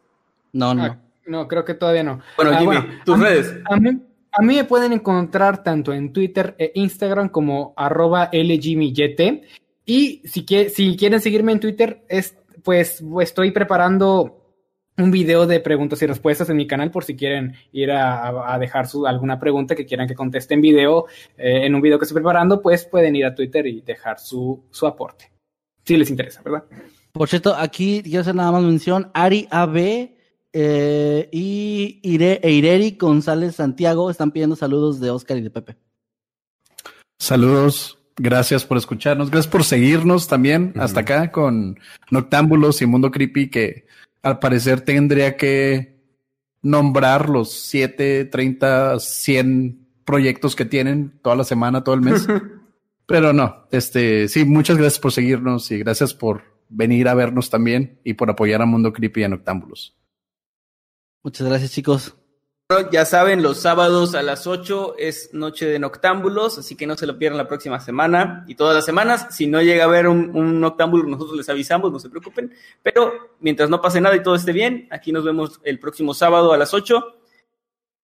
S4: No, no.
S5: Ah, no, creo que todavía no.
S2: Bueno,
S5: Ah,
S2: Jimmy, tus
S5: a,
S2: redes.
S5: A mí, a mí me pueden encontrar tanto en Twitter e Instagram como arroba. Y si, si quieren seguirme en Twitter, es, pues estoy preparando un video de preguntas y respuestas en mi canal por si quieren ir a, a dejar su, alguna pregunta que quieran que conteste en video, eh, en un video que estoy preparando, pues pueden ir a Twitter y dejar su, su aporte. Si les interesa, ¿verdad?
S4: Por cierto, aquí quiero hacer nada más mención. Ari AB eh, y Ire, e Ireri González Santiago están pidiendo saludos de Oscar y de Pepe.
S6: Saludos, gracias por escucharnos, gracias por seguirnos también uh -huh. hasta acá con Noctámbulos y Mundo Creepy, que al parecer tendría que nombrar los 7, 30, 100 proyectos que tienen toda la semana, todo el mes. Pero no, este, sí, muchas gracias por seguirnos y gracias por venir a vernos también y por apoyar a Mundo Creepy y a Noctámbulos.
S4: Muchas gracias, chicos.
S2: Ya saben, los sábados a las 8 es Noche de Noctámbulos, así que no se lo pierdan la próxima semana y todas las semanas. Si no llega a haber un, un noctámbulo, nosotros les avisamos, no se preocupen. Pero mientras no pase nada y todo esté bien, aquí nos vemos el próximo sábado a las 8.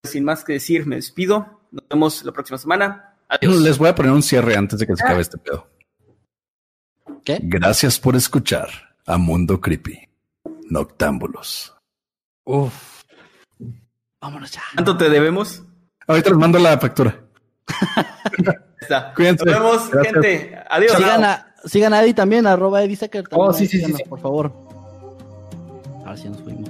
S2: Sin más que decir, me despido. Nos vemos la próxima semana. Adiós.
S6: Les voy a poner un cierre antes de que se acabe este pedo.
S4: ¿Qué?
S6: Gracias por escuchar a Mundo Creepy. Noctámbulos.
S4: Uf. Vámonos ya.
S2: ¿Cuánto te debemos?
S6: Ahorita les mando la factura.
S2: Está.
S6: Cuídense.
S2: Nos vemos,
S6: Gracias.
S2: gente. Adiós.
S4: Sigan a, sigan a Eddie también, arroba Eddie Sacker.
S5: Oh, sí, sí, sí, sí.
S4: Por favor. A ver si nos fuimos.